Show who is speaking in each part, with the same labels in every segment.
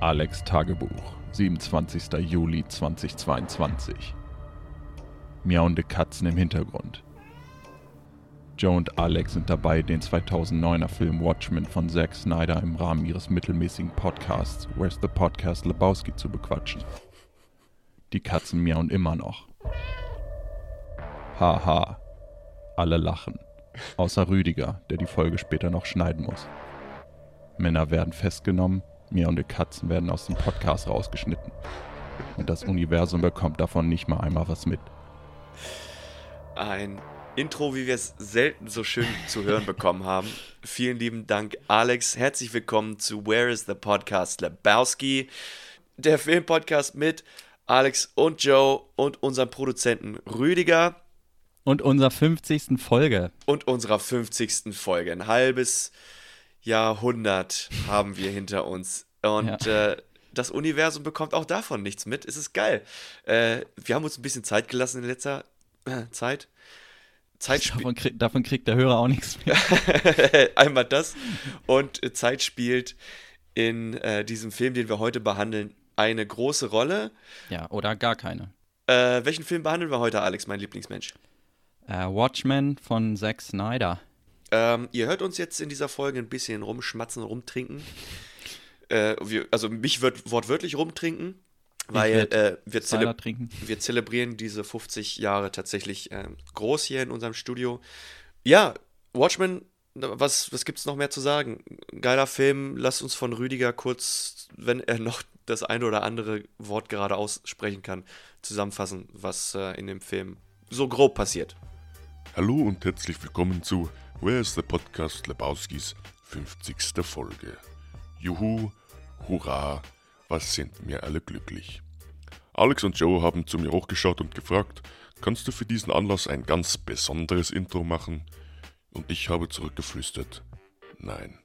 Speaker 1: Alex Tagebuch, 27. Juli 2022. Miauende Katzen im Hintergrund. Joe und Alex sind dabei, den 2009er Film Watchmen von Zack Snyder im Rahmen ihres mittelmäßigen Podcasts Where's the Podcast Lebowski zu bequatschen. Die Katzen miauen immer noch. Haha. Alle lachen. Außer Rüdiger, der die Folge später noch schneiden muss. Männer werden festgenommen, miauende Katzen werden aus dem Podcast rausgeschnitten. Und das Universum bekommt davon nicht mal einmal was mit.
Speaker 2: Ein Intro, wie wir es selten so schön zu hören bekommen haben. Vielen lieben Dank, Alex. Herzlich willkommen zu Where is the Podcast Lebowski, der Filmpodcast mit Alex und Joe und unserem Produzenten Rüdiger.
Speaker 3: Und unserer 50. Folge.
Speaker 2: Und unserer 50. Folge. Ein halbes Jahrhundert haben wir hinter uns. Und ja. äh, das Universum bekommt auch davon nichts mit. Es ist geil. Äh, wir haben uns ein bisschen Zeit gelassen in letzter äh, Zeit.
Speaker 3: Zeit davon, krieg, davon, kriegt der Hörer auch nichts mehr.
Speaker 2: Einmal das. Und äh, Zeit spielt in äh, diesem Film, den wir heute behandeln, eine große Rolle.
Speaker 3: Ja, oder gar keine.
Speaker 2: Äh, welchen Film behandeln wir heute, Alex, mein Lieblingsmensch?
Speaker 3: Äh, Watchmen von Zack Snyder.
Speaker 2: Ähm, ihr hört uns jetzt in dieser Folge ein bisschen rumschmatzen, rumtrinken. Äh, wir, also mich wird wortwörtlich rumtrinken, weil äh, wir, zele wir, zelebrieren diese 50 Jahre tatsächlich äh, groß hier in unserem Studio. Ja, Watchmen, was, was gibt es noch mehr zu sagen? Geiler Film, lasst uns von Rüdiger kurz, wenn er noch das eine oder andere Wort gerade aussprechen kann, zusammenfassen, was äh, in dem Film so grob passiert.
Speaker 4: Hallo und herzlich willkommen zu Where is the Podcast Lebowskis 50. Folge. Juhu, hurra, was sind wir alle glücklich. Alex und Joe haben zu mir hochgeschaut und gefragt, kannst du für diesen Anlass ein ganz besonderes Intro machen? Und ich habe zurückgeflüstert, nein.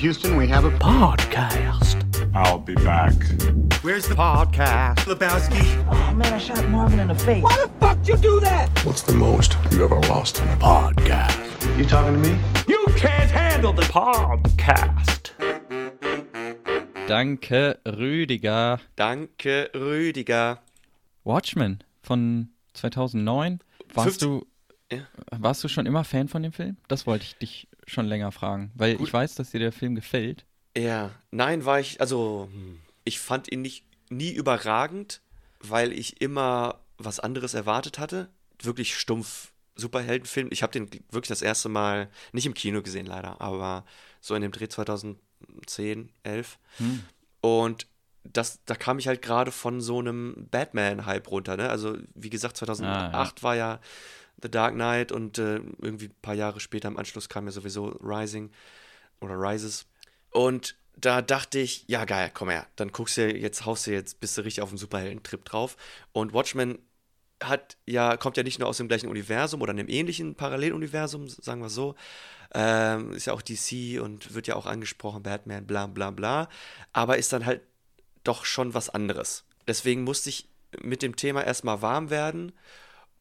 Speaker 5: Houston, we have a podcast.
Speaker 6: I'll be back.
Speaker 5: Where's the podcast?
Speaker 7: Lebowski.
Speaker 8: Oh man, I shot Marvin in the face.
Speaker 9: Why the fuck you do that?
Speaker 10: What's the most you ever lost in a podcast?
Speaker 5: You talking to me?
Speaker 6: You can't handle the podcast.
Speaker 3: Danke, Rüdiger.
Speaker 2: Danke, Rüdiger.
Speaker 3: Watchmen von 2009. Warst 50, du ja. warst du schon immer Fan von dem Film? Das wollte ich dich schon länger fragen, weil Gut. ich weiß, dass dir der Film gefällt.
Speaker 2: Ja, nein, war ich, also hm, ich fand ihn nicht nie überragend, weil ich immer was anderes erwartet hatte. Wirklich stumpf Superheldenfilm. Ich habe den wirklich das erste Mal nicht im Kino gesehen, leider, aber so in dem Dreh 2010, 11. Hm. Und das, da kam ich halt gerade von so einem Batman-Hype runter. Ne? Also, wie gesagt, 2008 ah, ja. war ja The Dark Knight und äh, irgendwie ein paar Jahre später im Anschluss kam ja sowieso Rising oder Rises. Und da dachte ich, ja geil, komm her, dann guckst du jetzt, haust du jetzt, bist du richtig auf dem Superhelden-Trip drauf. Und Watchmen hat ja, kommt ja nicht nur aus dem gleichen Universum oder einem ähnlichen Paralleluniversum, sagen wir so. Ähm, ist ja auch DC und wird ja auch angesprochen, Batman, bla bla bla. Aber ist dann halt doch schon was anderes. Deswegen musste ich mit dem Thema erstmal warm werden.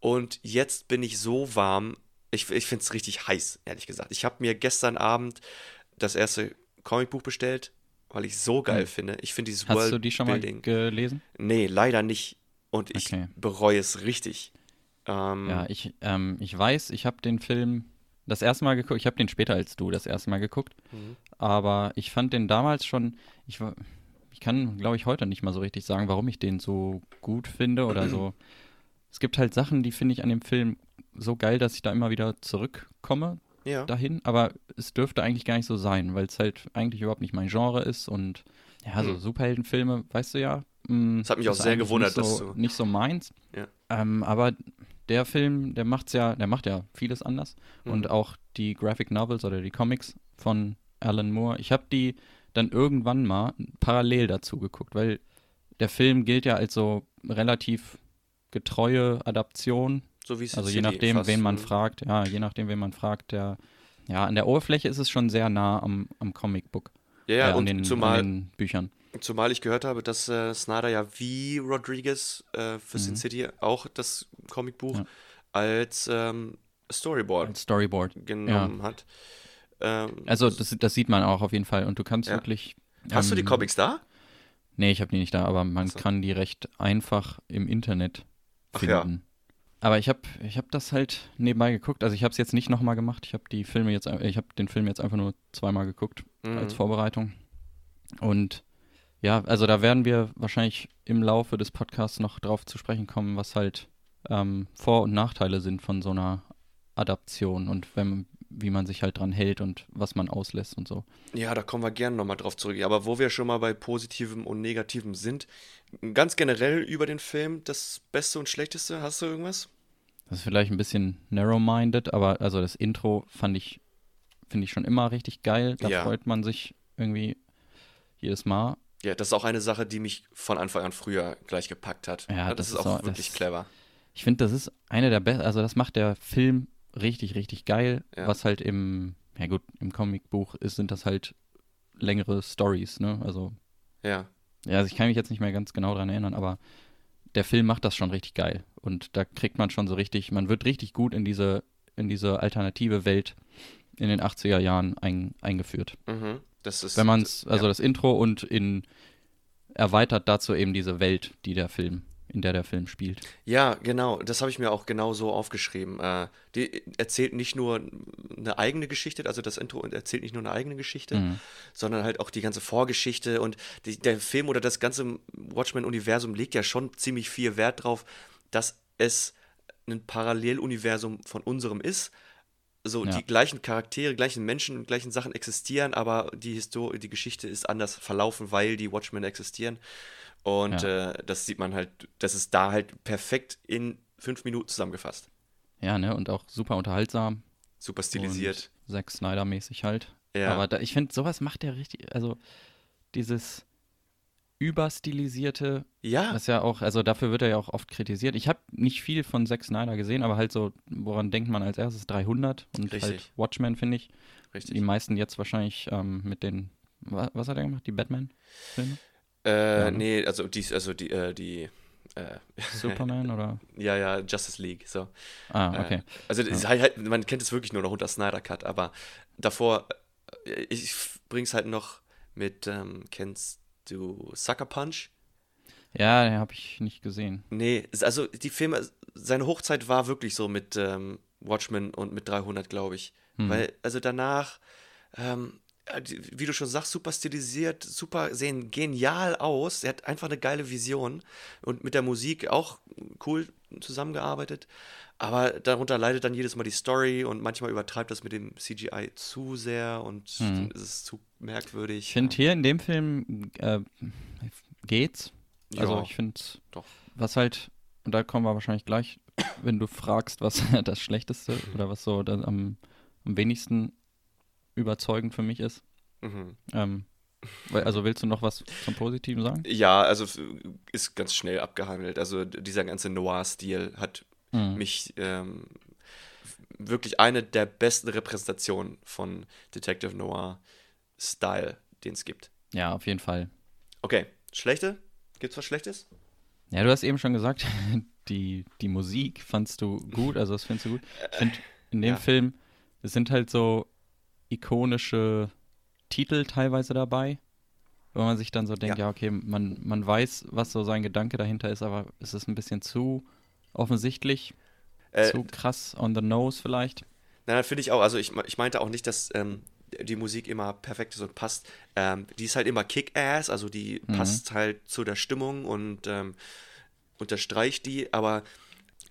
Speaker 2: Und jetzt bin ich so warm. Ich, ich finde es richtig heiß, ehrlich gesagt. Ich habe mir gestern Abend das erste Comicbuch bestellt, weil ich so geil hm. finde. Ich finde dieses
Speaker 3: Hast World du die schon Building. mal gelesen?
Speaker 2: Nee, leider nicht. Und ich okay. bereue es richtig.
Speaker 3: Ähm, ja, ich, ähm, ich weiß, ich habe den Film das erste Mal geguckt. Ich habe den später als du das erste Mal geguckt. Mhm. Aber ich fand den damals schon. Ich, ich kann, glaube ich, heute nicht mal so richtig sagen, warum ich den so gut finde oder so. Es gibt halt Sachen, die finde ich an dem Film so geil, dass ich da immer wieder zurückkomme ja. dahin, aber es dürfte eigentlich gar nicht so sein, weil es halt eigentlich überhaupt nicht mein Genre ist und ja, so hm. Superheldenfilme, weißt du ja.
Speaker 2: Mh, mm, das hat mich auch sehr gewundert,
Speaker 3: nicht so,
Speaker 2: dass
Speaker 3: du nicht so meins. Ja. Ähm, aber der Film, der macht's ja, der macht ja vieles anders mhm. und auch die Graphic Novels oder die Comics von Alan Moore. Ich habe die dann irgendwann mal parallel dazu geguckt, weil der Film gilt ja als so relativ getreue Adaption
Speaker 2: so wie es
Speaker 3: Also je nachdem, fast, wen man fragt, ja, je nachdem, wen man fragt, der, ja, an der Oberfläche ist es schon sehr nah am, am Comicbook.
Speaker 2: Ja, ja,
Speaker 3: äh, an, den,
Speaker 2: zumal,
Speaker 3: den Büchern.
Speaker 2: Zumal ich gehört habe, dass äh, Snyder ja wie Rodriguez äh, für Sin
Speaker 3: Mhm.
Speaker 2: City auch das Comicbuch
Speaker 3: Ja.
Speaker 2: als ähm, Storyboard
Speaker 3: Als Storyboard.
Speaker 2: genommen hat. Ähm,
Speaker 3: Also das, das sieht man auch auf jeden Fall und du kannst
Speaker 2: Ja.
Speaker 3: wirklich.
Speaker 2: hast du die
Speaker 3: ähm,
Speaker 2: Comics da?
Speaker 3: Nee, ich habe die nicht da, aber man
Speaker 2: so.
Speaker 3: kann die recht einfach im Internet
Speaker 2: Ach ja.
Speaker 3: finden. Aber ich habe ich hab das halt nebenbei geguckt. Also ich habe es jetzt nicht nochmal gemacht. Ich habe die Filme jetzt, ein- ich habe den Film jetzt einfach nur zweimal geguckt
Speaker 2: Mhm.
Speaker 3: als Vorbereitung. Und ja, also da werden wir wahrscheinlich im Laufe des Podcasts noch drauf zu sprechen kommen, was halt ähm, Vor- und Nachteile sind von so einer Adaption und wenn, wie man sich halt dran hält und was man auslässt und so.
Speaker 2: Ja, da kommen wir gerne nochmal drauf zurück. Aber wo wir schon mal bei Positivem und Negativem sind, ganz generell über den Film, das Beste und Schlechteste, hast du irgendwas?
Speaker 3: Das ist vielleicht ein bisschen narrow-minded, aber also das Intro fand ich, finde ich schon immer richtig geil. Da
Speaker 2: Ja.
Speaker 3: freut man sich irgendwie jedes Mal.
Speaker 2: Ja, das ist auch eine Sache, die mich von Anfang an früher gleich gepackt hat.
Speaker 3: Ja,
Speaker 2: das,
Speaker 3: das
Speaker 2: ist auch- wirklich
Speaker 3: das-
Speaker 2: clever.
Speaker 3: Ich finde, das ist eine der besten, also das macht der Film richtig, richtig geil.
Speaker 2: Ja.
Speaker 3: Was halt im, ja gut, im Comicbuch ist, sind das halt längere Stories, ne? Also,
Speaker 2: Ja.
Speaker 3: Ja, also ich kann mich jetzt nicht mehr ganz genau dran erinnern, aber der Film macht das schon richtig geil. Und da kriegt man schon so richtig, man wird richtig gut in diese, in diese alternative Welt in den 80er Jahren ein, eingeführt.
Speaker 2: Mhm. Das ist.
Speaker 3: Wenn man es, also
Speaker 2: ja.
Speaker 3: das Intro und in erweitert dazu eben diese Welt, die der Film, in der der Film spielt.
Speaker 2: Ja, genau. Das habe ich mir auch genau so aufgeschrieben. Äh, die erzählt nicht nur eine eigene Geschichte, also das Intro erzählt nicht nur eine eigene Geschichte,
Speaker 3: Mhm.
Speaker 2: sondern halt auch die ganze Vorgeschichte und die, der Film oder das ganze Watchmen-Universum legt ja schon ziemlich viel Wert drauf, dass es ein Paralleluniversum von unserem ist. So,
Speaker 3: Ja.
Speaker 2: die gleichen Charaktere, gleichen Menschen, gleichen Sachen existieren, aber die Histor die Geschichte ist anders verlaufen, weil die Watchmen existieren. Und äh, das sieht man halt, das ist da halt perfekt in fünf Minuten zusammengefasst.
Speaker 3: Ja, ne, und auch super unterhaltsam.
Speaker 2: Super stilisiert.
Speaker 3: Zack Snyder-mäßig halt.
Speaker 2: Ja.
Speaker 3: Aber da, ich finde, sowas macht der richtig, also dieses überstilisierte,
Speaker 2: Ja,
Speaker 3: was ja auch, also dafür wird er ja auch oft kritisiert. Ich habe nicht viel von Zack Snyder gesehen, aber halt so, woran denkt man als erstes? 300 und halt
Speaker 2: Richtig.
Speaker 3: Watchmen, finde ich.
Speaker 2: richtig.
Speaker 3: Die meisten jetzt wahrscheinlich ähm, mit den, wa- was hat er gemacht? Die Batman-Filme?
Speaker 2: Äh,
Speaker 3: Ja, ne?
Speaker 2: nee, also die, also die, äh, die, äh,
Speaker 3: Superman oder?
Speaker 2: ja, ja, Justice League, so.
Speaker 3: Ah, okay.
Speaker 2: Äh, also ist halt, halt, man kennt es wirklich nur noch unter Snyder Cut, aber davor, äh, ich bring's halt noch mit, ähm, kennst du Sucker Punch?
Speaker 3: Ja, den habe ich nicht gesehen.
Speaker 2: Nee, also die Filme, seine Hochzeit war wirklich so mit ähm, Watchmen und mit 300, glaube ich.
Speaker 3: Hm.
Speaker 2: Weil, also danach, ähm, ja, wie du schon sagst, super stilisiert, super, sehen genial aus. Er hat einfach eine geile Vision und mit der Musik auch cool zusammengearbeitet. Aber darunter leidet dann jedes Mal die Story und manchmal übertreibt das mit dem CGI zu sehr und
Speaker 3: Hm.
Speaker 2: es ist zu merkwürdig.
Speaker 3: Ich finde hier in dem Film äh, geht's. Also
Speaker 2: Ja,
Speaker 3: ich finde,
Speaker 2: doch.
Speaker 3: was halt, und da kommen wir wahrscheinlich gleich, wenn du fragst, was das Schlechteste oder was so am, am wenigsten überzeugend für mich ist.
Speaker 2: Mhm.
Speaker 3: Ähm, also willst du noch was zum Positiven sagen?
Speaker 2: Ja, also ist ganz schnell abgehandelt. Also dieser ganze Noir-Stil hat
Speaker 3: Mhm.
Speaker 2: mich ähm, wirklich eine der besten Repräsentationen von Detective Noir-Style, den es gibt.
Speaker 3: Ja, auf jeden Fall.
Speaker 2: Okay, schlechte? Gibt's was Schlechtes?
Speaker 3: Ja, du hast eben schon gesagt, die, die Musik fandst du gut, also das findest du gut. Ich finde, in dem
Speaker 2: ja.
Speaker 3: Film, es sind halt so ikonische Titel teilweise dabei, wo man sich dann so denkt,
Speaker 2: Ja.
Speaker 3: ja, okay, man, man weiß, was so sein Gedanke dahinter ist, aber es ist ein bisschen zu offensichtlich,
Speaker 2: Äh,
Speaker 3: zu krass on the nose vielleicht.
Speaker 2: Nein, finde ich auch. Also ich, ich meinte auch nicht, dass ähm, die Musik immer perfekt ist und passt. Ähm, die ist halt immer Kick-Ass, also die
Speaker 3: Mhm.
Speaker 2: passt halt zu der Stimmung und ähm, unterstreicht die, aber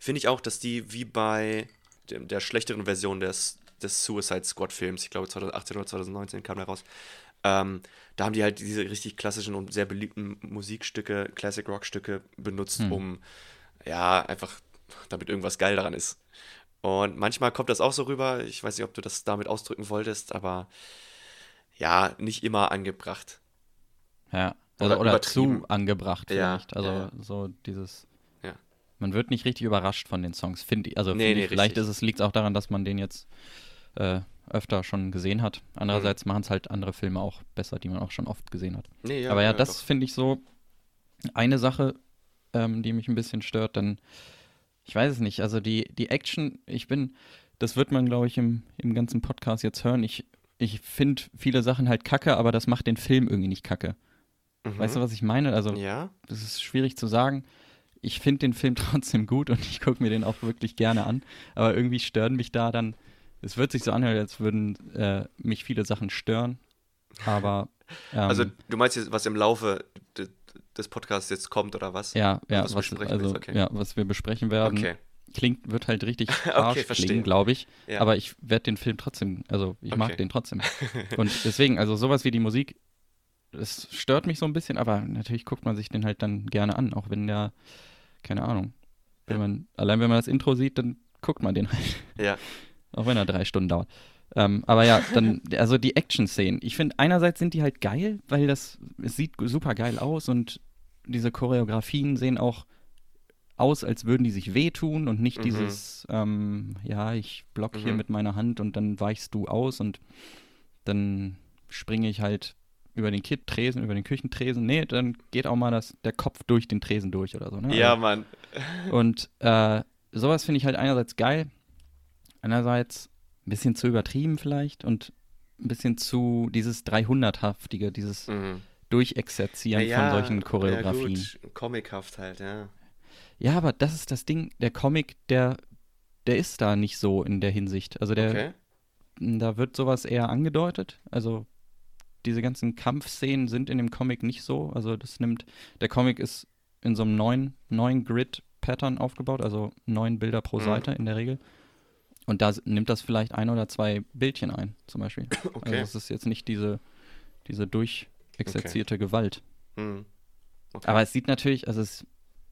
Speaker 2: finde ich auch, dass die wie bei dem, der schlechteren Version des, des Suicide Squad Films, ich glaube 2018 oder 2019 kam der raus, ähm, da haben die halt diese richtig klassischen und sehr beliebten Musikstücke, Classic Rock Stücke benutzt,
Speaker 3: Hm.
Speaker 2: um ja, einfach damit irgendwas geil daran ist. Und manchmal kommt das auch so rüber. Ich weiß nicht, ob du das damit ausdrücken wolltest, aber ja, nicht immer angebracht.
Speaker 3: Ja,
Speaker 2: Oder
Speaker 3: oder, oder
Speaker 2: übertrieben.
Speaker 3: zu angebracht
Speaker 2: Ja,
Speaker 3: vielleicht. Also
Speaker 2: ja, ja.
Speaker 3: so dieses.
Speaker 2: Ja.
Speaker 3: Man wird nicht richtig überrascht von den Songs, finde ich. Also
Speaker 2: Nee,
Speaker 3: find
Speaker 2: nee,
Speaker 3: ich, vielleicht ist es liegt auch daran, dass man den jetzt äh, öfter schon gesehen hat. Andererseits machen es halt andere Filme auch besser, die man auch schon oft gesehen hat.
Speaker 2: Nee,
Speaker 3: Aber ja, das
Speaker 2: doch.
Speaker 3: finde ich so eine Sache, ähm, die mich ein bisschen stört. Dann, ich weiß es nicht, also die, die Action, ich bin, das wird man, glaube ich, im, im ganzen Podcast jetzt hören. Ich, ich finde viele Sachen halt kacke, aber das macht den Film irgendwie nicht kacke.
Speaker 2: Mhm.
Speaker 3: Weißt du, was ich meine? Also,
Speaker 2: Ja?
Speaker 3: das ist schwierig zu sagen. Ich finde den Film trotzdem gut und ich gucke mir den auch wirklich gerne an. Aber irgendwie stören mich da dann. Es wird sich so anhören, als würden äh, mich viele Sachen stören. Aber. Ähm,
Speaker 2: Also du meinst jetzt, was im Laufe de- des Podcasts jetzt kommt oder was?
Speaker 3: ja, ja,
Speaker 2: was
Speaker 3: was, also,
Speaker 2: okay.
Speaker 3: ja, was wir besprechen werden,
Speaker 2: Okay.
Speaker 3: klingt, wird halt richtig
Speaker 2: Okay,
Speaker 3: klingen, glaube ich.
Speaker 2: Ja.
Speaker 3: Aber ich werde den Film trotzdem, also ich
Speaker 2: Okay.
Speaker 3: mag den trotzdem. Und deswegen, also sowas wie die Musik, das stört mich so ein bisschen, aber natürlich guckt man sich den halt dann gerne an, auch wenn der, keine Ahnung, wenn
Speaker 2: Ja.
Speaker 3: man, allein wenn man das Intro sieht, dann guckt man den halt,
Speaker 2: Ja.
Speaker 3: Auch wenn er drei Stunden dauert. Ähm, aber ja, dann, also die Action-Szenen. Ich finde, einerseits sind die halt geil, weil das, es sieht super geil aus und diese Choreografien sehen auch aus, als würden die sich wehtun und nicht
Speaker 2: Mhm.
Speaker 3: dieses, ähm, ja, ich block hier
Speaker 2: Mhm.
Speaker 3: mit meiner Hand und dann weichst du aus und dann springe ich halt über den Kit-Tresen, über den Küchentresen. Nee, dann geht auch mal das, der Kopf durch den Tresen durch oder so. Ne?
Speaker 2: Ja,
Speaker 3: Also-
Speaker 2: Mann.
Speaker 3: und äh, sowas finde ich halt einerseits geil, andererseits ein bisschen zu übertrieben vielleicht und ein bisschen zu dieses 300-haftige, dieses
Speaker 2: Mhm.
Speaker 3: Durchexerzieren
Speaker 2: ja,
Speaker 3: von solchen Choreografien.
Speaker 2: Ja, gut. Comichaft halt, ja.
Speaker 3: Ja, aber das ist das Ding, der Comic, der, der ist da nicht so in der Hinsicht. Also der,
Speaker 2: Okay.
Speaker 3: da wird sowas eher angedeutet. Also diese ganzen Kampfszenen sind in dem Comic nicht so. Also das nimmt, der Comic ist in so einem neuen, neuen Grid-Pattern aufgebaut, also neun Bilder pro
Speaker 2: Mhm.
Speaker 3: Seite in der Regel. Und da nimmt das vielleicht ein oder zwei Bildchen ein, zum Beispiel. Also
Speaker 2: Okay.
Speaker 3: es ist jetzt nicht diese, diese durchexerzierte Gewalt.
Speaker 2: Mhm. okay.
Speaker 3: Aber es sieht natürlich, also es,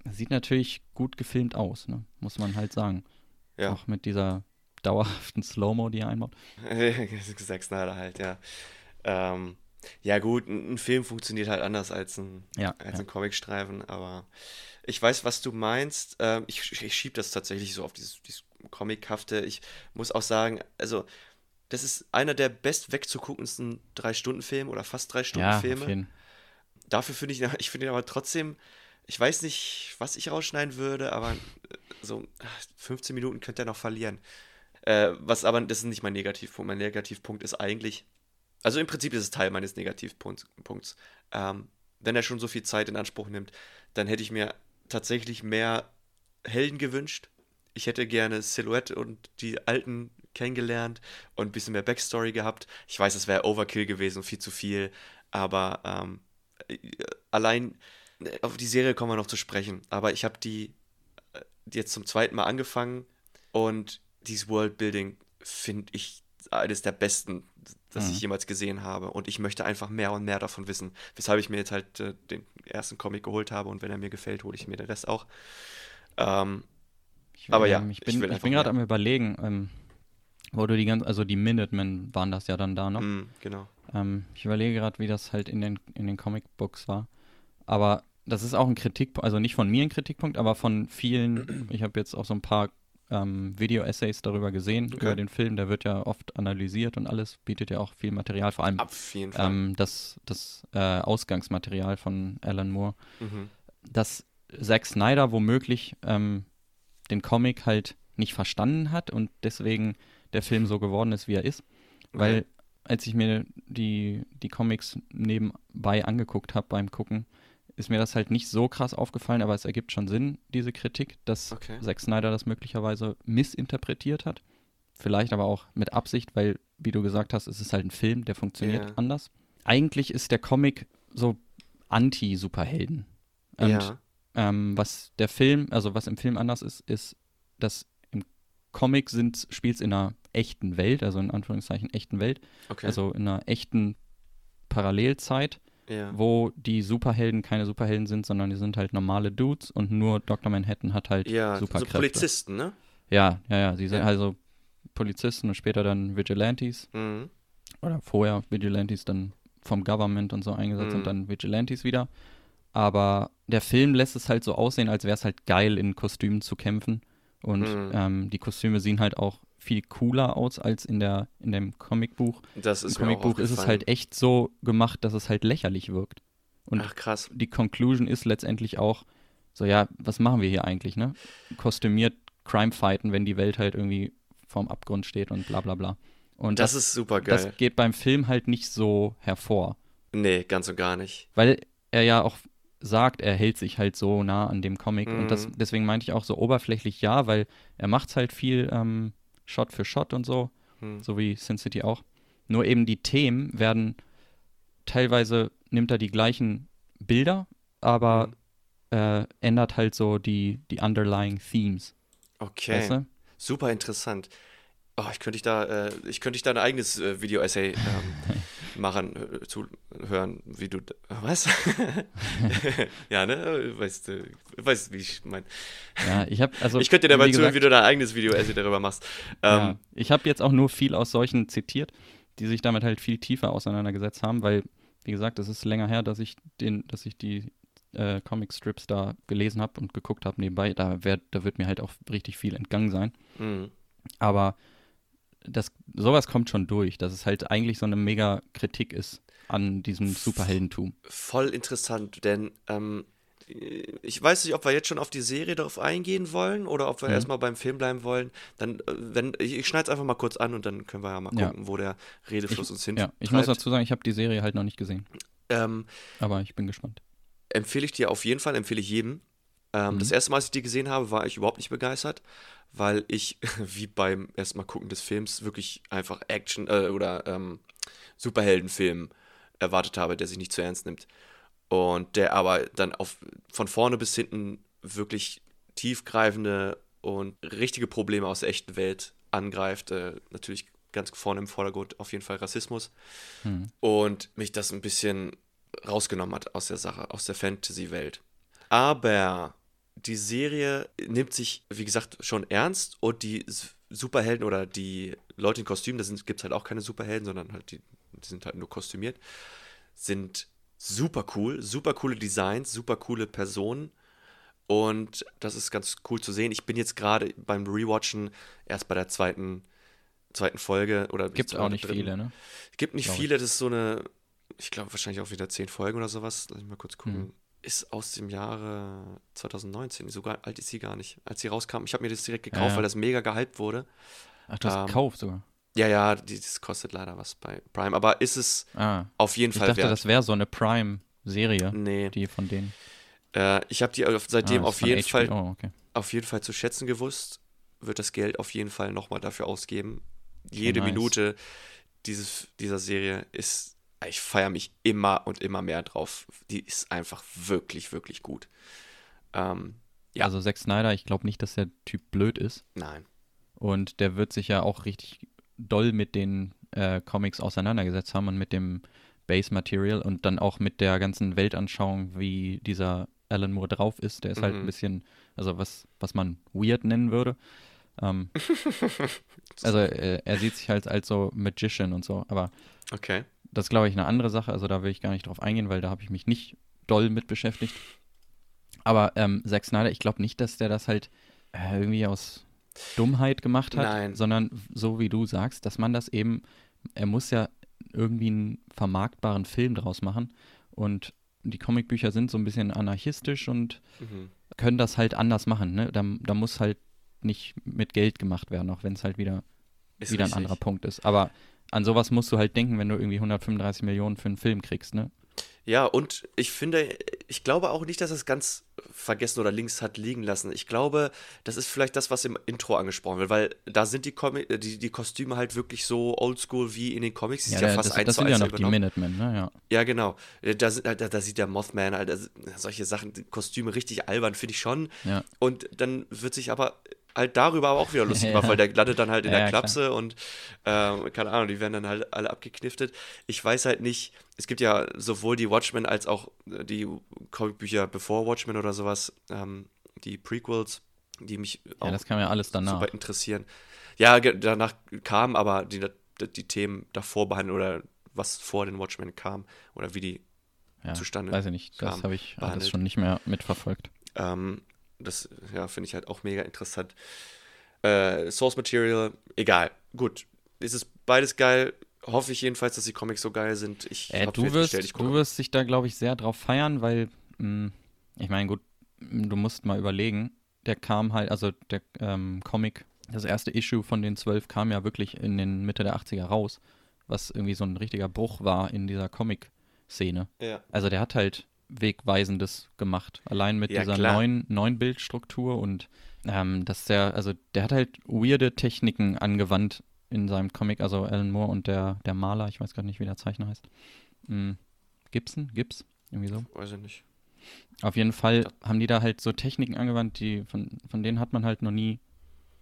Speaker 3: es sieht natürlich gut gefilmt aus, ne? muss man halt sagen.
Speaker 2: ja.
Speaker 3: Auch mit dieser dauerhaften Slow-Mo, die er einbaut.
Speaker 2: Zack Snyder halt, ja. Ähm, ja, gut, ein, ein Film funktioniert halt anders als ein,
Speaker 3: Ja,
Speaker 2: als
Speaker 3: ja.
Speaker 2: ein Comicstreifen, aber ich weiß, was du meinst. Ähm, ich ich schiebe das tatsächlich so auf dieses, dieses Comichafte. Ich muss auch sagen, also, das ist einer der best wegzuguckendsten Drei-Stunden-Filme oder fast
Speaker 3: Ja,
Speaker 2: Drei-Stunden-Filme.
Speaker 3: jeden
Speaker 2: Dafür finde ich, ich finde ihn aber trotzdem, ich weiß nicht, was ich rausschneiden würde, aber äh, so ah, 15 Minuten könnte er noch verlieren. Äh, was aber, das ist nicht mein Negativpunkt. Mein Negativpunkt ist eigentlich, also im Prinzip ist es Teil meines Negativpunkts. Punkts. Ähm, wenn er schon so viel Zeit in Anspruch nimmt, dann hätte ich mir tatsächlich mehr Helden gewünscht. Ich hätte gerne Silhouette und die Alten kennengelernt und ein bisschen mehr Backstory gehabt. Ich weiß, es wäre Overkill gewesen, viel zu viel, aber ähm, äh, allein äh, auf die Serie kommen wir noch zu sprechen, aber ich habe die äh, jetzt zum zweiten Mal angefangen und dieses Worldbuilding finde ich eines der besten, das
Speaker 3: Mhm.
Speaker 2: ich jemals gesehen habe und ich möchte einfach mehr und mehr davon wissen, weshalb ich mir jetzt halt äh, den ersten Comic geholt habe und wenn er mir gefällt, hole ich mir den Rest auch. Ähm,
Speaker 3: Ich,
Speaker 2: Aber ja,
Speaker 3: ähm, ich
Speaker 2: ich
Speaker 3: bin, bin gerade am überlegen, ähm, wo du die ganzen, also die Minutemen waren das ja dann da noch.
Speaker 2: mh, genau.
Speaker 3: Ähm, ich überlege gerade, wie das halt in den, in den Comicbooks war. Aber das ist auch ein Kritikpunkt, also nicht von mir ein Kritikpunkt, aber von vielen, ich habe jetzt auch so ein paar ähm, Video-Essays darüber gesehen,
Speaker 2: Okay.
Speaker 3: über den Film, der wird ja oft analysiert und alles, bietet ja auch viel Material, vor allem
Speaker 2: Auf jeden Fall.
Speaker 3: ähm, das, das äh, Ausgangsmaterial von Alan Moore,
Speaker 2: mhm.
Speaker 3: dass Zack Snyder womöglich ähm, den Comic halt nicht verstanden hat und deswegen der Film so geworden ist, wie er ist. Weil als ich mir die, die Comics nebenbei angeguckt habe beim Gucken, ist mir das halt nicht so krass aufgefallen, aber es ergibt schon Sinn, diese Kritik, dass
Speaker 2: Okay.
Speaker 3: Zack Snyder das möglicherweise missinterpretiert hat. Vielleicht aber auch mit Absicht, weil, wie du gesagt hast, es ist halt ein Film, der funktioniert
Speaker 2: Ja.
Speaker 3: anders. Eigentlich ist der Comic so anti-Superhelden. Und
Speaker 2: ja.
Speaker 3: Ähm, was der Film, also was im Film anders ist, ist, dass im Comic sind, spielt es in einer echten Welt, also in Anführungszeichen echten Welt,
Speaker 2: Okay.
Speaker 3: also in einer echten Parallelzeit,
Speaker 2: ja.
Speaker 3: wo die Superhelden keine Superhelden sind, sondern die sind halt normale Dudes und nur Dr. Manhattan hat halt
Speaker 2: ja, so
Speaker 3: Superkräfte.
Speaker 2: Polizisten, ne?
Speaker 3: Ja, ja, ja, sie sind
Speaker 2: Ja.
Speaker 3: also Polizisten und später dann Vigilantes
Speaker 2: Mhm.
Speaker 3: oder vorher Vigilantes dann vom Government und so eingesetzt
Speaker 2: Mhm.
Speaker 3: und dann Vigilantes wieder. Aber der Film lässt es halt so aussehen, als wäre es halt geil, in Kostümen zu kämpfen. Und
Speaker 2: Mhm.
Speaker 3: ähm, die Kostüme sehen halt auch viel cooler aus als in der in dem Comicbuch.
Speaker 2: Das ist
Speaker 3: Im Comicbuch ist es halt echt so gemacht, dass es halt lächerlich wirkt. Und
Speaker 2: Ach krass.
Speaker 3: die Conclusion ist letztendlich auch so, ja, was machen wir hier eigentlich, ne? Kostümiert Crime fighten, wenn die Welt halt irgendwie vorm Abgrund steht und bla bla bla. Und
Speaker 2: Das,
Speaker 3: das,
Speaker 2: ist super geil.
Speaker 3: das geht beim Film halt nicht so hervor.
Speaker 2: nee, ganz und gar nicht.
Speaker 3: Weil er ja auch sagt, er hält sich halt so nah an dem Comic. Und das,
Speaker 2: Mhm.
Speaker 3: deswegen meinte ich auch so oberflächlich ja, weil er macht's halt viel ähm, Shot für Shot und so,
Speaker 2: Hm.
Speaker 3: so wie Sin City auch. Nur eben die Themen werden teilweise nimmt er die gleichen Bilder, aber
Speaker 2: Mhm.
Speaker 3: äh, ändert halt so die, die underlying Themes.
Speaker 2: Okay.
Speaker 3: Weißt du?
Speaker 2: Super interessant. Oh, ich könnte dich da, äh, ich könnte dich da ein eigenes äh, Video-Essay ähm, machen, äh, zu hören, wie du, was? ja, ne? Weißt du, weißt, wie ich meine.
Speaker 3: Ja, ich habe also
Speaker 2: Ich könnte dir dabei
Speaker 3: wie
Speaker 2: zuhören,
Speaker 3: gesagt,
Speaker 2: wie du dein eigenes Video-Essay darüber machst.
Speaker 3: Ja,
Speaker 2: Ähm,
Speaker 3: ich habe jetzt auch nur viel aus solchen zitiert, die sich damit halt viel tiefer auseinandergesetzt haben, weil, wie gesagt, es ist länger her, dass ich den, dass ich die äh, Comic-Strips da gelesen habe und geguckt habe nebenbei. Da, wär, da wird mir halt auch richtig viel entgangen sein.
Speaker 2: mh.
Speaker 3: Aber das, sowas kommt schon durch, dass es halt eigentlich so eine mega Kritik ist an diesem Superheldentum.
Speaker 2: voll interessant, denn ähm, ich weiß nicht, ob wir jetzt schon auf die Serie darauf eingehen wollen oder ob wir
Speaker 3: Mhm.
Speaker 2: erstmal beim Film bleiben wollen. Dann, äh, wenn, ich, ich schneide es einfach mal kurz an und dann können wir ja mal
Speaker 3: Ja.
Speaker 2: gucken, wo der Redefluss uns hin.
Speaker 3: Ja, ich muss dazu sagen, ich habe die Serie halt noch nicht gesehen.
Speaker 2: Ähm,
Speaker 3: Aber ich bin gespannt.
Speaker 2: empfehle ich dir auf jeden Fall, empfehle ich jedem. Ähm,
Speaker 3: Mhm.
Speaker 2: Das erste Mal, als ich die gesehen habe, war ich überhaupt nicht begeistert, weil ich, wie beim ersten Mal gucken des Films, wirklich einfach Action äh, oder ähm, Superheldenfilm erwartet habe, der sich nicht zu ernst nimmt. Und der aber dann auf, von vorne bis hinten wirklich tiefgreifende und richtige Probleme aus der echten Welt angreift. Äh, natürlich ganz vorne im Vordergrund auf jeden Fall Rassismus.
Speaker 3: Hm.
Speaker 2: Und mich das ein bisschen rausgenommen hat aus der Sache, aus der Fantasy-Welt. Aber die Serie nimmt sich, wie gesagt, schon ernst und die Superhelden oder die Leute in Kostümen, da gibt es halt auch keine Superhelden, sondern halt die, die sind halt nur kostümiert, sind super cool, super coole Designs, super coole Personen. Und das ist ganz cool zu sehen. Ich bin jetzt gerade beim Rewatchen erst bei der zweiten, zweiten Folge oder
Speaker 3: Gibt auch nicht
Speaker 2: dritten.
Speaker 3: viele, ne?
Speaker 2: Gibt nicht
Speaker 3: Glaub ich.
Speaker 2: viele, das ist so eine, ich glaube wahrscheinlich auch wieder zehn Folgen oder sowas. Lass mich mal kurz gucken.
Speaker 3: Hm.
Speaker 2: Ist aus dem Jahre 2019, so gar- alt ist sie gar nicht. Als sie rauskam, ich habe mir das direkt gekauft,
Speaker 3: Ja, ja.
Speaker 2: weil das mega gehypt wurde.
Speaker 3: Ach, du hast
Speaker 2: Ähm,
Speaker 3: gekauft sogar.
Speaker 2: Ja, ja, das kostet leider was bei Prime, aber ist es
Speaker 3: Ah,
Speaker 2: auf jeden
Speaker 3: ich
Speaker 2: Fall
Speaker 3: dachte,
Speaker 2: wert.
Speaker 3: das wäre so eine Prime-Serie,
Speaker 2: nee,
Speaker 3: die von denen.
Speaker 2: äh, ich habe die seitdem
Speaker 3: Ah,
Speaker 2: auf jeden
Speaker 3: HBO,
Speaker 2: Fall
Speaker 3: okay.
Speaker 2: auf jeden Fall zu schätzen gewusst, wird das Geld auf jeden Fall nochmal dafür ausgeben. Jede
Speaker 3: nice.
Speaker 2: Minute dieses, dieser Serie ist, ich feiere mich immer und immer mehr drauf. Die ist einfach wirklich, wirklich gut. Ähm, Ja.
Speaker 3: Also Zack Snyder, ich glaube nicht, dass der Typ blöd ist.
Speaker 2: nein.
Speaker 3: Und der wird sich ja auch richtig doll mit den äh, Comics auseinandergesetzt haben und mit dem Base Material und dann auch mit der ganzen Weltanschauung, wie dieser Alan Moore drauf ist. Der ist halt
Speaker 2: Mhm.
Speaker 3: ein bisschen, also was, was man weird nennen würde. Ähm, also äh, er sieht sich halt als so Magician und so, aber
Speaker 2: Okay.
Speaker 3: Das ist, glaube ich, eine andere Sache. Also da will ich gar nicht drauf eingehen, weil da habe ich mich nicht doll mit beschäftigt. Aber ähm, Zack Snyder, ich glaube nicht, dass der das halt äh, irgendwie aus Dummheit gemacht hat,
Speaker 2: Nein.
Speaker 3: sondern so wie du sagst, dass man das eben, er muss ja irgendwie einen vermarktbaren Film draus machen. Und die Comicbücher sind so ein bisschen anarchistisch und
Speaker 2: Mhm.
Speaker 3: können das halt anders machen. Ne? Da, da muss halt nicht mit Geld gemacht werden, auch wenn es halt wieder
Speaker 2: Ist
Speaker 3: wieder
Speaker 2: richtig.
Speaker 3: ein anderer Punkt ist. Aber an sowas musst du halt denken, wenn du irgendwie 135 Millionen für einen Film kriegst, ne?
Speaker 2: Ja, und ich finde, ich glaube auch nicht, dass es ganz vergessen oder links hat liegen lassen. Ich glaube, das ist vielleicht das, was im Intro angesprochen wird, weil da sind die, Comi äh, die, die Kostüme halt wirklich so oldschool wie in den Comics. Die sind ja
Speaker 3: da-
Speaker 2: fast
Speaker 3: das,
Speaker 2: eins
Speaker 3: das
Speaker 2: zu
Speaker 3: sind ja noch die
Speaker 2: übernommen.
Speaker 3: Minutemen, ne? Ja.
Speaker 2: Ja, genau. Äh, Da, da, da sieht der Mothman halt, solche Sachen, die Kostüme richtig albern, finde ich schon.
Speaker 3: Ja.
Speaker 2: Und dann wird sich aber halt darüber aber auch wieder lustig
Speaker 3: Ja.
Speaker 2: weil der landet dann halt in
Speaker 3: Ja,
Speaker 2: der
Speaker 3: ja, klar.
Speaker 2: Klapse und ähm, keine Ahnung, die werden dann halt alle abgekniftet. Ich weiß halt nicht, es gibt ja sowohl die Watchmen als auch äh, die Comicbücher bevor Watchmen oder sowas, ähm, die Prequels, die mich auch
Speaker 3: ja, das kam ja alles danach.
Speaker 2: super interessieren. Ja, danach kam aber die, die Themen davor behandeln oder was vor den Watchmen kam oder wie die
Speaker 3: ja,
Speaker 2: zustande
Speaker 3: Weiß ich nicht, das habe ich alles schon nicht mehr mitverfolgt.
Speaker 2: Ähm, das ja, finde ich halt auch mega interessant. Äh, Source Material, egal. Gut. Es ist beides geil. Hoffe ich jedenfalls, dass die Comics so geil sind. Ich
Speaker 3: äh, du, wirst,
Speaker 2: ich
Speaker 3: du wirst dich da, glaube ich, sehr drauf feiern, weil, mh, ich meine, gut, mh, du musst mal überlegen, der kam halt, also der ähm, Comic, das erste Issue von den zwölf kam ja wirklich in den Mitte der 80er raus, was irgendwie so ein richtiger Bruch war in dieser Comic-Szene.
Speaker 2: Ja.
Speaker 3: Also der hat halt Wegweisendes gemacht. Allein mit
Speaker 2: Ja,
Speaker 3: dieser
Speaker 2: klar.
Speaker 3: neuen, neuen Bildstruktur und ähm, dass der, also der hat halt weirde Techniken angewandt in seinem Comic, also Alan Moore und der, der Maler, ich weiß gar nicht, wie der Zeichner heißt. Mm, Gibson? Gibbs? Irgendwie so.
Speaker 2: Weiß ich nicht.
Speaker 3: Auf jeden Fall haben die da halt so Techniken angewandt, die von, von denen hat man halt noch nie,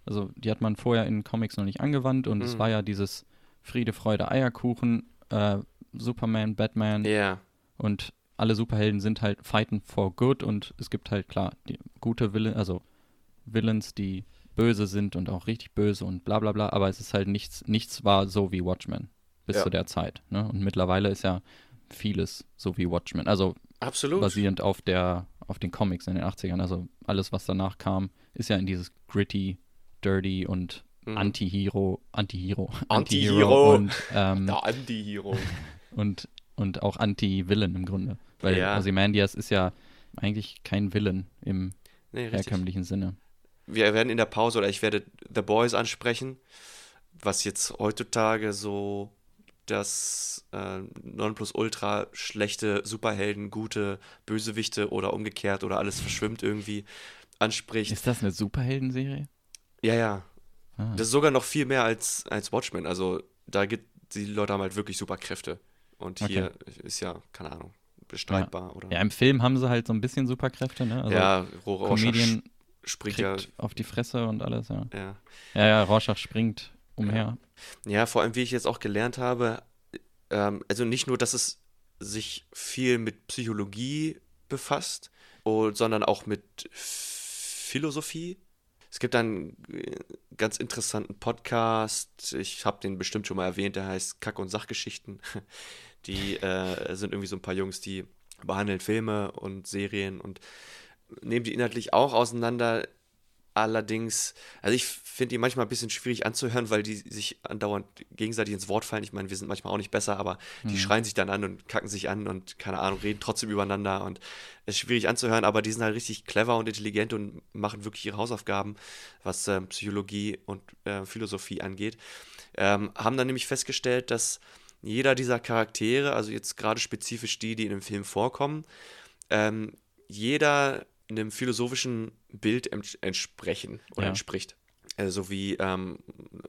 Speaker 3: also die hat man vorher in Comics noch nicht angewandt und es
Speaker 2: Mhm.
Speaker 3: war ja dieses Friede, Freude, Eierkuchen, äh, Superman, Batman
Speaker 2: Ja.
Speaker 3: und alle Superhelden sind halt fighten for good und es gibt halt klar die gute Villain, also Villains, die böse sind und auch richtig böse und bla bla bla, aber es ist halt nichts, nichts war so wie Watchmen bis
Speaker 2: Ja.
Speaker 3: zu der Zeit. Ne? Und mittlerweile ist ja vieles so wie Watchmen. Also
Speaker 2: Absolut.
Speaker 3: basierend auf der, auf den Comics in den 80ern. Also alles, was danach kam, ist ja in dieses gritty, dirty und
Speaker 2: Mhm.
Speaker 3: Anti-Hero, Anti-Hero,
Speaker 2: Anti-Hero.
Speaker 3: und, ähm,
Speaker 2: Der Anti-Hero.
Speaker 3: und, und auch Anti-Villain im Grunde. Weil
Speaker 2: Ja.
Speaker 3: Ozymandias ist ja eigentlich kein Villain im
Speaker 2: Nee,
Speaker 3: herkömmlichen Sinne.
Speaker 2: Wir werden in der Pause oder ich werde The Boys ansprechen, was jetzt heutzutage so das äh, Nonplusultra schlechte Superhelden, gute Bösewichte oder umgekehrt oder alles verschwimmt irgendwie anspricht.
Speaker 3: Ist das eine Superheldenserie?
Speaker 2: Ja, ja.
Speaker 3: Ah.
Speaker 2: Das ist sogar noch viel mehr als, als Watchmen. Also da gibt die Leute haben halt wirklich Superkräfte. Und hier ist ja, keine Ahnung, bestreitbar. Oder?
Speaker 3: Ja, im Film haben sie halt so ein bisschen Superkräfte, ne? Also
Speaker 2: ja, Ro- Rorschach
Speaker 3: Comedian
Speaker 2: springt ja,
Speaker 3: auf die Fresse und alles, ja.
Speaker 2: ja.
Speaker 3: Ja, ja, Rorschach springt umher.
Speaker 2: Ja, vor allem, wie ich jetzt auch gelernt habe, ähm, also nicht nur, dass es sich viel mit Psychologie befasst, und, sondern auch mit Philosophie. Es gibt einen äh, ganz interessanten Podcast, ich habe den bestimmt schon mal erwähnt, der heißt Kack- und Sachgeschichten. Die äh, sind irgendwie so ein paar Jungs, die behandeln Filme und Serien und nehmen die inhaltlich auch auseinander. Allerdings, also ich finde die manchmal ein bisschen schwierig anzuhören, weil die sich andauernd gegenseitig ins Wort fallen. Ich meine, wir sind manchmal auch nicht besser, aber die schreien sich dann an und kacken sich an und keine Ahnung, reden trotzdem übereinander und es ist schwierig anzuhören, aber die sind halt richtig clever und intelligent und machen wirklich ihre Hausaufgaben, was ähm, Psychologie und äh, Philosophie angeht. Ähm, haben dann nämlich festgestellt, dass jeder dieser Charaktere, also jetzt gerade spezifisch die, die in dem Film vorkommen, ähm, jeder einem philosophischen Bild ents- entsprechen oder
Speaker 3: Ja.
Speaker 2: entspricht. Äh, so wie ähm,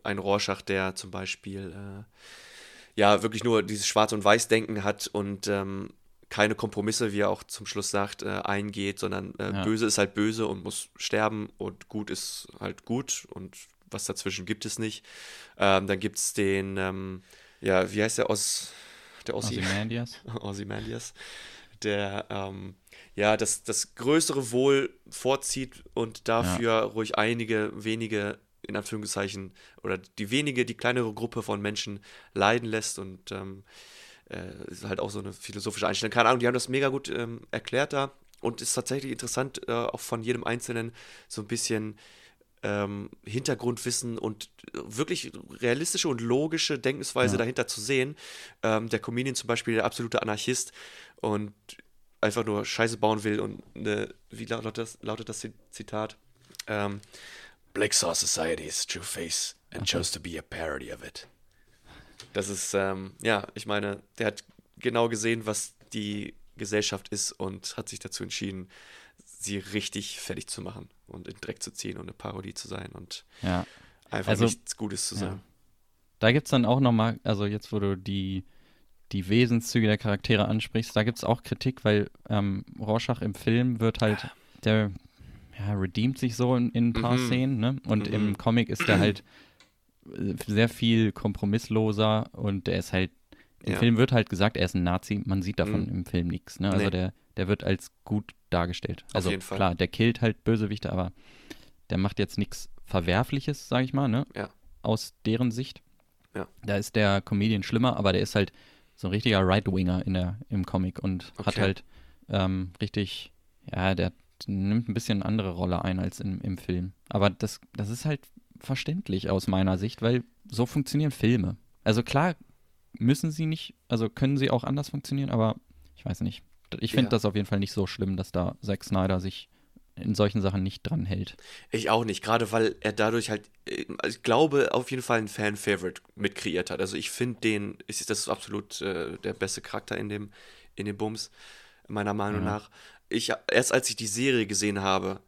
Speaker 2: ein Rorschach, der zum Beispiel äh, ja wirklich nur dieses Schwarz- und Weiß-Denken hat und ähm, keine Kompromisse, wie er auch zum Schluss sagt, äh, eingeht, sondern äh,
Speaker 3: Ja.
Speaker 2: böse ist halt böse und muss sterben und gut ist halt gut und was dazwischen gibt es nicht. Ähm, dann gibt es den, ähm, ja, wie heißt der Os, der Ossi?
Speaker 3: Ozymandias.
Speaker 2: Ozymandias, der ähm, ja das, das größere Wohl vorzieht und dafür ruhig einige wenige, in Anführungszeichen, oder die wenige, die kleinere Gruppe von Menschen leiden lässt und ähm, äh, ist halt auch so eine philosophische Einstellung. Keine Ahnung, die haben das mega gut ähm, erklärt da und ist tatsächlich interessant, äh, auch von jedem Einzelnen so ein bisschen ähm, Hintergrundwissen und wirklich realistische und logische Denkensweise
Speaker 3: Ja.
Speaker 2: dahinter zu sehen. Ähm, der Comedian zum Beispiel, der absolute Anarchist und einfach nur Scheiße bauen will und eine, wie lautet das, lautet das Zitat? Ähm,
Speaker 10: Black saw society's true face and chose to be a parody of it.
Speaker 2: das ist, ähm, ja, ich meine, der hat genau gesehen, was die Gesellschaft ist und hat sich dazu entschieden, sie richtig fertig zu machen und in Dreck zu ziehen und eine Parodie zu sein und
Speaker 3: Ja.
Speaker 2: einfach
Speaker 3: Also,
Speaker 2: nichts Gutes zu
Speaker 3: ja.
Speaker 2: sein.
Speaker 3: Da gibt es dann auch nochmal, also jetzt, wo du die, die Wesenszüge der Charaktere ansprichst, da gibt es auch Kritik, weil ähm, Rorschach im Film wird halt, der ja, redeemt sich so in, in ein paar
Speaker 2: Mhm.
Speaker 3: Szenen, ne? Und
Speaker 2: Mhm.
Speaker 3: im Comic ist der halt äh, sehr viel kompromissloser und der ist halt, im
Speaker 2: Ja.
Speaker 3: Film wird halt gesagt, er ist ein Nazi, man sieht davon
Speaker 2: Mhm.
Speaker 3: im Film nichts, ne? Also
Speaker 2: Nee.
Speaker 3: der, der wird als gut dargestellt. Also klar, der killt halt Bösewichte, aber der macht jetzt nichts Verwerfliches, sag ich mal, ne?
Speaker 2: Ja.
Speaker 3: Aus deren Sicht.
Speaker 2: Ja.
Speaker 3: Da ist der Comedian schlimmer, aber der ist halt so ein richtiger Right-Winger in der, im Comic und hat
Speaker 2: Okay.
Speaker 3: halt ähm, richtig, ja, der nimmt ein bisschen andere Rolle ein als im, im Film. Aber das, das ist halt verständlich aus meiner Sicht, weil so funktionieren Filme. Also klar müssen sie nicht, also können sie auch anders funktionieren, aber ich weiß nicht. Ich finde
Speaker 2: Ja.
Speaker 3: das auf jeden Fall nicht so schlimm, dass da Zack Snyder sich in solchen Sachen nicht dran hält.
Speaker 2: Ich auch nicht, gerade weil er dadurch halt, äh, ich glaube, auf jeden Fall einen Fan-Favorite mitkreiert hat. Also ich finde den, ist, das ist absolut äh, der beste Charakter in dem, in dem Bums, meiner Meinung
Speaker 3: Ja.
Speaker 2: nach. Ich, erst als ich die Serie gesehen habe,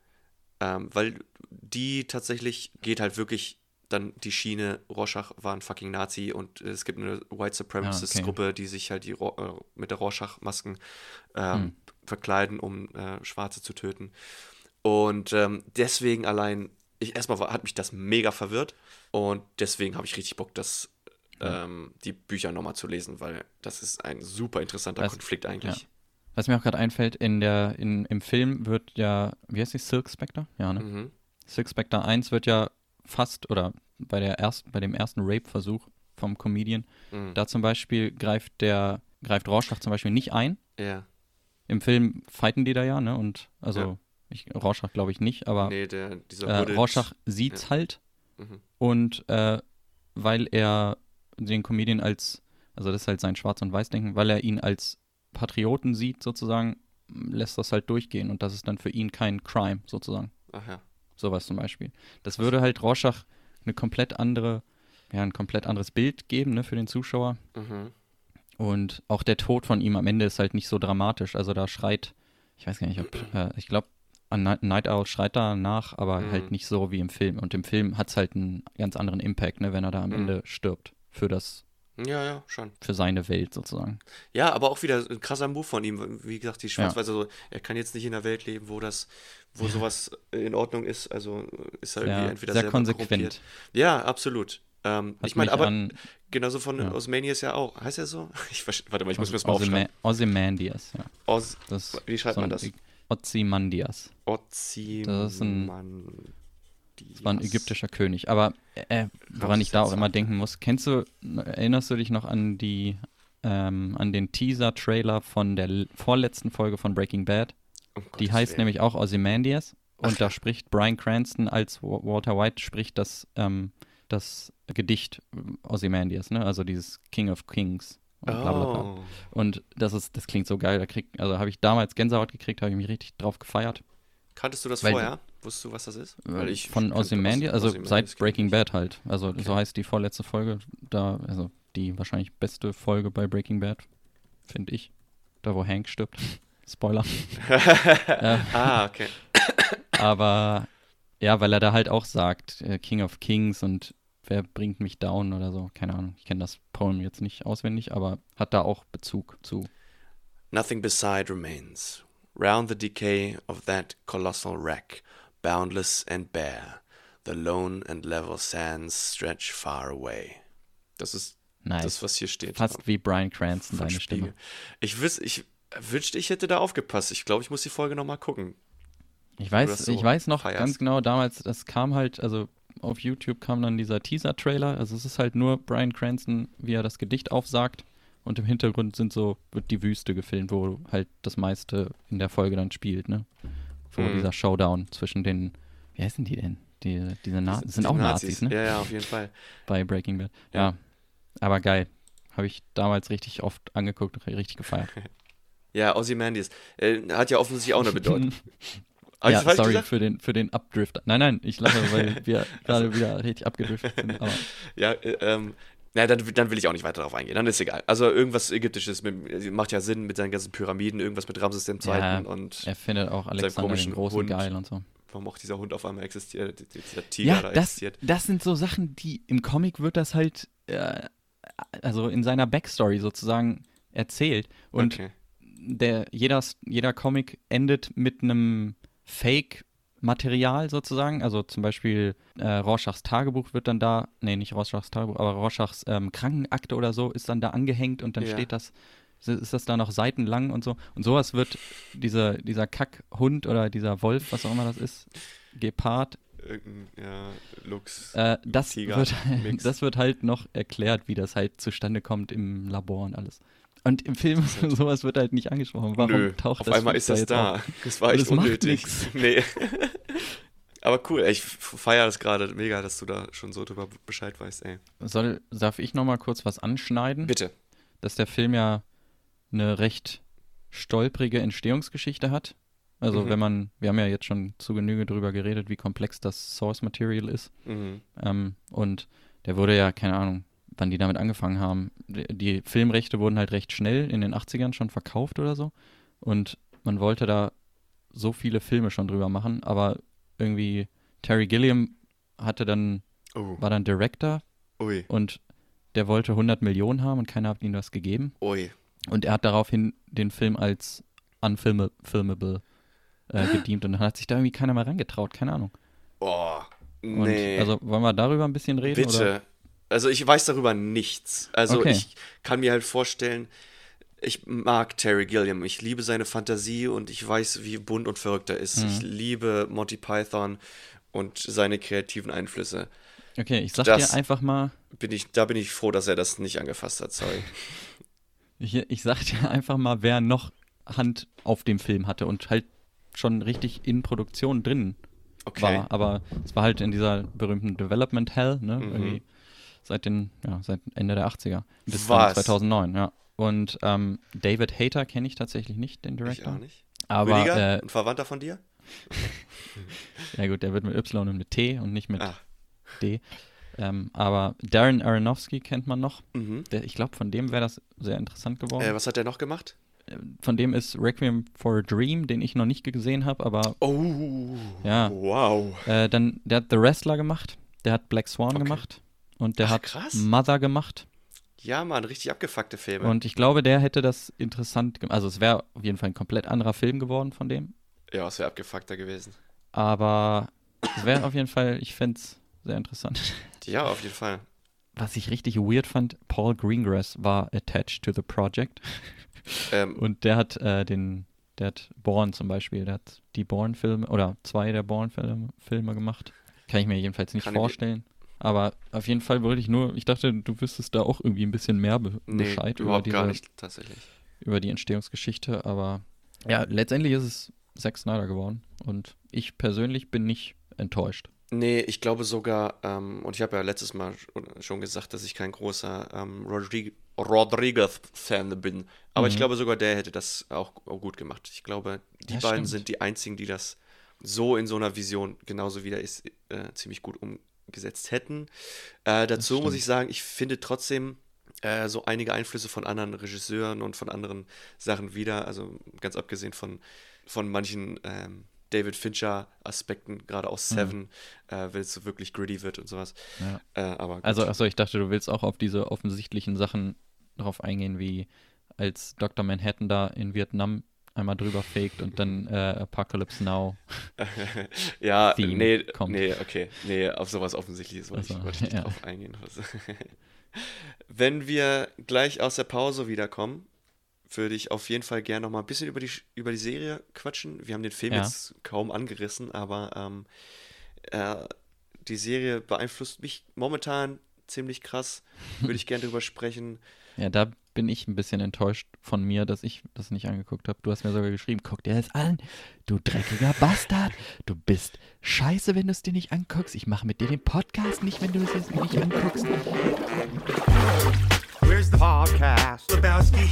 Speaker 2: ähm, weil die tatsächlich geht halt wirklich dann die Schiene, Rorschach war ein fucking Nazi und es gibt eine White Supremacist-Gruppe, die sich halt die, äh, mit der Rorschach-Masken ähm,
Speaker 3: Hm.
Speaker 2: verkleiden, um äh, Schwarze zu töten. Und ähm, deswegen allein, ich erstmal war, hat mich das mega verwirrt und deswegen habe ich richtig Bock, das ähm, die Bücher nochmal zu lesen, weil das ist ein super interessanter
Speaker 3: Das-
Speaker 2: Konflikt eigentlich.
Speaker 3: Was mir auch gerade einfällt, in der, in, im Film wird ja, wie heißt die, Silk Spectre? Ja, ne?
Speaker 2: Mhm.
Speaker 3: Silk Spectre 1 wird ja fast, oder bei, der ersten, bei dem ersten Rape-Versuch vom Comedian,
Speaker 2: Mhm.
Speaker 3: da zum Beispiel greift der, greift Rorschach zum Beispiel nicht ein.
Speaker 2: Ja.
Speaker 3: Im Film fighten die da ja, ne? Und also,
Speaker 2: Ja.
Speaker 3: ich, Rorschach glaube ich nicht, aber
Speaker 2: Nee, der,
Speaker 3: äh, Rorschach sieht's
Speaker 2: ja.
Speaker 3: halt.
Speaker 2: Mhm.
Speaker 3: Und äh, weil er den Comedian als, also das ist halt sein Schwarz- und Weiß-Denken, weil er ihn als Patrioten sieht, sozusagen, lässt das halt durchgehen und das ist dann für ihn kein Crime, sozusagen.
Speaker 2: Ach ja.
Speaker 3: Sowas zum Beispiel. Das würde halt Rorschach eine komplett andere, ja, ein komplett anderes Bild geben, ne, für den Zuschauer.
Speaker 2: Mhm.
Speaker 3: Und auch der Tod von ihm am Ende ist halt nicht so dramatisch. Also da schreit, ich weiß gar nicht, ob, äh, ich glaube, Night Owl schreit da nach, aber
Speaker 2: Mhm.
Speaker 3: halt nicht so wie im Film. Und im Film hat es halt einen ganz anderen Impact, ne, wenn er da am
Speaker 2: Mhm.
Speaker 3: Ende stirbt. Für das,
Speaker 2: Ja, ja, schon.
Speaker 3: für seine Welt sozusagen.
Speaker 2: Ja, aber auch wieder ein krasser Move von ihm. Wie gesagt, die Schwarzweiße, so, er kann jetzt nicht in einer Welt leben, wo das, wo sowas in Ordnung ist. Also ist er irgendwie
Speaker 3: Sehr,
Speaker 2: entweder
Speaker 3: sehr konsequent.
Speaker 2: Ja, absolut. Ähm, ich meine, aber
Speaker 3: an
Speaker 2: genauso von
Speaker 3: ja.
Speaker 2: Ozymandias ja auch. Heißt er so? Ich, warte mal, ich muss mir das mal aufschreiben.
Speaker 3: Ozymandias, ja.
Speaker 2: Oz,
Speaker 3: Das,
Speaker 2: wie schreibt
Speaker 3: so
Speaker 2: man das?
Speaker 3: Ozymandias. Das ist ein-
Speaker 2: Ozymandias.
Speaker 3: Das war ein ägyptischer König. Aber äh, woran ich da auch immer denken muss, kennst du, erinnerst du dich noch an die, ähm, an den Teaser-Trailer von der vorletzten Folge von Breaking Bad?
Speaker 2: Um
Speaker 3: Die
Speaker 2: Gottes
Speaker 3: heißt
Speaker 2: Willen.
Speaker 3: nämlich auch Ozymandias. Und da spricht Brian Cranston als Wa- Walter White spricht das, ähm, das Gedicht äh, Ozymandias, ne? Also dieses King of Kings. Und bla bla bla.
Speaker 2: Oh.
Speaker 3: Und das ist, das klingt so geil. Da krieg, also habe ich damals Gänsehaut gekriegt, habe ich mich richtig drauf gefeiert.
Speaker 2: Kanntest du das
Speaker 3: Weil-
Speaker 2: vorher? Wusstest du, was das ist? Weil ich
Speaker 3: von Ozymandias,
Speaker 2: Ozy-
Speaker 3: also
Speaker 2: Ozymandias
Speaker 3: seit Breaking. Bad halt. Also
Speaker 2: Okay.
Speaker 3: so heißt die vorletzte Folge, da, also die wahrscheinlich beste Folge bei Breaking Bad, finde ich. Da wo Hank stirbt. Spoiler. Äh,
Speaker 2: ah, okay.
Speaker 3: aber ja, weil er da halt auch sagt, äh, King of Kings und wer bringt mich down oder so. Keine Ahnung. Ich kenne das Poem jetzt nicht auswendig, aber hat da auch Bezug zu.
Speaker 2: Nothing beside remains. Round the decay of that colossal wreck, boundless and bare, the lone and level sands stretch far away. Das ist
Speaker 3: Nice.
Speaker 2: das, was hier steht.
Speaker 3: Fast wie Brian Cranston,
Speaker 2: Von
Speaker 3: deine
Speaker 2: Spiegel.
Speaker 3: Stimme.
Speaker 2: Ich, wüs ich wünschte, ich hätte da aufgepasst. Ich glaube, ich muss die Folge nochmal gucken.
Speaker 3: Ich weiß,
Speaker 2: so
Speaker 3: ich weiß noch
Speaker 2: feierst.
Speaker 3: ganz genau damals, das kam halt, also auf YouTube kam dann dieser Teaser-Trailer. Also es ist halt nur Brian Cranston, wie er das Gedicht aufsagt. Und im Hintergrund sind so, wird die Wüste gefilmt, wo halt das meiste in der Folge dann spielt, ne? Wo
Speaker 2: Mhm.
Speaker 3: dieser Showdown zwischen den, wie heißen die denn? Die, diese Na das sind auch Nazis, ne?
Speaker 2: Ja, ja, auf jeden Fall.
Speaker 3: Bei Breaking Bad.
Speaker 2: Ja.
Speaker 3: Ja. Aber geil. Habe ich damals richtig oft angeguckt und richtig gefeiert.
Speaker 2: Ja, Ozymandias. Äh, hat ja offensichtlich auch eine Bedeutung. Hab
Speaker 3: ja, sorry
Speaker 2: gesagt?
Speaker 3: für den, für den Abdrift. Nein, nein, ich lache, weil wir gerade wieder richtig abgedriftet sind. Aber
Speaker 2: Ja, äh, ähm, na, dann, dann will ich auch nicht weiter darauf eingehen. Dann ist egal. Also irgendwas Ägyptisches mit, macht ja Sinn mit seinen ganzen Pyramiden, irgendwas mit Ramses II.
Speaker 3: Ja,
Speaker 2: und
Speaker 3: er findet auch Alexander
Speaker 2: komischen
Speaker 3: den Großen
Speaker 2: Hund.
Speaker 3: geil und so.
Speaker 2: warum auch dieser Hund auf einmal existiert, dieser Tiger
Speaker 3: Ja,
Speaker 2: da
Speaker 3: das,
Speaker 2: existiert.
Speaker 3: das sind so Sachen, die im Comic wird das halt, äh, also in seiner Backstory sozusagen erzählt. Und
Speaker 2: okay.
Speaker 3: der, jeder, jeder Comic endet mit einem Fake-Material sozusagen. Also zum Beispiel äh, Rorschachs Tagebuch wird dann da, nee, nicht Rorschachs Tagebuch, aber Rorschachs ähm, Krankenakte oder so ist dann da angehängt und dann
Speaker 2: Ja.
Speaker 3: steht das, ist das da noch seitenlang und so. Und sowas wird dieser, dieser Kackhund oder dieser Wolf, was auch immer das ist, Gepard,
Speaker 2: Irgendein, ja, Lux.
Speaker 3: äh, das,
Speaker 2: Tiger,
Speaker 3: wird, das wird halt noch erklärt, wie das halt zustande kommt im Labor und alles. Und im Film sowas wird halt nicht angesprochen. Warum
Speaker 2: Nö,
Speaker 3: taucht
Speaker 2: auf
Speaker 3: das
Speaker 2: einmal ist das da.
Speaker 3: auf?
Speaker 2: Das war echt
Speaker 3: macht
Speaker 2: unnötig. Nee. Aber cool, ich feiere das gerade mega, dass du da schon so drüber Bescheid weißt, ey.
Speaker 3: Soll, darf ich noch mal kurz was anschneiden?
Speaker 2: Bitte.
Speaker 3: Dass der Film ja eine recht stolprige Entstehungsgeschichte hat. Also
Speaker 2: Mhm.
Speaker 3: wenn man, wir haben ja jetzt schon zu Genüge drüber geredet, wie komplex das Source Material ist.
Speaker 2: Mhm.
Speaker 3: Ähm, und der wurde ja, keine Ahnung, wann die damit angefangen haben. Die, Filmrechte wurden halt recht schnell in den 80ern schon verkauft oder so. Und man wollte da so viele Filme schon drüber machen, aber irgendwie Terry Gilliam hatte dann,
Speaker 2: Oh.
Speaker 3: war dann Director
Speaker 2: Ui.
Speaker 3: und der wollte 100 Millionen haben und keiner hat ihm das gegeben.
Speaker 2: Ui.
Speaker 3: Und er hat daraufhin den Film als unfilmable äh, gedient und dann hat sich da irgendwie keiner mehr rangetraut, keine Ahnung.
Speaker 2: Oh.
Speaker 3: Und
Speaker 2: Nee.
Speaker 3: also wollen wir darüber ein bisschen reden?
Speaker 2: Bitte.
Speaker 3: Oder?
Speaker 2: Also ich weiß darüber nichts. Also
Speaker 3: Okay.
Speaker 2: ich kann mir halt vorstellen, ich mag Terry Gilliam. Ich liebe seine Fantasie und ich weiß, wie bunt und verrückt er ist.
Speaker 3: Mhm.
Speaker 2: Ich liebe Monty Python und seine kreativen Einflüsse.
Speaker 3: Okay, ich sag
Speaker 2: Das-
Speaker 3: dir einfach mal,
Speaker 2: Bin ich, da bin ich froh, dass er das nicht angefasst hat, sorry.
Speaker 3: ich, ich sag dir einfach mal, wer noch Hand auf dem Film hatte und halt schon richtig in Produktion drin
Speaker 2: Okay.
Speaker 3: war. Aber es war halt in dieser berühmten Development Hell, ne?
Speaker 2: Mhm.
Speaker 3: Seit den, ja, seit Ende der 80er. Bis
Speaker 2: Was?
Speaker 3: dann 2009, ja. Und ähm, David Hayter kenne ich tatsächlich nicht, den
Speaker 2: Ich
Speaker 3: Director.
Speaker 2: auch nicht.
Speaker 3: Aber
Speaker 2: Rüdiger,
Speaker 3: äh,
Speaker 2: ein Verwandter von dir?
Speaker 3: ja gut, der wird mit Y und mit T und nicht mit
Speaker 2: Ah.
Speaker 3: D. Ähm, aber Darren Aronofsky kennt man noch.
Speaker 2: Mhm.
Speaker 3: Der, ich glaube, von dem wäre das sehr interessant geworden.
Speaker 2: Äh, was hat er noch gemacht?
Speaker 3: von dem ist Requiem for a Dream, den ich noch nicht gesehen habe, aber
Speaker 2: Oh.
Speaker 3: Ja.
Speaker 2: Wow.
Speaker 3: äh, dann, der hat The Wrestler gemacht, der hat Black Swan
Speaker 2: Okay.
Speaker 3: gemacht und der
Speaker 2: Ach,
Speaker 3: hat
Speaker 2: krass.
Speaker 3: Mother gemacht.
Speaker 2: Ja, Mann, richtig abgefuckte Filme.
Speaker 3: Und ich glaube, der hätte das interessant gemacht. Also es wäre auf jeden Fall ein komplett anderer Film geworden von dem.
Speaker 2: ja, es wäre abgefuckter gewesen.
Speaker 3: Aber es wäre auf jeden Fall, ich fände es sehr interessant.
Speaker 2: Ja, auf jeden Fall.
Speaker 3: Was ich richtig weird fand, Paul Greengrass war attached to the project.
Speaker 2: Ähm,
Speaker 3: Und der hat äh, den, der hat Born zum Beispiel, der hat die Born-Filme oder zwei der Born-Filme Filme gemacht. Kann ich mir jedenfalls nicht
Speaker 2: Kann
Speaker 3: vorstellen. Aber auf jeden Fall wollte ich nur, ich dachte, du wüsstest da auch irgendwie ein bisschen mehr be
Speaker 2: nee,
Speaker 3: Bescheid über,
Speaker 2: überhaupt
Speaker 3: diese,
Speaker 2: gar nicht, tatsächlich.
Speaker 3: über die Entstehungsgeschichte. Aber ja, letztendlich ist es Zack Snyder geworden. Und ich persönlich bin nicht enttäuscht.
Speaker 2: Nee, ich glaube sogar, ähm, und ich habe ja letztes Mal sch- schon gesagt, dass ich kein großer ähm, Rodrig Rodriguez-Fan bin. Aber ich
Speaker 3: Mhm.
Speaker 2: glaube sogar, der hätte das auch, gut gemacht. Ich glaube, die
Speaker 3: Ja,
Speaker 2: beiden
Speaker 3: stimmt.
Speaker 2: sind die einzigen, die das so in so einer Vision, genauso wie der ist, äh, ziemlich gut umgesetzt hätten. Äh, dazu muss ich sagen, ich finde trotzdem äh, so einige Einflüsse von anderen Regisseuren und von anderen Sachen wieder. Also ganz abgesehen von, von manchen ähm, David Fincher-Aspekten, gerade aus Seven, äh, wenn es so wirklich gritty wird und sowas.
Speaker 3: Mhm. Ja.
Speaker 2: Äh, aber gut.
Speaker 3: Also, achso, ich dachte, du willst auch auf diese offensichtlichen Sachen drauf eingehen, wie als Dr. Manhattan da in Vietnam einmal drüber faked und dann äh, Apocalypse Now.
Speaker 2: ja,
Speaker 3: Theme
Speaker 2: nee,
Speaker 3: kommt.
Speaker 2: nee, okay. Nee, auf sowas Offensichtliches wollte
Speaker 3: Ach so,
Speaker 2: ich, wollte ich nicht
Speaker 3: ja.
Speaker 2: drauf eingehen. Wenn wir gleich aus der Pause wiederkommen, würde ich auf jeden Fall gerne noch mal ein bisschen über die, über die Serie quatschen. Wir haben den Film
Speaker 3: Ja.
Speaker 2: jetzt kaum angerissen, aber ähm, äh, die Serie beeinflusst mich momentan ziemlich krass. Würde ich gerne drüber sprechen.
Speaker 3: Ja, da bin ich ein bisschen enttäuscht von mir, dass ich das nicht angeguckt habe. Du hast mir sogar geschrieben, guck dir das an, du dreckiger Bastard. Du bist scheiße, wenn du es dir nicht anguckst. Ich mache mit dir den Podcast nicht, wenn du es jetzt nicht anguckst.
Speaker 5: Where's the podcast? Lebowski.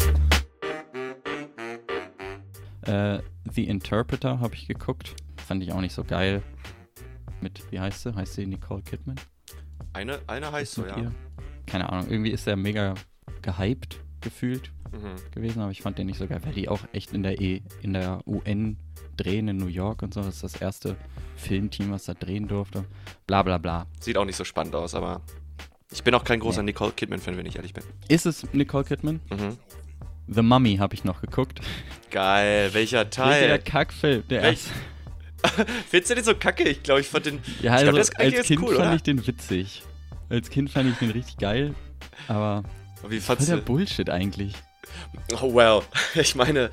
Speaker 3: Äh, The Interpreter habe ich geguckt. Fand ich auch nicht so geil. Mit, wie heißt sie? Heißt sie Nicole Kidman?
Speaker 2: Eine, eine heißt so, ja.
Speaker 3: ihr? Keine Ahnung, irgendwie ist er mega gehypt gefühlt
Speaker 2: Mhm.
Speaker 3: gewesen, aber ich fand den nicht so geil, weil die auch echt in der, e, in der UN drehen in New York und so. Das ist das erste Filmteam, was da drehen durfte. Bla bla bla.
Speaker 2: Sieht auch nicht so spannend aus, aber ich bin auch kein großer
Speaker 3: Nee.
Speaker 2: Nicole Kidman-Fan, wenn ich ehrlich bin.
Speaker 3: Ist es Nicole Kidman?
Speaker 2: Mhm.
Speaker 3: The Mummy habe ich noch geguckt.
Speaker 2: Geil, welcher
Speaker 3: Der
Speaker 2: Teil?
Speaker 3: Kackfilm. Der
Speaker 2: Welch-
Speaker 3: erste.
Speaker 2: Findest du den so kacke? Ich glaube, ich fand den.
Speaker 3: Ja, also
Speaker 2: glaub,
Speaker 3: als Kind
Speaker 2: cool,
Speaker 3: fand
Speaker 2: oder?
Speaker 3: ich den witzig. Als Kind fand ich den richtig geil, aber
Speaker 2: Wie
Speaker 3: voll
Speaker 2: fandst
Speaker 3: der
Speaker 2: du?
Speaker 3: Bullshit eigentlich.
Speaker 2: Oh, well. Ich meine.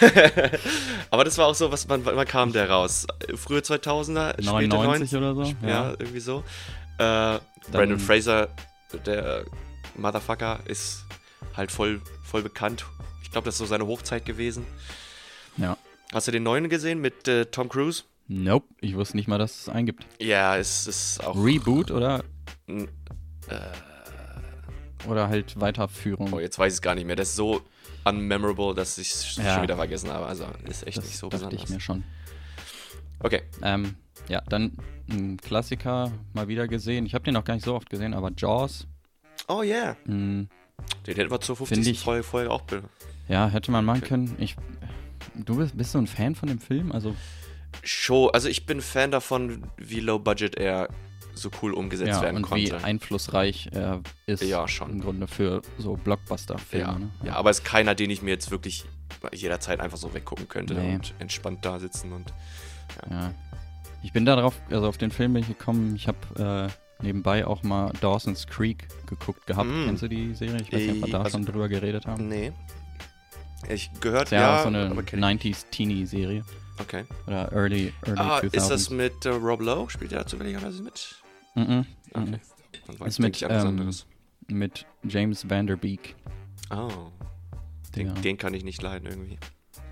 Speaker 2: aber das war auch so, was wann, wann kam der raus? Frühe 2000er? späte
Speaker 3: 99
Speaker 2: 90er?
Speaker 3: oder so?
Speaker 2: Ja, irgendwie so. Äh, Brandon Fraser, der Motherfucker, ist halt voll, voll bekannt. Ich glaube, das ist so seine Hochzeit gewesen.
Speaker 3: Ja.
Speaker 2: Hast du den neuen gesehen mit äh, Tom Cruise?
Speaker 3: Nope, ich wusste nicht mal, dass es eingibt.
Speaker 2: Ja, es ist auch.
Speaker 3: Reboot oder,
Speaker 2: N-
Speaker 3: oder halt Weiterführung?
Speaker 2: Oh, jetzt weiß ich es gar nicht mehr. Das ist so unmemorable, dass ich es
Speaker 3: Ja.
Speaker 2: schon wieder vergessen habe. Also ist echt
Speaker 3: das
Speaker 2: nicht so
Speaker 3: dachte
Speaker 2: besonders.
Speaker 3: ich mir schon.
Speaker 2: Okay.
Speaker 3: Ähm, ja, dann ein Klassiker mal wieder gesehen. Ich habe den noch gar nicht so oft gesehen, aber Jaws.
Speaker 2: Oh yeah.
Speaker 3: Mh,
Speaker 2: Den hätten wir zur
Speaker 3: Find
Speaker 2: 50.
Speaker 3: ich-
Speaker 2: Folge, auch
Speaker 3: ja, hätte man machen können. Ich, du bist, bist du ein Fan von dem Film? Also,
Speaker 2: Show. Also ich bin Fan davon, wie low budget er so cool umgesetzt
Speaker 3: ja,
Speaker 2: werden
Speaker 3: und wie
Speaker 2: konnte.
Speaker 3: einflussreich er ist
Speaker 2: Ja, schon.
Speaker 3: im Grunde für so Blockbuster-Filme.
Speaker 2: ja.
Speaker 3: Ne?
Speaker 2: ja, aber ist keiner, den ich mir jetzt wirklich jederzeit einfach so weggucken könnte
Speaker 3: Nee.
Speaker 2: und entspannt da sitzen und
Speaker 3: Ja. Ich bin da drauf, also auf den Film bin ich gekommen. Ich habe äh, nebenbei auch mal Dawson's Creek geguckt gehabt.
Speaker 2: Mm.
Speaker 3: Kennst du die Serie? Ich weiß nicht, ob wir
Speaker 2: Äh,
Speaker 3: da
Speaker 2: also-
Speaker 3: schon drüber geredet haben.
Speaker 2: nee. Ich gehört
Speaker 3: Ja,
Speaker 2: ja,
Speaker 3: so eine
Speaker 2: aber kenn ich.
Speaker 3: 90s Teenie-Serie.
Speaker 2: Okay.
Speaker 3: Oder Early, early
Speaker 2: Ah,
Speaker 3: 2000s.
Speaker 2: ist das mit äh, Rob Lowe? Spielt er da zufälligerweise mit?
Speaker 3: Mhm, mhm.
Speaker 2: Okay. Dann weiß
Speaker 3: Ist mit,
Speaker 2: ich
Speaker 3: ähm. Mit James Vanderbeek,
Speaker 2: Oh. Den,
Speaker 3: der,
Speaker 2: den kann ich nicht leiden irgendwie.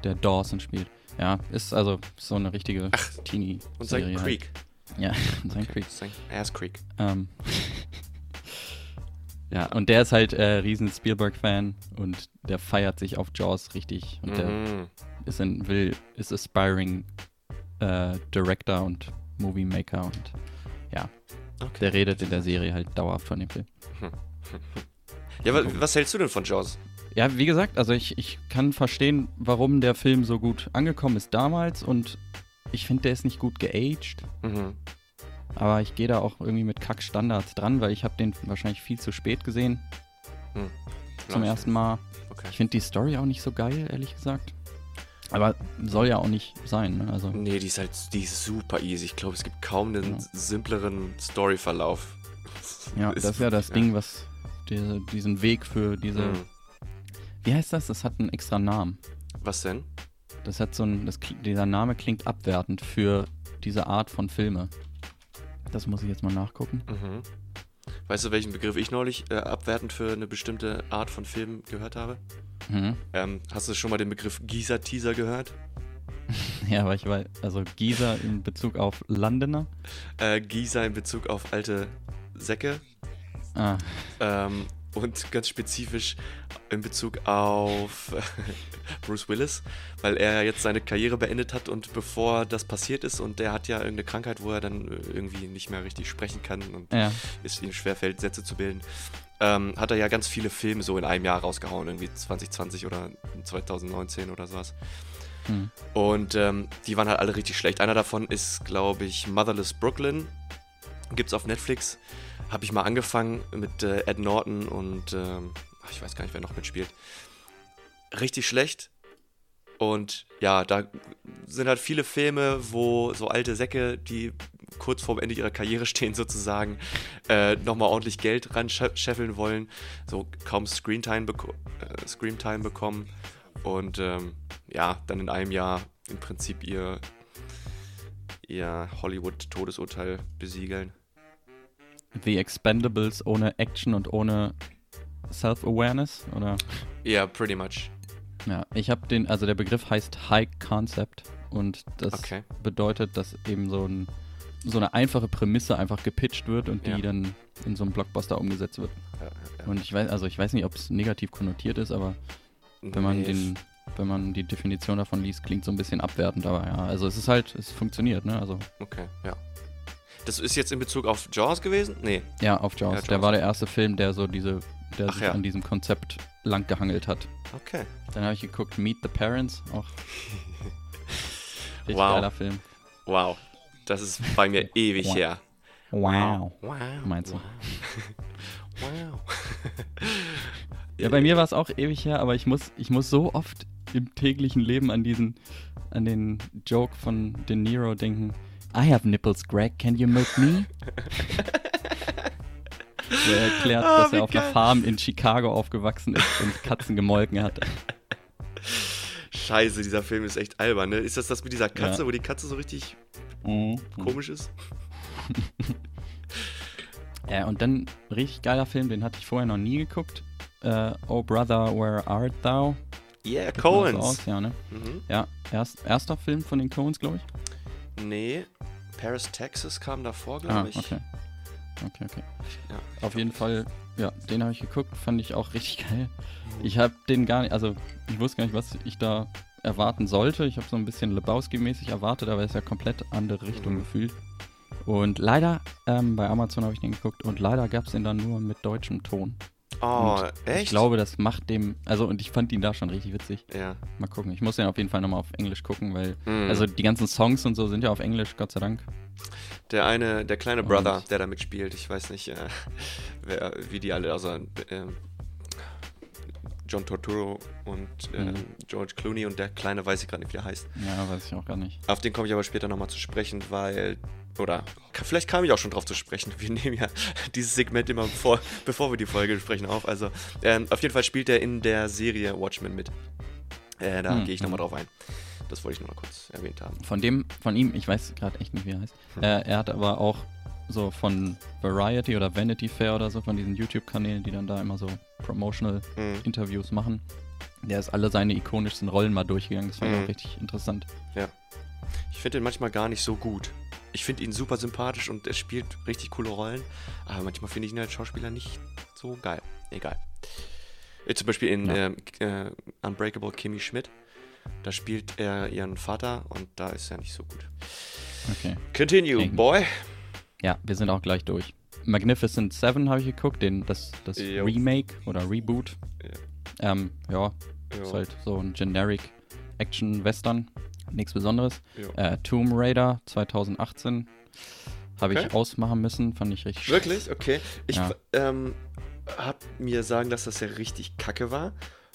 Speaker 3: der Dawson spielt. Ja, ist also so eine richtige
Speaker 2: Ach,
Speaker 3: Teenie-Serie.
Speaker 2: Und sein
Speaker 3: halt.
Speaker 2: Creek.
Speaker 3: Ja, und sein Creek.
Speaker 2: Sein Ass Creek.
Speaker 3: Ähm. ja, und der ist halt äh, riesen Spielberg-Fan und der feiert sich auf Jaws richtig. Und der
Speaker 2: Mhm.
Speaker 3: ist ein, will, ist aspiring äh, Director und Movie Maker und ja,
Speaker 2: Okay.
Speaker 3: der redet in der Serie halt dauerhaft von dem Film.
Speaker 2: Ja, wa was hältst du denn von Jaws?
Speaker 3: Ja, wie gesagt, also ich, ich kann verstehen, warum der Film so gut angekommen ist damals und ich finde, der ist nicht gut geaged,
Speaker 2: Mhm.
Speaker 3: aber ich gehe da auch irgendwie mit Kackstandards dran, weil ich habe den wahrscheinlich viel zu spät gesehen zum
Speaker 2: Ja,
Speaker 3: ersten Mal.
Speaker 2: Okay.
Speaker 3: Ich finde die Story auch nicht so geil, ehrlich gesagt. Aber soll ja auch nicht sein, ne? Also,
Speaker 2: Nee, die ist halt die ist super easy. Ich glaube, es gibt kaum einen
Speaker 3: Ja.
Speaker 2: simpleren Storyverlauf.
Speaker 3: ja, das ist ja das Ding, was diese, diesen Weg für diese.
Speaker 2: Mhm.
Speaker 3: Wie heißt das? Das hat einen extra Namen.
Speaker 2: Was denn?
Speaker 3: Das hat so ein. Das, dieser Name klingt abwertend für diese Art von Filme. Das muss ich jetzt mal nachgucken.
Speaker 2: Mhm. Weißt du, welchen Begriff ich neulich äh, abwertend für eine bestimmte Art von Film gehört habe?
Speaker 3: Mhm.
Speaker 2: Ähm, hast du schon mal den Begriff Gießer-Teaser gehört?
Speaker 3: Ja, aber ich weiß, also Gießer in Bezug auf Londoner.
Speaker 2: Äh, Gießer in Bezug auf alte Säcke
Speaker 3: Ah,
Speaker 2: ähm, und ganz spezifisch in Bezug auf Bruce Willis, weil er jetzt seine Karriere beendet hat und bevor das passiert ist und der hat ja irgendeine Krankheit, wo er dann irgendwie nicht mehr richtig sprechen kann und
Speaker 3: ja.
Speaker 2: es ihm schwerfällt, Sätze zu bilden, ähm, hat er ja ganz viele Filme so in einem Jahr rausgehauen, irgendwie 2020 oder 2019 oder sowas.
Speaker 3: Hm.
Speaker 2: Und ähm, die waren halt alle richtig schlecht. Einer davon ist, glaube ich, Motherless Brooklyn. Gibt's auf Netflix. Habe ich mal angefangen mit äh, Ed Norton und ähm, ich weiß gar nicht, wer noch mitspielt. Richtig schlecht. Und ja, da sind halt viele Filme, wo so alte Säcke, die kurz vorm Ende ihrer Karriere stehen, sozusagen, äh, nochmal ordentlich Geld ran scheffeln wollen, so kaum Screentime, beko äh, Screentime bekommen und ähm, ja, dann in einem Jahr im Prinzip ihr, ihr Hollywood-Todesurteil besiegeln.
Speaker 3: The Expendables ohne Action und ohne Self-Awareness, oder?
Speaker 2: Ja, pretty much.
Speaker 3: Ja, ich habe den, also der Begriff heißt High Concept und das
Speaker 2: Okay.
Speaker 3: bedeutet, dass eben so, ein, so eine einfache Prämisse einfach gepitcht wird und die
Speaker 2: Ja.
Speaker 3: dann in so einem Blockbuster umgesetzt wird.
Speaker 2: Ja.
Speaker 3: Und ich weiß, also ich weiß nicht, ob es negativ konnotiert ist, aber wenn man
Speaker 2: Nee,
Speaker 3: den, wenn man die Definition davon liest, klingt so ein bisschen abwertend, aber ja, also es ist halt, es funktioniert, ne? Also
Speaker 2: Okay, ja. Das ist jetzt in Bezug auf Jaws gewesen? Nee.
Speaker 3: ja, auf Jaws.
Speaker 2: Ja,
Speaker 3: Der
Speaker 2: Jaws.
Speaker 3: war der erste Film, der so diese, der
Speaker 2: Ach
Speaker 3: sich
Speaker 2: ja.
Speaker 3: an diesem Konzept lang gehangelt hat.
Speaker 2: Okay.
Speaker 3: Dann habe ich geguckt, Meet the Parents, auch richtig
Speaker 2: Wow.
Speaker 3: geiler Film.
Speaker 2: Wow. Das ist bei mir ewig
Speaker 3: Wow.
Speaker 2: her.
Speaker 3: Wow.
Speaker 2: Wow.
Speaker 3: Meinst du?
Speaker 2: Wow.
Speaker 3: Ja, bei mir war es auch ewig her, aber ich muss, ich muss so oft im täglichen Leben an diesen, an den Joke von De Niro denken. I have nipples, Greg. Can you milk me? Wo er erklärt,
Speaker 2: Ah,
Speaker 3: dass er auf einer
Speaker 2: geil.
Speaker 3: Farm in Chicago aufgewachsen ist und Katzen gemolken hat.
Speaker 2: Scheiße, dieser Film ist echt albern, ne? Ist das das mit dieser Katze,
Speaker 3: Ja.
Speaker 2: wo die Katze so richtig
Speaker 3: Mhm.
Speaker 2: komisch ist?
Speaker 3: Ja, und dann richtig geiler Film, den hatte ich vorher noch nie geguckt. Äh, oh Brother, Where Art Thou?
Speaker 2: Yeah,
Speaker 3: Sieht man so
Speaker 2: Coens.
Speaker 3: Aus, ja, ne?
Speaker 2: Mhm.
Speaker 3: Ja, erst, erster Film von den Coens, glaube ich.
Speaker 2: Nee, Paris, Texas kam davor, glaube
Speaker 3: Ah,
Speaker 2: ich.
Speaker 3: okay. Okay, okay.
Speaker 2: Ja,
Speaker 3: Auf jeden Fall, ja, den habe ich geguckt, fand ich auch richtig geil. Ich habe den gar nicht, also ich wusste gar nicht, was ich da erwarten sollte. Ich habe so ein bisschen Lebowski-mäßig erwartet, aber es ist ja komplett andere Richtung
Speaker 2: Mhm.
Speaker 3: gefühlt. Und leider, ähm, bei Amazon habe ich den geguckt und leider gab es den dann nur mit deutschem Ton.
Speaker 2: Oh,
Speaker 3: und
Speaker 2: echt?
Speaker 3: Ich glaube, das macht dem, also und ich fand ihn da schon richtig witzig.
Speaker 2: Ja.
Speaker 3: Mal gucken. Ich muss den auf jeden Fall nochmal auf Englisch gucken, weil,
Speaker 2: Mhm.
Speaker 3: also die ganzen Songs und so sind ja auf Englisch, Gott sei Dank.
Speaker 2: Der eine, der kleine
Speaker 3: Und-
Speaker 2: Brother, der da mitspielt, ich weiß nicht, äh, wer, wie die alle, also äh, John Torturo und äh,
Speaker 3: Mhm.
Speaker 2: George Clooney und der kleine weiß ich gerade nicht, wie er heißt.
Speaker 3: Ja, weiß ich auch gar nicht.
Speaker 2: Auf den komme ich aber später nochmal zu sprechen, weil, oder vielleicht kam ich auch schon drauf zu sprechen. Wir nehmen ja dieses Segment immer vor, bevor wir die Folge besprechen auf. Also ähm, auf jeden Fall spielt er in der Serie Watchmen mit. Äh, da
Speaker 3: Hm,
Speaker 2: gehe ich nochmal
Speaker 3: hm.
Speaker 2: drauf ein. Das wollte ich nur mal kurz erwähnt haben.
Speaker 3: Von dem, von ihm, ich weiß gerade echt nicht, wie er heißt.
Speaker 2: Hm.
Speaker 3: Äh, er hat aber auch so von Variety oder Vanity Fair oder so, von diesen YouTube-Kanälen, die dann da immer so promotional
Speaker 2: Mhm.
Speaker 3: Interviews machen. Der ist alle seine ikonischsten Rollen mal durchgegangen. Das fand ich
Speaker 2: Mhm.
Speaker 3: auch richtig interessant.
Speaker 2: Ich finde ihn manchmal gar nicht so gut. Ich finde ihn super sympathisch und er spielt richtig coole Rollen. Aber manchmal finde ich ihn als Schauspieler nicht so geil. Egal. Jetzt zum Beispiel in
Speaker 3: Ja.
Speaker 2: ähm, äh, Unbreakable Kimmy Schmidt. Da spielt er ihren Vater und da ist er nicht so gut.
Speaker 3: Okay.
Speaker 2: Continue,
Speaker 3: Eng.
Speaker 2: boy.
Speaker 3: Ja, wir sind auch gleich durch. Magnificent Seven habe ich geguckt, den, das, das
Speaker 2: Jo.
Speaker 3: Remake oder Reboot. Ähm, ja,
Speaker 2: Ja.
Speaker 3: ist halt so ein generic Action-Western. Nichts Besonderes.
Speaker 2: Ja.
Speaker 3: Äh, Tomb Raider 2018 habe
Speaker 2: Okay.
Speaker 3: ich ausmachen müssen, fand ich richtig
Speaker 2: Wirklich? Okay. Ich
Speaker 3: Ja.
Speaker 2: ähm, hab mir sagen, dass das ja richtig kacke war.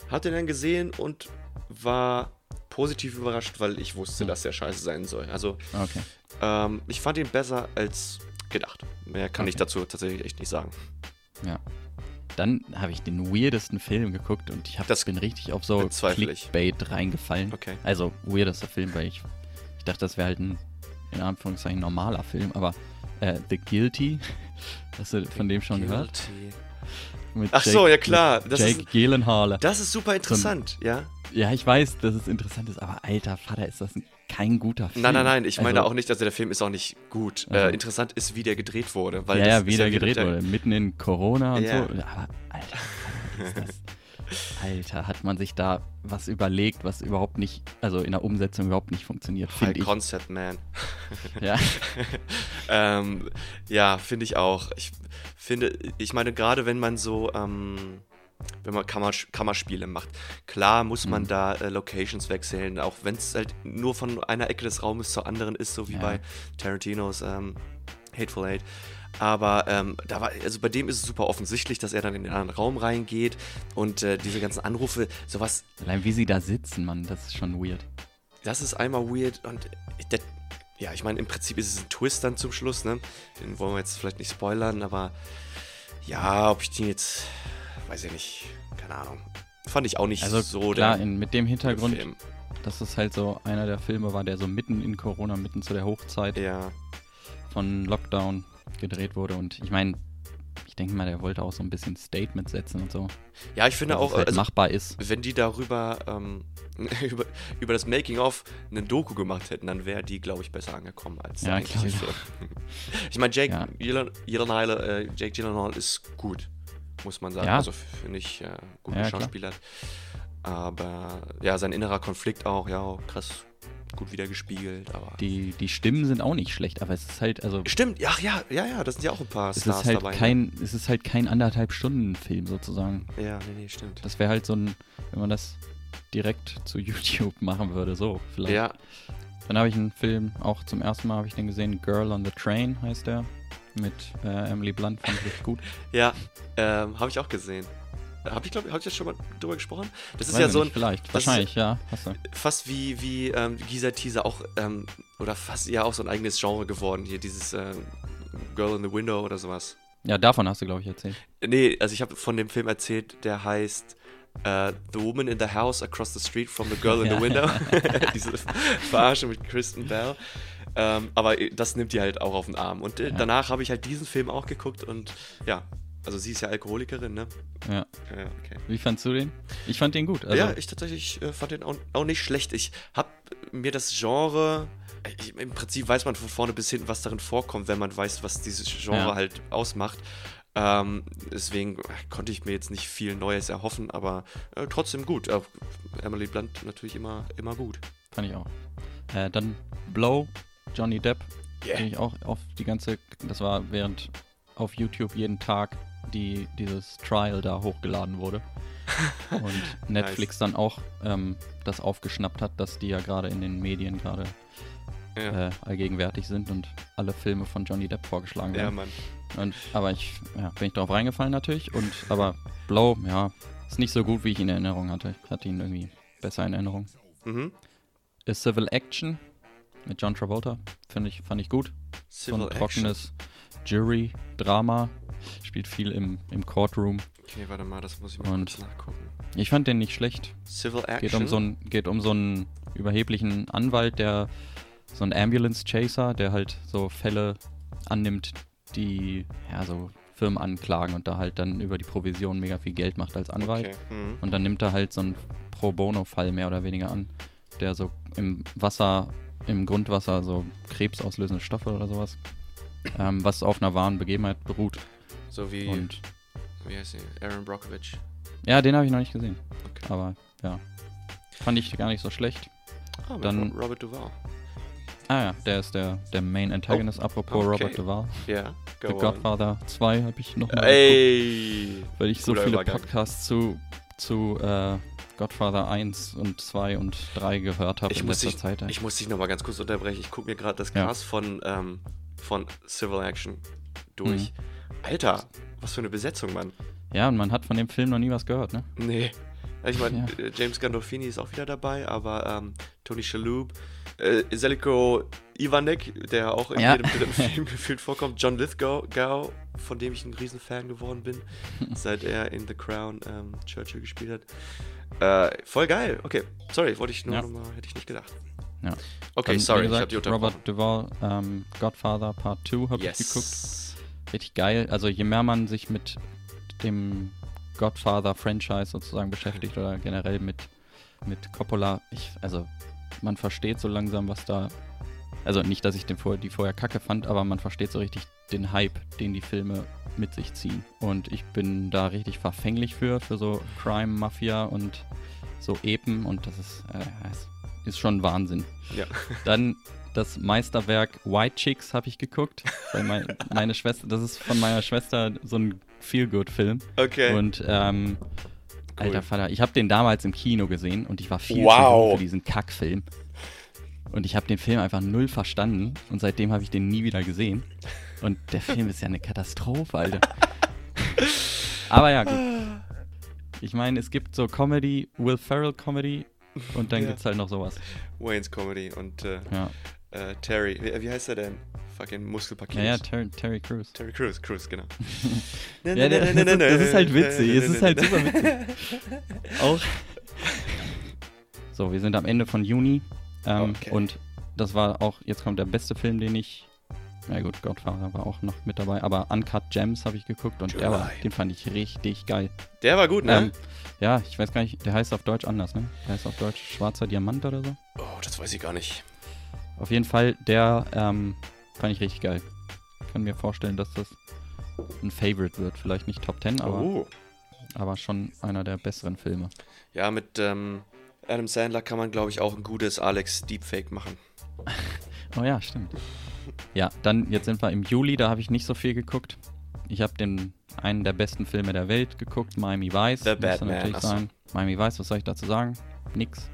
Speaker 2: Hab den dann gesehen und war positiv überrascht, weil ich wusste,
Speaker 3: Hm.
Speaker 2: dass der scheiße sein soll. Also,
Speaker 3: Okay.
Speaker 2: ähm, ich fand ihn besser als gedacht. Mehr kann ich
Speaker 3: Okay.
Speaker 2: dazu tatsächlich echt nicht sagen.
Speaker 3: Ja. Dann habe ich den weirdesten Film geguckt und ich hab,
Speaker 2: Das
Speaker 3: bin richtig auf so
Speaker 2: bezweifle ich.
Speaker 3: Clickbait reingefallen.
Speaker 2: Okay.
Speaker 3: Also weirderster Film, weil ich, ich dachte, das wäre halt ein, in Anführungszeichen, normaler Film, aber äh, The Guilty, hast du von dem schon gehört?
Speaker 2: Guilty.
Speaker 3: Mit
Speaker 2: Ach so, ja klar. Das
Speaker 3: Jake
Speaker 2: ist-
Speaker 3: Gyllenhaal.
Speaker 2: Das ist super interessant, ja?
Speaker 3: Ja, ich weiß, dass es interessant ist, aber alter Vater, ist das ein, kein guter Film.
Speaker 2: Nein, nein, nein, ich meine
Speaker 3: Also,
Speaker 2: auch nicht, also der Film ist auch nicht gut.
Speaker 3: Also-
Speaker 2: äh, interessant ist, wie der gedreht wurde. Weil
Speaker 3: ja, ja, wie der gedreht wurde, mitten in Corona und
Speaker 2: Ja.
Speaker 3: so. Aber alter, was ist das? Alter, hat man sich da was überlegt, was überhaupt nicht, also in der Umsetzung überhaupt nicht funktioniert,
Speaker 2: High
Speaker 3: ich.
Speaker 2: Concept, man.
Speaker 3: Ja.
Speaker 2: ähm, ja, finde ich auch. Ich finde, ich meine, gerade wenn man so, ähm, wenn man Kammer, Kammerspiele macht, klar muss man
Speaker 3: Mhm.
Speaker 2: da äh, Locations wechseln, auch wenn es halt nur von einer Ecke des Raumes zur anderen ist, so wie
Speaker 3: Ja.
Speaker 2: bei Tarantinos ähm, Hateful Eight. Aber ähm, da war, also bei dem ist es super offensichtlich, dass er dann in den anderen Raum reingeht und äh, diese ganzen Anrufe, sowas,
Speaker 3: Allein wie sie da sitzen, Mann, das ist schon weird.
Speaker 2: das ist einmal weird und der, ja, ich meine, im Prinzip ist es ein Twist dann zum Schluss, ne? Den wollen wir jetzt vielleicht nicht spoilern, aber ja, ob ich den jetzt, weiß ich nicht, keine Ahnung. Fand ich auch nicht
Speaker 3: Also
Speaker 2: so
Speaker 3: klar,
Speaker 2: der
Speaker 3: in, mit dem Hintergrund,
Speaker 2: Film.
Speaker 3: dass es halt so einer der Filme war, der so mitten in Corona, mitten zu der Hochzeit
Speaker 2: Ja,
Speaker 3: von Lockdown gedreht wurde. Und ich meine, ich denke mal, der wollte auch so ein bisschen Statement setzen und so.
Speaker 2: ja, ich finde auch,
Speaker 3: es halt
Speaker 2: also,
Speaker 3: machbar ist.
Speaker 2: wenn die darüber, ähm, über, über das Making-of eine Doku gemacht hätten, dann wäre die, glaube ich, besser angekommen als der
Speaker 3: Ja, glaub ich
Speaker 2: ich meine, Jake
Speaker 3: Ja.
Speaker 2: Gyllen- Gyllenhaal, äh, Jake Gyllenhaal ist gut, muss man sagen.
Speaker 3: Ja.
Speaker 2: Also finde ich äh, guten
Speaker 3: Ja, klar.
Speaker 2: Schauspieler. Aber ja, sein innerer Konflikt auch, ja, krass gut wieder gespiegelt. Aber
Speaker 3: Die, die Stimmen sind auch nicht schlecht, aber es ist halt, also
Speaker 2: Stimmt, ja, ja, ja, ja, das sind ja auch ein paar
Speaker 3: es
Speaker 2: Stars
Speaker 3: ist halt
Speaker 2: dabei. ne?
Speaker 3: kein, es ist halt kein anderthalb Stunden Film sozusagen.
Speaker 2: Ja, nee, nee, stimmt.
Speaker 3: Das wäre halt so ein, wenn man das direkt zu YouTube machen würde, so vielleicht.
Speaker 2: Ja,
Speaker 3: Dann habe ich einen Film, auch zum ersten Mal habe ich den gesehen, Girl on the Train heißt der, mit äh, Emily Blunt, fand ich gut.
Speaker 2: ja, ähm, habe ich auch gesehen. Habe ich, glaube habe ich jetzt schon mal drüber gesprochen? Das ist
Speaker 3: Weiß
Speaker 2: ja so ein,
Speaker 3: nicht, vielleicht,
Speaker 2: das ist-
Speaker 3: wahrscheinlich, ja,
Speaker 2: fast wie, wie ähm, Gisa Teaser auch, ähm, oder fast ja auch so ein eigenes Genre geworden hier, dieses ähm, Girl in the Window oder sowas.
Speaker 3: Ja, davon hast du, glaube ich, erzählt.
Speaker 2: Nee, also ich habe von dem Film erzählt, der heißt äh, The Woman in the House Across the Street from the Girl in the. Window. Diese Verarsche mit Kristen Bell. Ähm, aber das nimmt die halt auch auf den Arm. Und äh,
Speaker 3: Ja.
Speaker 2: danach habe ich halt diesen Film auch geguckt und ja, also sie ist ja Alkoholikerin, ne?
Speaker 3: Ja.
Speaker 2: Ja, okay.
Speaker 3: Wie fandst du den? Ich fand den gut. Also,
Speaker 2: ja, ich tatsächlich äh, fand den auch, auch nicht schlecht. Ich habe mir das Genre ich, im Prinzip weiß man von vorne bis hinten, was darin vorkommt, wenn man weiß, was dieses Genre
Speaker 3: Ja.
Speaker 2: halt ausmacht. Ähm, deswegen konnte ich mir jetzt nicht viel Neues erhoffen, aber äh, trotzdem gut. Äh, Emily Blunt natürlich immer, immer gut.
Speaker 3: Fand ich auch. Äh, dann Blow, Johnny Depp.
Speaker 2: Yeah.
Speaker 3: Den ich auch auf die ganze, das war während auf YouTube jeden Tag die, dieses Trial da hochgeladen wurde. Und Netflix dann auch ähm, das aufgeschnappt hat, dass die ja gerade in den Medien gerade
Speaker 2: Ja,
Speaker 3: äh, allgegenwärtig sind und alle Filme von Johnny Depp vorgeschlagen
Speaker 2: ja
Speaker 3: werden.
Speaker 2: Mann.
Speaker 3: Und, aber ich ja, bin ich drauf reingefallen natürlich. Und aber Blow, ja, ist nicht so gut, wie ich ihn in Erinnerung hatte. Ich hatte ihn irgendwie besser in Erinnerung.
Speaker 2: Mhm.
Speaker 3: A Civil Action mit John Travolta, finde ich, fand ich gut. So
Speaker 2: Civil
Speaker 3: ein
Speaker 2: Action.
Speaker 3: trockenes Jury-Drama. Spielt viel im, im Courtroom.
Speaker 2: Okay, warte mal, das muss ich mal
Speaker 3: Und-
Speaker 2: kurz nachgucken.
Speaker 3: Ich fand den nicht schlecht.
Speaker 2: Civil Action.
Speaker 3: Geht um so einen, geht um so einen überheblichen Anwalt, der so ein Ambulance Chaser, der halt so Fälle annimmt, die ja so Firmen anklagen und da halt dann über die Provision mega viel Geld macht als Anwalt.
Speaker 2: Okay. Mhm.
Speaker 3: Und dann nimmt er halt so einen Pro Bono-Fall mehr oder weniger an, der so im Wasser, im Grundwasser so krebsauslösende Stoffe oder sowas, ähm, was auf einer wahren Begebenheit beruht.
Speaker 2: So wie,
Speaker 3: Und
Speaker 2: wie heißt sie? Aaron Brockovich.
Speaker 3: ja, den habe ich noch nicht gesehen.
Speaker 2: Okay.
Speaker 3: Aber ja, fand ich gar nicht so schlecht.
Speaker 2: Ah, mit
Speaker 3: Dann-
Speaker 2: Ro- Robert Duvall.
Speaker 3: Ah ja, der ist der, der Main Antagonist. Apropos
Speaker 2: Oh, okay.
Speaker 3: Robert Duvall.
Speaker 2: Ja,
Speaker 3: The
Speaker 2: go on.
Speaker 3: Godfather 2 habe ich noch mal geguckt,
Speaker 2: Ey!
Speaker 3: weil ich so viele. Podcasts zu, zu äh, Godfather 1 und 2 und 3 gehört habe
Speaker 2: Ich
Speaker 3: in
Speaker 2: muss,
Speaker 3: letzter
Speaker 2: dich,
Speaker 3: Zeit. ey.
Speaker 2: ich muss dich nochmal ganz kurz unterbrechen. Ich gucke mir gerade das
Speaker 3: Ja.
Speaker 2: Cast von, ähm, von Civil Action durch.
Speaker 3: Mhm.
Speaker 2: Alter, was für eine Besetzung, Mann.
Speaker 3: Ja, und man hat von dem Film noch nie was gehört, ne?
Speaker 2: Nee. Ich meine,
Speaker 3: Ja.
Speaker 2: äh, James Gandolfini ist auch wieder dabei, aber ähm, Tony Shalhoub, äh, Zeliko Ivanek, der auch in
Speaker 3: Ja.
Speaker 2: jedem dritten Film gefühlt vorkommt, John Lithgow, Gow, von dem ich ein Riesenfan geworden bin, seit er in The Crown ähm, Churchill gespielt hat. Äh, voll geil. Okay, sorry, wollte ich nur
Speaker 3: Ja.
Speaker 2: nochmal, hätte ich nicht gedacht.
Speaker 3: Ja.
Speaker 2: Okay,
Speaker 3: Dann,
Speaker 2: sorry, ich
Speaker 3: gesagt,
Speaker 2: habe die unterbrochen.
Speaker 3: Robert Duvall, ähm, Godfather Part 2 habe ich geguckt.
Speaker 2: yes.
Speaker 3: Richtig geil. Also je mehr man sich mit dem Godfather-Franchise sozusagen beschäftigt oder generell mit, mit Coppola, ich, also man versteht so langsam, was da. Also nicht, dass ich den vor, die vorher kacke fand, aber man versteht so richtig den Hype, den die Filme mit sich ziehen. Und ich bin da richtig verfänglich für, für so Crime, Mafia und so Epen und das ist, äh, ist schon Wahnsinn.
Speaker 2: Ja.
Speaker 3: Dann das Meisterwerk White Chicks habe ich geguckt. Mein, meine Schwester, das ist von meiner Schwester so ein Feel-Good-Film.
Speaker 2: Okay.
Speaker 3: Und ähm,
Speaker 2: Cool.
Speaker 3: alter Vater, ich habe den damals im Kino gesehen und ich war viel
Speaker 2: Wow.
Speaker 3: zu jung für diesen Kackfilm. Und ich habe den Film einfach null verstanden und seitdem habe ich den nie wieder gesehen. Und der Film ist ja eine Katastrophe, Alter. Aber ja, gut. Ich meine, es gibt so Comedy, Will Ferrell Comedy und dann
Speaker 2: Ja.
Speaker 3: gibt's halt noch sowas.
Speaker 2: Wayne's Comedy und äh,
Speaker 3: Ja,
Speaker 2: äh, Terry, wie, wie heißt er denn? Fucking Muskelpaket.
Speaker 3: ja, ja Terry, Terry Crews.
Speaker 2: Terry Crews, Crews, genau.
Speaker 3: Ja, der, das, ist, das ist halt witzig. Es ist halt super witzig. Auch. So, wir sind am Ende von Juni. Ähm,
Speaker 2: Okay.
Speaker 3: Und das war auch, jetzt kommt der beste Film, den ich. Na gut, Godfather war auch noch mit dabei, aber Uncut Gems habe ich geguckt und der war,
Speaker 2: July.
Speaker 3: den fand ich richtig geil.
Speaker 2: Der war gut, ne?
Speaker 3: Ähm, ja, ich weiß gar nicht, der heißt auf Deutsch anders, ne? Der heißt auf Deutsch Schwarzer Diamant oder so.
Speaker 2: oh, das weiß ich gar nicht.
Speaker 3: Auf jeden Fall, der ähm, fand ich richtig geil. Kann mir vorstellen, dass das ein Favorite wird. Vielleicht nicht Top 10, aber,
Speaker 2: oh.
Speaker 3: aber schon einer der besseren Filme.
Speaker 2: Ja, mit ähm, Adam Sandler kann man, glaube ich, auch ein gutes Alex Deepfake machen.
Speaker 3: Oh ja, stimmt. Ja, dann, jetzt sind wir im Juli, da habe ich nicht so viel geguckt. Ich habe den einen der besten Filme der Welt geguckt, Miami Vice.
Speaker 2: The Batman,
Speaker 3: natürlich
Speaker 2: ach so.
Speaker 3: sein. Miami Vice, was soll ich dazu sagen? Nix.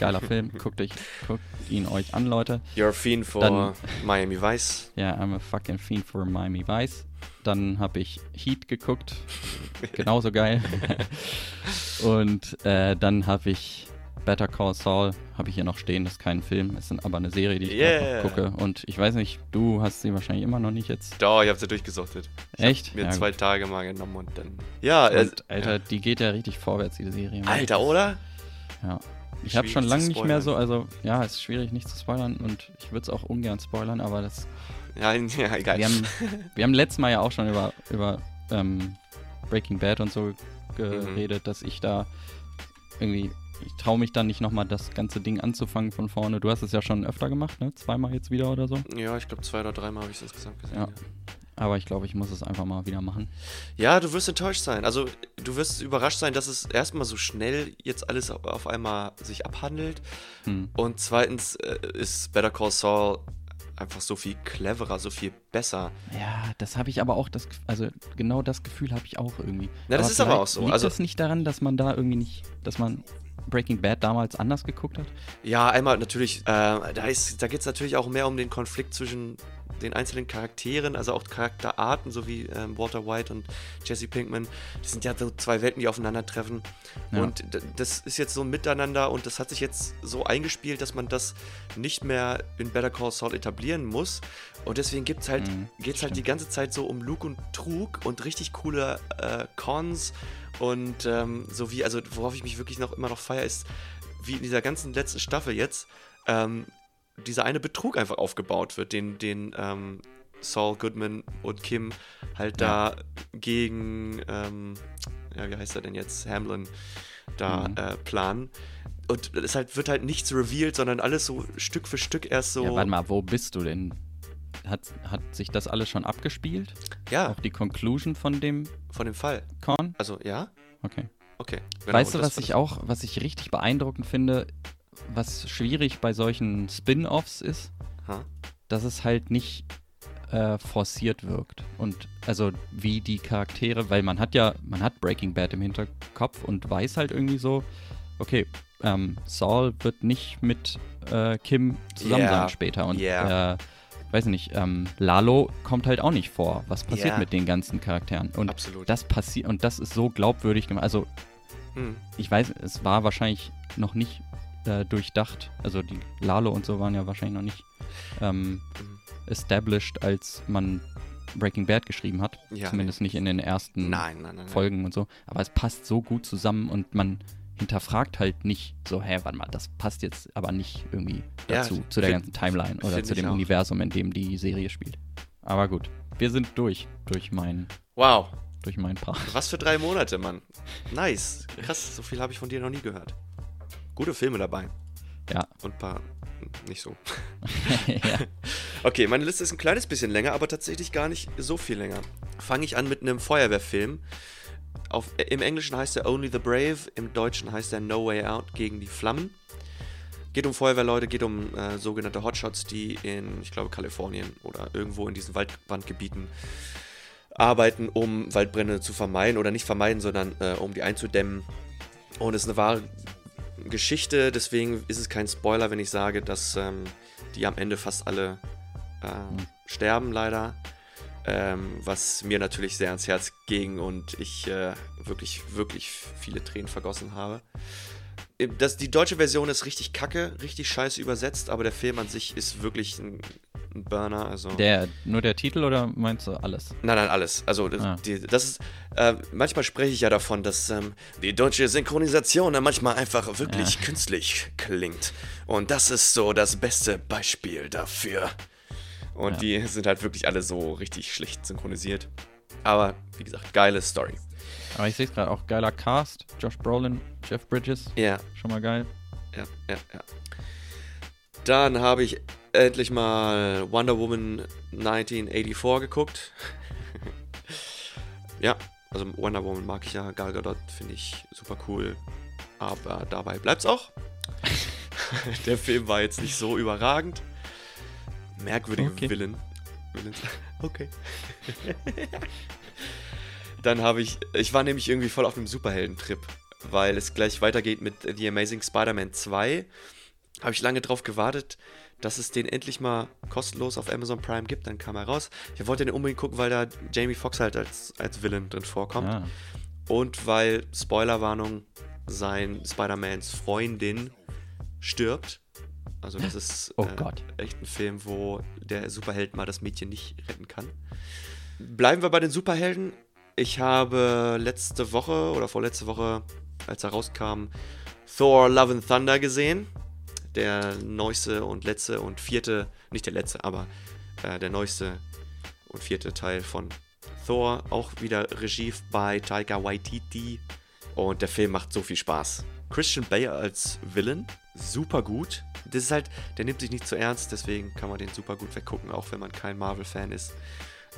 Speaker 3: Geiler Film, guckt, euch, guckt ihn euch an, Leute.
Speaker 2: You're a fiend for
Speaker 3: Dann-
Speaker 2: Miami Vice.
Speaker 3: Ja, I'm a fucking fiend for Miami Vice. Dann habe ich Heat geguckt, genauso geil. Und äh, dann habe ich Better Call Saul, habe ich hier noch stehen, das ist kein Film, ist aber eine Serie, die ich
Speaker 2: Yeah.
Speaker 3: noch gucke. Und ich weiß nicht, du hast sie wahrscheinlich immer noch nicht jetzt.
Speaker 2: Doch, ich habe sie durchgesuchtet. Ich
Speaker 3: Echt?
Speaker 2: Mir
Speaker 3: Ja,
Speaker 2: zwei
Speaker 3: gut.
Speaker 2: Tage mal genommen und dann. Ja, äh,
Speaker 3: Und, Alter, die geht ja richtig vorwärts, diese Serie.
Speaker 2: Alter, oder?
Speaker 3: Ja. Ich habe schon lange nicht mehr so, also ja, es ist schwierig nicht zu spoilern und ich würde es auch ungern spoilern, aber das
Speaker 2: Ja, ja egal.
Speaker 3: Wir haben, wir haben letztes Mal ja auch schon über, über ähm, Breaking Bad und so
Speaker 2: Mhm.
Speaker 3: geredet, dass ich da irgendwie ich traue mich dann nicht nochmal das ganze Ding anzufangen von vorne. Du hast es ja schon öfter gemacht, ne? Zweimal jetzt wieder oder so.
Speaker 2: Ja, ich glaube zwei oder dreimal habe ich es insgesamt gesehen.
Speaker 3: Ja. Aber ich glaube, ich muss es einfach mal wieder machen.
Speaker 2: Ja, du wirst enttäuscht sein. Also, du wirst überrascht sein, dass es erstmal so schnell jetzt alles auf- einmal sich abhandelt.
Speaker 3: Hm.
Speaker 2: Und zweitens äh, ist Better Call Saul einfach so viel cleverer, so viel besser.
Speaker 3: Ja, das habe ich aber auch, das, also genau das Gefühl habe ich auch irgendwie.
Speaker 2: Na, das ist aber auch so.
Speaker 3: Liegt
Speaker 2: Also-
Speaker 3: das nicht daran, dass man da irgendwie nicht, dass man Breaking Bad damals anders geguckt hat?
Speaker 2: Ja, einmal natürlich, äh, da, da geht es natürlich auch mehr um den Konflikt zwischen den einzelnen Charakteren, also auch Charakterarten, so wie ähm, Walter White und Jesse Pinkman. Das sind ja so zwei Welten, die aufeinandertreffen.
Speaker 3: Ja.
Speaker 2: Und das ist jetzt so ein Miteinander und das hat sich jetzt so eingespielt, dass man das nicht mehr in Better Call Saul etablieren muss. Und deswegen gibt's halt,
Speaker 3: Mhm,
Speaker 2: geht's halt die ganze Zeit so um Lug und Trug und richtig coole äh, Cons und ähm, so wie, also worauf ich mich wirklich noch immer noch feier, ist, wie in dieser ganzen letzten Staffel jetzt, ähm, dieser eine Betrug einfach aufgebaut wird, den, den ähm, Saul Goodman und Kim halt da gegen, ähm, ja, wie heißt er denn jetzt, Hamlin da
Speaker 3: Mhm.
Speaker 2: äh, planen. Und es halt, wird halt nichts revealed, sondern alles so Stück für Stück erst so.
Speaker 3: Ja, warte mal, wo bist du denn? Hat, hat sich das alles schon abgespielt?
Speaker 2: Ja,
Speaker 3: Auch die Conclusion von dem
Speaker 2: von dem Fall.
Speaker 3: Korn?
Speaker 2: Also, ja,
Speaker 3: Okay.
Speaker 2: okay. genau,
Speaker 3: weißt du, was ich auch, was ich richtig beeindruckend finde, was schwierig bei solchen Spin-offs ist,
Speaker 2: Ha?
Speaker 3: dass es halt nicht äh, forciert wirkt. Und also wie die Charaktere, weil man hat ja, man hat Breaking Bad im Hinterkopf und weiß halt irgendwie so, okay, ähm, Saul wird nicht mit äh, Kim zusammen
Speaker 2: Yeah,
Speaker 3: sein später. Und
Speaker 2: yeah.
Speaker 3: äh, weiß nicht, ähm, Lalo kommt halt auch nicht vor. Was passiert
Speaker 2: Yeah.
Speaker 3: mit den ganzen Charakteren? Und
Speaker 2: Absolut.
Speaker 3: das passiert und das ist so glaubwürdig gemacht. Also
Speaker 2: Hm.
Speaker 3: ich weiß, es war wahrscheinlich noch nicht äh, durchdacht. Also die Lalo und so waren ja wahrscheinlich noch nicht ähm,
Speaker 2: Mhm.
Speaker 3: established, als man Breaking Bad geschrieben hat.
Speaker 2: Ja,
Speaker 3: Zumindest nicht in den ersten
Speaker 2: Nein, nein, nein.
Speaker 3: Folgen und so. Aber es passt so gut zusammen und man hinterfragt halt nicht so, hä, warte mal, das passt jetzt aber nicht irgendwie
Speaker 2: Ja,
Speaker 3: dazu, zu der
Speaker 2: find-
Speaker 3: ganzen Timeline oder zu dem. Universum, in dem die Serie spielt. Aber gut, wir sind durch, durch mein,
Speaker 2: Wow,
Speaker 3: durch mein Part.
Speaker 2: was für drei Monate, Mann. Nice. Krass, so viel habe ich von dir noch nie gehört. Gute Filme dabei.
Speaker 3: Ja.
Speaker 2: Und ein paar nicht so.
Speaker 3: ja.
Speaker 2: Okay, meine Liste ist ein kleines bisschen länger, aber tatsächlich gar nicht so viel länger. Fange ich an mit einem Feuerwehrfilm. Auf, äh, Im Englischen heißt er Only the Brave, im Deutschen heißt er No Way Out gegen die Flammen. Geht um Feuerwehrleute, geht um äh, sogenannte Hotshots, die in, ich glaube, Kalifornien oder irgendwo in diesen Waldwandgebieten arbeiten, um Waldbrände zu vermeiden oder nicht vermeiden, sondern äh, um die einzudämmen. Und es ist eine wahre Geschichte, deswegen ist es kein Spoiler, wenn ich sage, dass ähm, die am Ende fast alle äh, sterben, leider. Ähm, was mir natürlich sehr ans Herz ging und ich äh, wirklich, wirklich viele Tränen vergossen habe. Das, die deutsche Version ist richtig kacke, richtig scheiße übersetzt, aber der Film an sich ist wirklich ein, ein Burner. Also
Speaker 3: Der, nur der Titel oder meinst du alles?
Speaker 2: Nein, nein, alles. Also, das,
Speaker 3: Ah.
Speaker 2: die, das ist. Äh, manchmal spreche ich ja davon, dass ähm, die deutsche Synchronisation dann manchmal einfach wirklich künstlich klingt. Und das ist so das beste Beispiel dafür. Und
Speaker 3: Ja.
Speaker 2: die sind halt wirklich alle so richtig schlicht synchronisiert. Aber, wie gesagt, geile Story.
Speaker 3: Aber ich sehe es gerade auch geiler Cast. Josh Brolin, Jeff Bridges,
Speaker 2: Ja,
Speaker 3: schon mal geil.
Speaker 2: ja, ja, ja. Dann habe ich endlich mal Wonder Woman 1984 geguckt. ja, also Wonder Woman mag ich ja, Gal Gadot finde ich super cool, aber dabei bleibt's auch. Der Film war jetzt nicht so überragend. Merkwürdige
Speaker 3: Okay.
Speaker 2: Villain. Villains. Okay. Dann habe ich, ich war nämlich irgendwie voll auf einem Superhelden-Trip, weil es gleich weitergeht mit The Amazing Spider-Man 2. Habe ich lange drauf gewartet, dass es den endlich mal kostenlos auf Amazon Prime gibt. Dann kam er raus. Ich wollte den unbedingt gucken, weil da Jamie Foxx halt als, als Villain drin vorkommt.
Speaker 3: Ah,
Speaker 2: Und weil, Spoilerwarnung, sein Spider-Mans Freundin stirbt. Also das ist
Speaker 3: Oh Gott.
Speaker 2: echt ein Film, wo der Superheld mal das Mädchen nicht retten kann. Bleiben wir bei den Superhelden. Ich habe letzte Woche oder vorletzte Woche, als er rauskam, Thor Love and Thunder gesehen. Der neueste und letzte und vierte, nicht der letzte, aber äh, der neueste und vierte Teil von Thor. Auch wieder Regie bei Taika Waititi. Und der Film macht so viel Spaß. Christian Bale als Villain, super gut. Das ist halt, der nimmt sich nicht zu ernst, deswegen kann man den super gut weggucken, auch wenn man kein Marvel-Fan ist.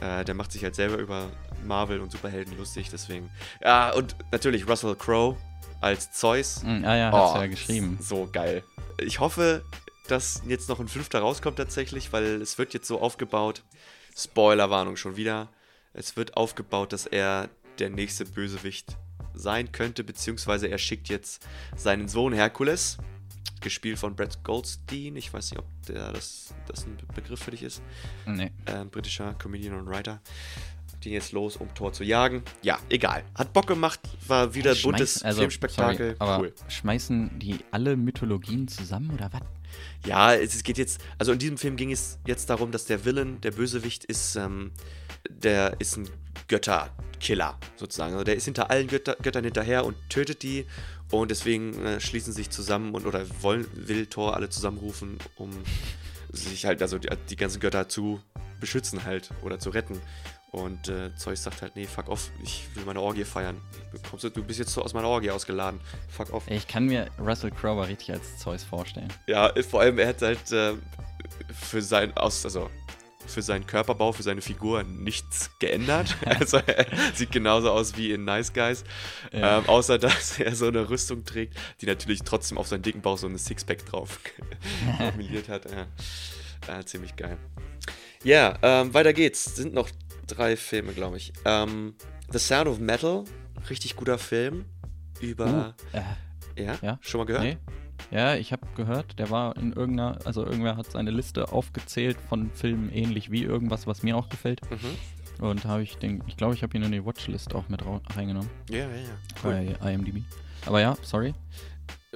Speaker 2: Äh, der macht sich halt selber über Marvel und Superhelden lustig, deswegen. Ja, und natürlich Russell Crowe als Zeus.
Speaker 3: Mm, ah ja, hast du ja geschrieben.
Speaker 2: So geil. Ich hoffe, dass jetzt noch ein fünfter rauskommt tatsächlich, weil es wird jetzt so aufgebaut. Spoilerwarnung schon wieder. Es wird aufgebaut, dass er der nächste Bösewicht sein könnte, beziehungsweise er schickt jetzt seinen Sohn Herkules, gespielt von Brett Goldstein. Ich weiß nicht, ob der, das, das ein Begriff für dich ist.
Speaker 3: Nee.
Speaker 2: Ähm, britischer Comedian und Writer. Den jetzt los, um Tor zu jagen. Ja, egal. Hat Bock gemacht, war wieder
Speaker 3: Schmeiß-
Speaker 2: buntes
Speaker 3: also,
Speaker 2: Filmspektakel.
Speaker 3: sorry, aber
Speaker 2: cool.
Speaker 3: schmeißen die alle Mythologien zusammen oder was?
Speaker 2: Ja, es es geht jetzt, also in diesem Film ging es jetzt darum, dass der Villain, der Bösewicht ist, ähm, der ist ein Götterkiller sozusagen. Also der ist hinter allen Götter, Göttern hinterher und tötet die und deswegen äh, schließen sich zusammen und oder wollen, will Thor alle zusammenrufen, um sich halt, also die, die ganzen Götter zu beschützen halt oder zu retten. Und äh, Zeus sagt halt, nee, fuck off, ich will meine Orgie feiern. Du, du bist jetzt so aus meiner Orgie ausgeladen. Fuck off.
Speaker 3: Ich kann mir Russell Crowe richtig als Zeus vorstellen.
Speaker 2: Ja, vor allem, er hat halt äh, für sein aus, also für seinen Körperbau, für seine Figur nichts geändert. also er sieht genauso aus wie in Nice Guys.
Speaker 3: Ja.
Speaker 2: Ähm, außer dass er so eine Rüstung trägt, die natürlich trotzdem auf seinen dicken Bauch so eine Sixpack drauf formuliert hat. Ja. Äh, ziemlich geil. Ja, ähm, weiter geht's. Sind noch drei Filme, glaube ich. Ähm, The Sound of Metal, richtig guter Film. Über.
Speaker 3: Äh,
Speaker 2: ja?
Speaker 3: ja?
Speaker 2: Schon mal gehört?
Speaker 3: nee. Ja, ich habe gehört, der war in irgendeiner, also irgendwer hat seine Liste aufgezählt von Filmen ähnlich wie irgendwas, was mir auch gefällt.
Speaker 2: Mhm.
Speaker 3: Und habe ich den, ich glaube, ich habe ihn in die Watchlist auch mit reingenommen
Speaker 2: Ja, ja, ja. Cool.
Speaker 3: bei IMDb. Aber ja, sorry.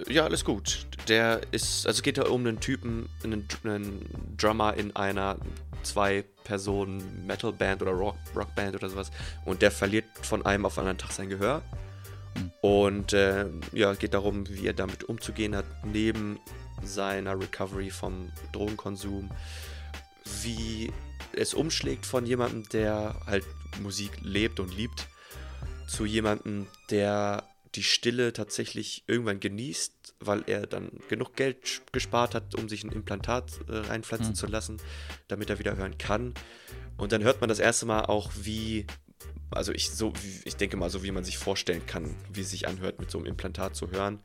Speaker 2: Ja, alles gut. Der ist, also es geht da um einen Typen, einen, einen Drummer in einer Zwei-Personen-Metal-Band oder Rock- Rockband oder sowas. Und der verliert von einem auf anderen Tag sein Gehör. Und äh, ja, geht darum, wie er damit umzugehen hat, neben seiner Recovery vom Drogenkonsum. Wie es umschlägt von jemandem, der halt Musik lebt und liebt, zu jemandem, der die Stille tatsächlich irgendwann genießt, weil er dann genug Geld gespart hat, um sich ein Implantat äh, reinpflanzen
Speaker 3: Hm.
Speaker 2: zu lassen, damit er wieder hören kann. Und dann hört man das erste Mal auch, wie, also ich so, wie, ich denke mal, so wie man sich vorstellen kann, wie es sich anhört, mit so einem Implantat zu hören,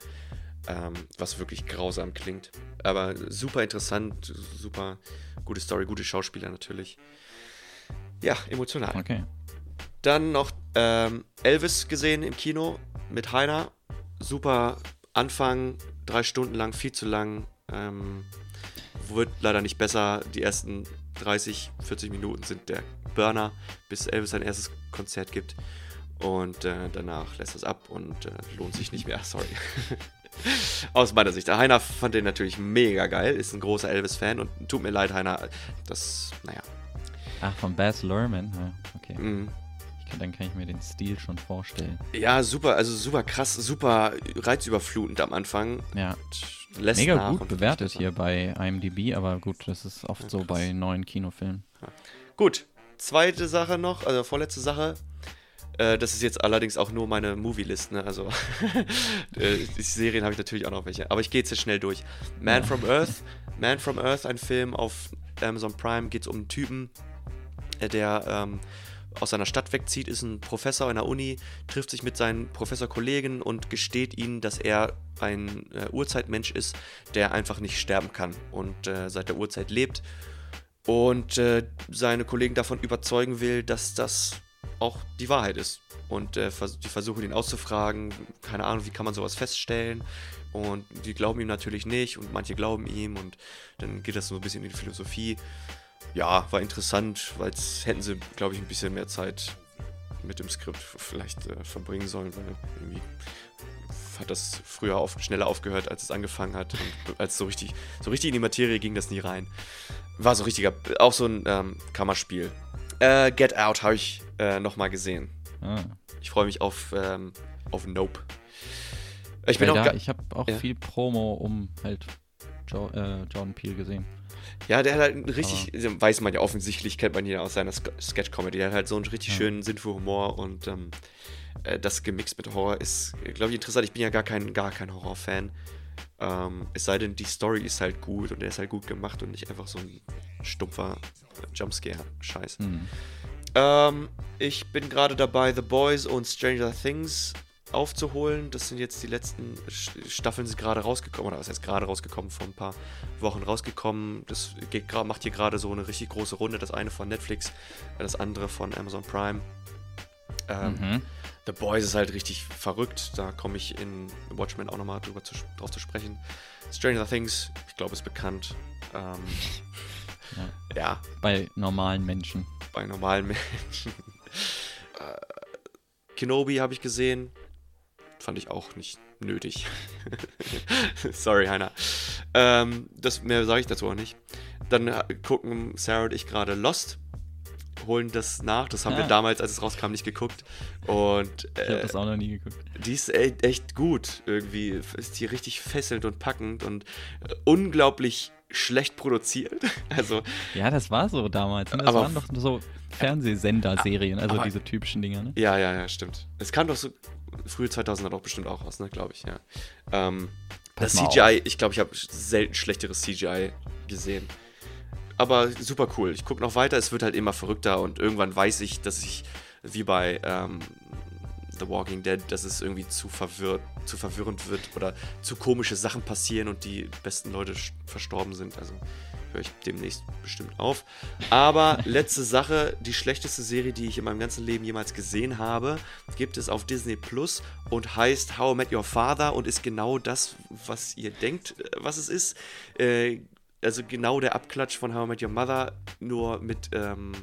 Speaker 2: ähm, was wirklich grausam klingt. Aber super interessant, super gute Story, gute Schauspieler natürlich. Ja, emotional.
Speaker 3: Okay.
Speaker 2: Dann noch ähm, Elvis gesehen im Kino mit Heiner. Super Anfang, drei Stunden lang, viel zu lang. Ähm, wird leider nicht besser. Die ersten 30, 40 Minuten sind der Burner, bis Elvis sein erstes Konzert gibt. Und äh, danach lässt es ab und äh, lohnt sich nicht mehr. Sorry. Aus meiner Sicht. Der Heiner fand den natürlich mega geil, ist ein großer Elvis-Fan und tut mir leid, Heiner. Das, naja.
Speaker 3: Ach, von Baz Luhrmann. Ja, okay.
Speaker 2: mm.
Speaker 3: Kann, dann kann ich mir den Stil schon vorstellen.
Speaker 2: Ja, super, also super krass, super reizüberflutend am Anfang.
Speaker 3: Ja.
Speaker 2: Lässt
Speaker 3: Mega gut bewertet hier bei IMDb, aber gut, das ist oft
Speaker 2: Ja,
Speaker 3: so bei neuen Kinofilmen.
Speaker 2: Gut, zweite Sache noch, also vorletzte Sache. Äh, das ist jetzt allerdings auch nur meine Movie-List, ne? Also, äh, die Serien habe ich natürlich auch noch welche. Aber ich gehe jetzt hier schnell durch. Man
Speaker 3: Ja.
Speaker 2: from Earth. Man from Earth, ein Film auf Amazon Prime, geht es um einen Typen, äh, der ähm, aus seiner Stadt wegzieht, ist ein Professor in der Uni, trifft sich mit seinen Professorkollegen und gesteht ihnen, dass er ein äh, Urzeitmensch ist, der einfach nicht sterben kann und äh, seit der Urzeit lebt und äh, seine Kollegen davon überzeugen will, dass das auch die Wahrheit ist. Und äh, vers die versuchen ihn auszufragen, keine Ahnung, wie kann man sowas feststellen. Und die glauben ihm natürlich nicht und manche glauben ihm und dann geht das so ein bisschen in die Philosophie. Ja, war interessant, weil es hätten sie, glaube ich, ein bisschen mehr Zeit mit dem Skript vielleicht äh, verbringen sollen, weil irgendwie hat das früher auf, schneller aufgehört, als es angefangen hat. Und als so richtig, so richtig in die Materie ging das nie rein. War so richtiger, auch so ein ähm, Kammerspiel. Äh, Get Out habe ich äh, nochmal gesehen.
Speaker 3: Ah.
Speaker 2: Ich freue mich auf, ähm, auf Nope. Ich bin
Speaker 3: Weil
Speaker 2: auch
Speaker 3: da,
Speaker 2: ga-
Speaker 3: ich habe auch
Speaker 2: Ja.
Speaker 3: viel Promo um halt jo äh, Jordan Peele gesehen.
Speaker 2: Ja, der hat halt einen richtig, weiß man ja offensichtlich, kennt man ihn ja aus seiner Sk Sketch-Comedy. Der hat halt so einen richtig
Speaker 3: Ja.
Speaker 2: schönen Sinn für Humor und ähm, äh, das gemixt mit Horror ist, glaube ich, interessant. Ich bin ja gar kein, gar kein Horrorfan. Ähm, es sei denn, die Story ist halt gut und er ist halt gut gemacht und nicht einfach so ein stumpfer Jumpscare-Scheiß.
Speaker 3: Hm.
Speaker 2: Ähm, ich bin gerade dabei, The Boys und Stranger Things aufzuholen. Das sind jetzt die letzten Staffeln sind gerade rausgekommen, oder was heißt gerade rausgekommen, vor ein paar Wochen rausgekommen. Das geht, macht hier gerade so eine richtig große Runde. Das eine von Netflix, das andere von Amazon Prime. Ähm,
Speaker 3: Mhm.
Speaker 2: The Boys ist halt richtig verrückt. Da komme ich in Watchmen auch nochmal drüber zu, drauf zu sprechen. Stranger Things, ich glaube, ist bekannt. Ähm, ja,
Speaker 3: Bei normalen Menschen.
Speaker 2: bei normalen Menschen. äh, Kenobi habe ich gesehen. Fand ich auch nicht nötig. Sorry, Heiner. Ähm, das, mehr sage ich dazu auch nicht. Dann äh, gucken Sarah und ich gerade Lost. Holen das nach. Das haben wir
Speaker 3: Ah.
Speaker 2: damals, als es rauskam, nicht geguckt. Und
Speaker 3: Ich habe
Speaker 2: äh,
Speaker 3: das auch noch nie geguckt.
Speaker 2: die ist e- echt gut. Irgendwie ist die richtig fesselnd und packend und äh, unglaublich schlecht produziert. Also,
Speaker 3: Ja, das war so damals. Ne? Das
Speaker 2: Aber-
Speaker 3: waren doch so Fernsehsender-Serien, also
Speaker 2: aber-
Speaker 3: diese typischen Dinger, ne?
Speaker 2: ja, ja, ja, stimmt. Es kam doch so frühe 2000er doch bestimmt auch raus, ne, glaube ich, ja. Ähm, das CGI, ich glaube, ich habe selten schlechteres CGI gesehen. Aber super cool. Ich gucke noch weiter, es wird halt immer verrückter und irgendwann weiß ich, dass ich, wie bei ähm, The Walking Dead, dass es irgendwie zu, verwirrt, zu verwirrend wird oder zu komische Sachen passieren und die besten Leute verstorben sind. Also höre ich demnächst bestimmt auf. Aber letzte Sache, die schlechteste Serie, die ich in meinem ganzen Leben jemals gesehen habe, gibt es auf Disney Plus und heißt How I Met Your Father und ist genau das, was ihr denkt, äh, was es ist. Äh, also genau der Abklatsch von How I Met Your Mother, nur mit ähm,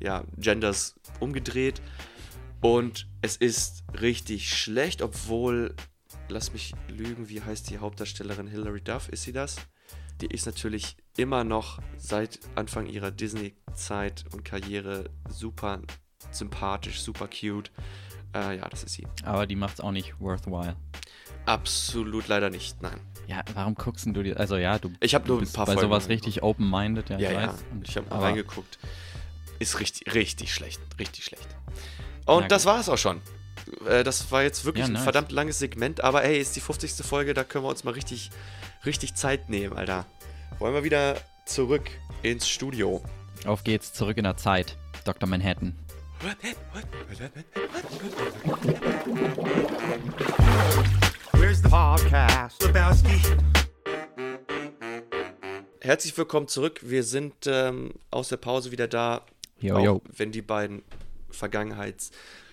Speaker 2: ja, Genders umgedreht. Und es ist richtig schlecht, obwohl, lass mich lügen, wie heißt die Hauptdarstellerin Hilary Duff? Ist sie das? Die ist natürlich immer noch seit Anfang ihrer Disney-Zeit und Karriere super sympathisch, super cute. Äh, ja, das ist sie.
Speaker 3: Aber die macht's auch nicht worthwhile.
Speaker 2: Absolut leider nicht, nein.
Speaker 3: Ja, warum guckst denn du dir. Also ja, du,
Speaker 2: Ich habe nur ein
Speaker 3: bist
Speaker 2: paar
Speaker 3: bei
Speaker 2: Folgen
Speaker 3: sowas richtig open-minded, ja,
Speaker 2: Ja,
Speaker 3: ich
Speaker 2: ja.
Speaker 3: Und-
Speaker 2: Ich habe reingeguckt. Ist richtig, richtig schlecht. Richtig schlecht. Und
Speaker 3: Na
Speaker 2: das
Speaker 3: gut.
Speaker 2: war es auch schon. Äh, Das war jetzt wirklich
Speaker 3: Ja,
Speaker 2: ein
Speaker 3: nice.
Speaker 2: verdammt langes Segment, aber ey, ist die 50. Folge, da können wir uns mal richtig, richtig Zeit nehmen, Alter. Wollen wir wieder zurück ins Studio.
Speaker 3: Auf geht's, zurück in der Zeit. Dr. Manhattan.
Speaker 5: Where's the podcast? Lebowski.
Speaker 2: Herzlich willkommen zurück. Wir sind ähm, aus der Pause wieder da.
Speaker 3: Yo,
Speaker 2: auch
Speaker 3: yo.
Speaker 2: wenn die beiden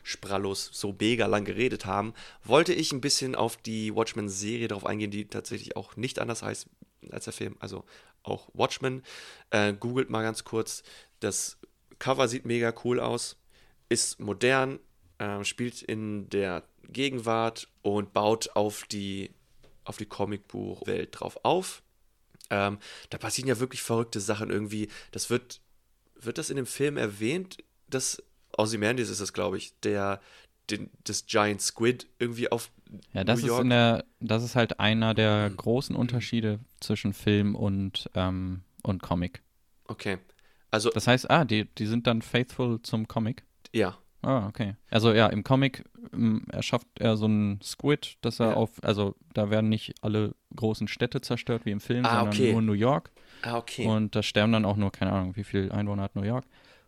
Speaker 2: Vergangenheitssprallos so mega lang geredet haben, wollte ich ein bisschen auf die Watchmen-Serie darauf eingehen, die tatsächlich auch nicht anders heißt als der Film, also auch Watchmen. Äh, googelt mal ganz kurz. Das Cover sieht mega cool aus, ist modern, äh, spielt in der Gegenwart und baut auf die, auf die Comicbuchwelt drauf auf. Ähm, da passieren ja wirklich verrückte Sachen irgendwie. Das wird, wird das in dem Film erwähnt, dass Ozymandias ist es, glaube ich, der den, das Giant Squid irgendwie auf
Speaker 3: Ja, das
Speaker 2: New
Speaker 3: ist
Speaker 2: York.
Speaker 3: in der, das ist halt einer der großen Unterschiede zwischen Film und, ähm, und Comic.
Speaker 2: Okay. Also,
Speaker 3: Das heißt, ah, die, die sind dann faithful zum Comic.
Speaker 2: ja.
Speaker 3: Ah, okay. Also ja, im Comic ähm, erschafft er so einen Squid, dass er
Speaker 2: Ja.
Speaker 3: auf, also da werden nicht alle großen Städte zerstört wie im Film,
Speaker 2: Ah,
Speaker 3: sondern
Speaker 2: okay.
Speaker 3: nur New York.
Speaker 2: Ah, okay.
Speaker 3: Und da sterben dann auch nur, keine Ahnung, wie viel Einwohner hat New York.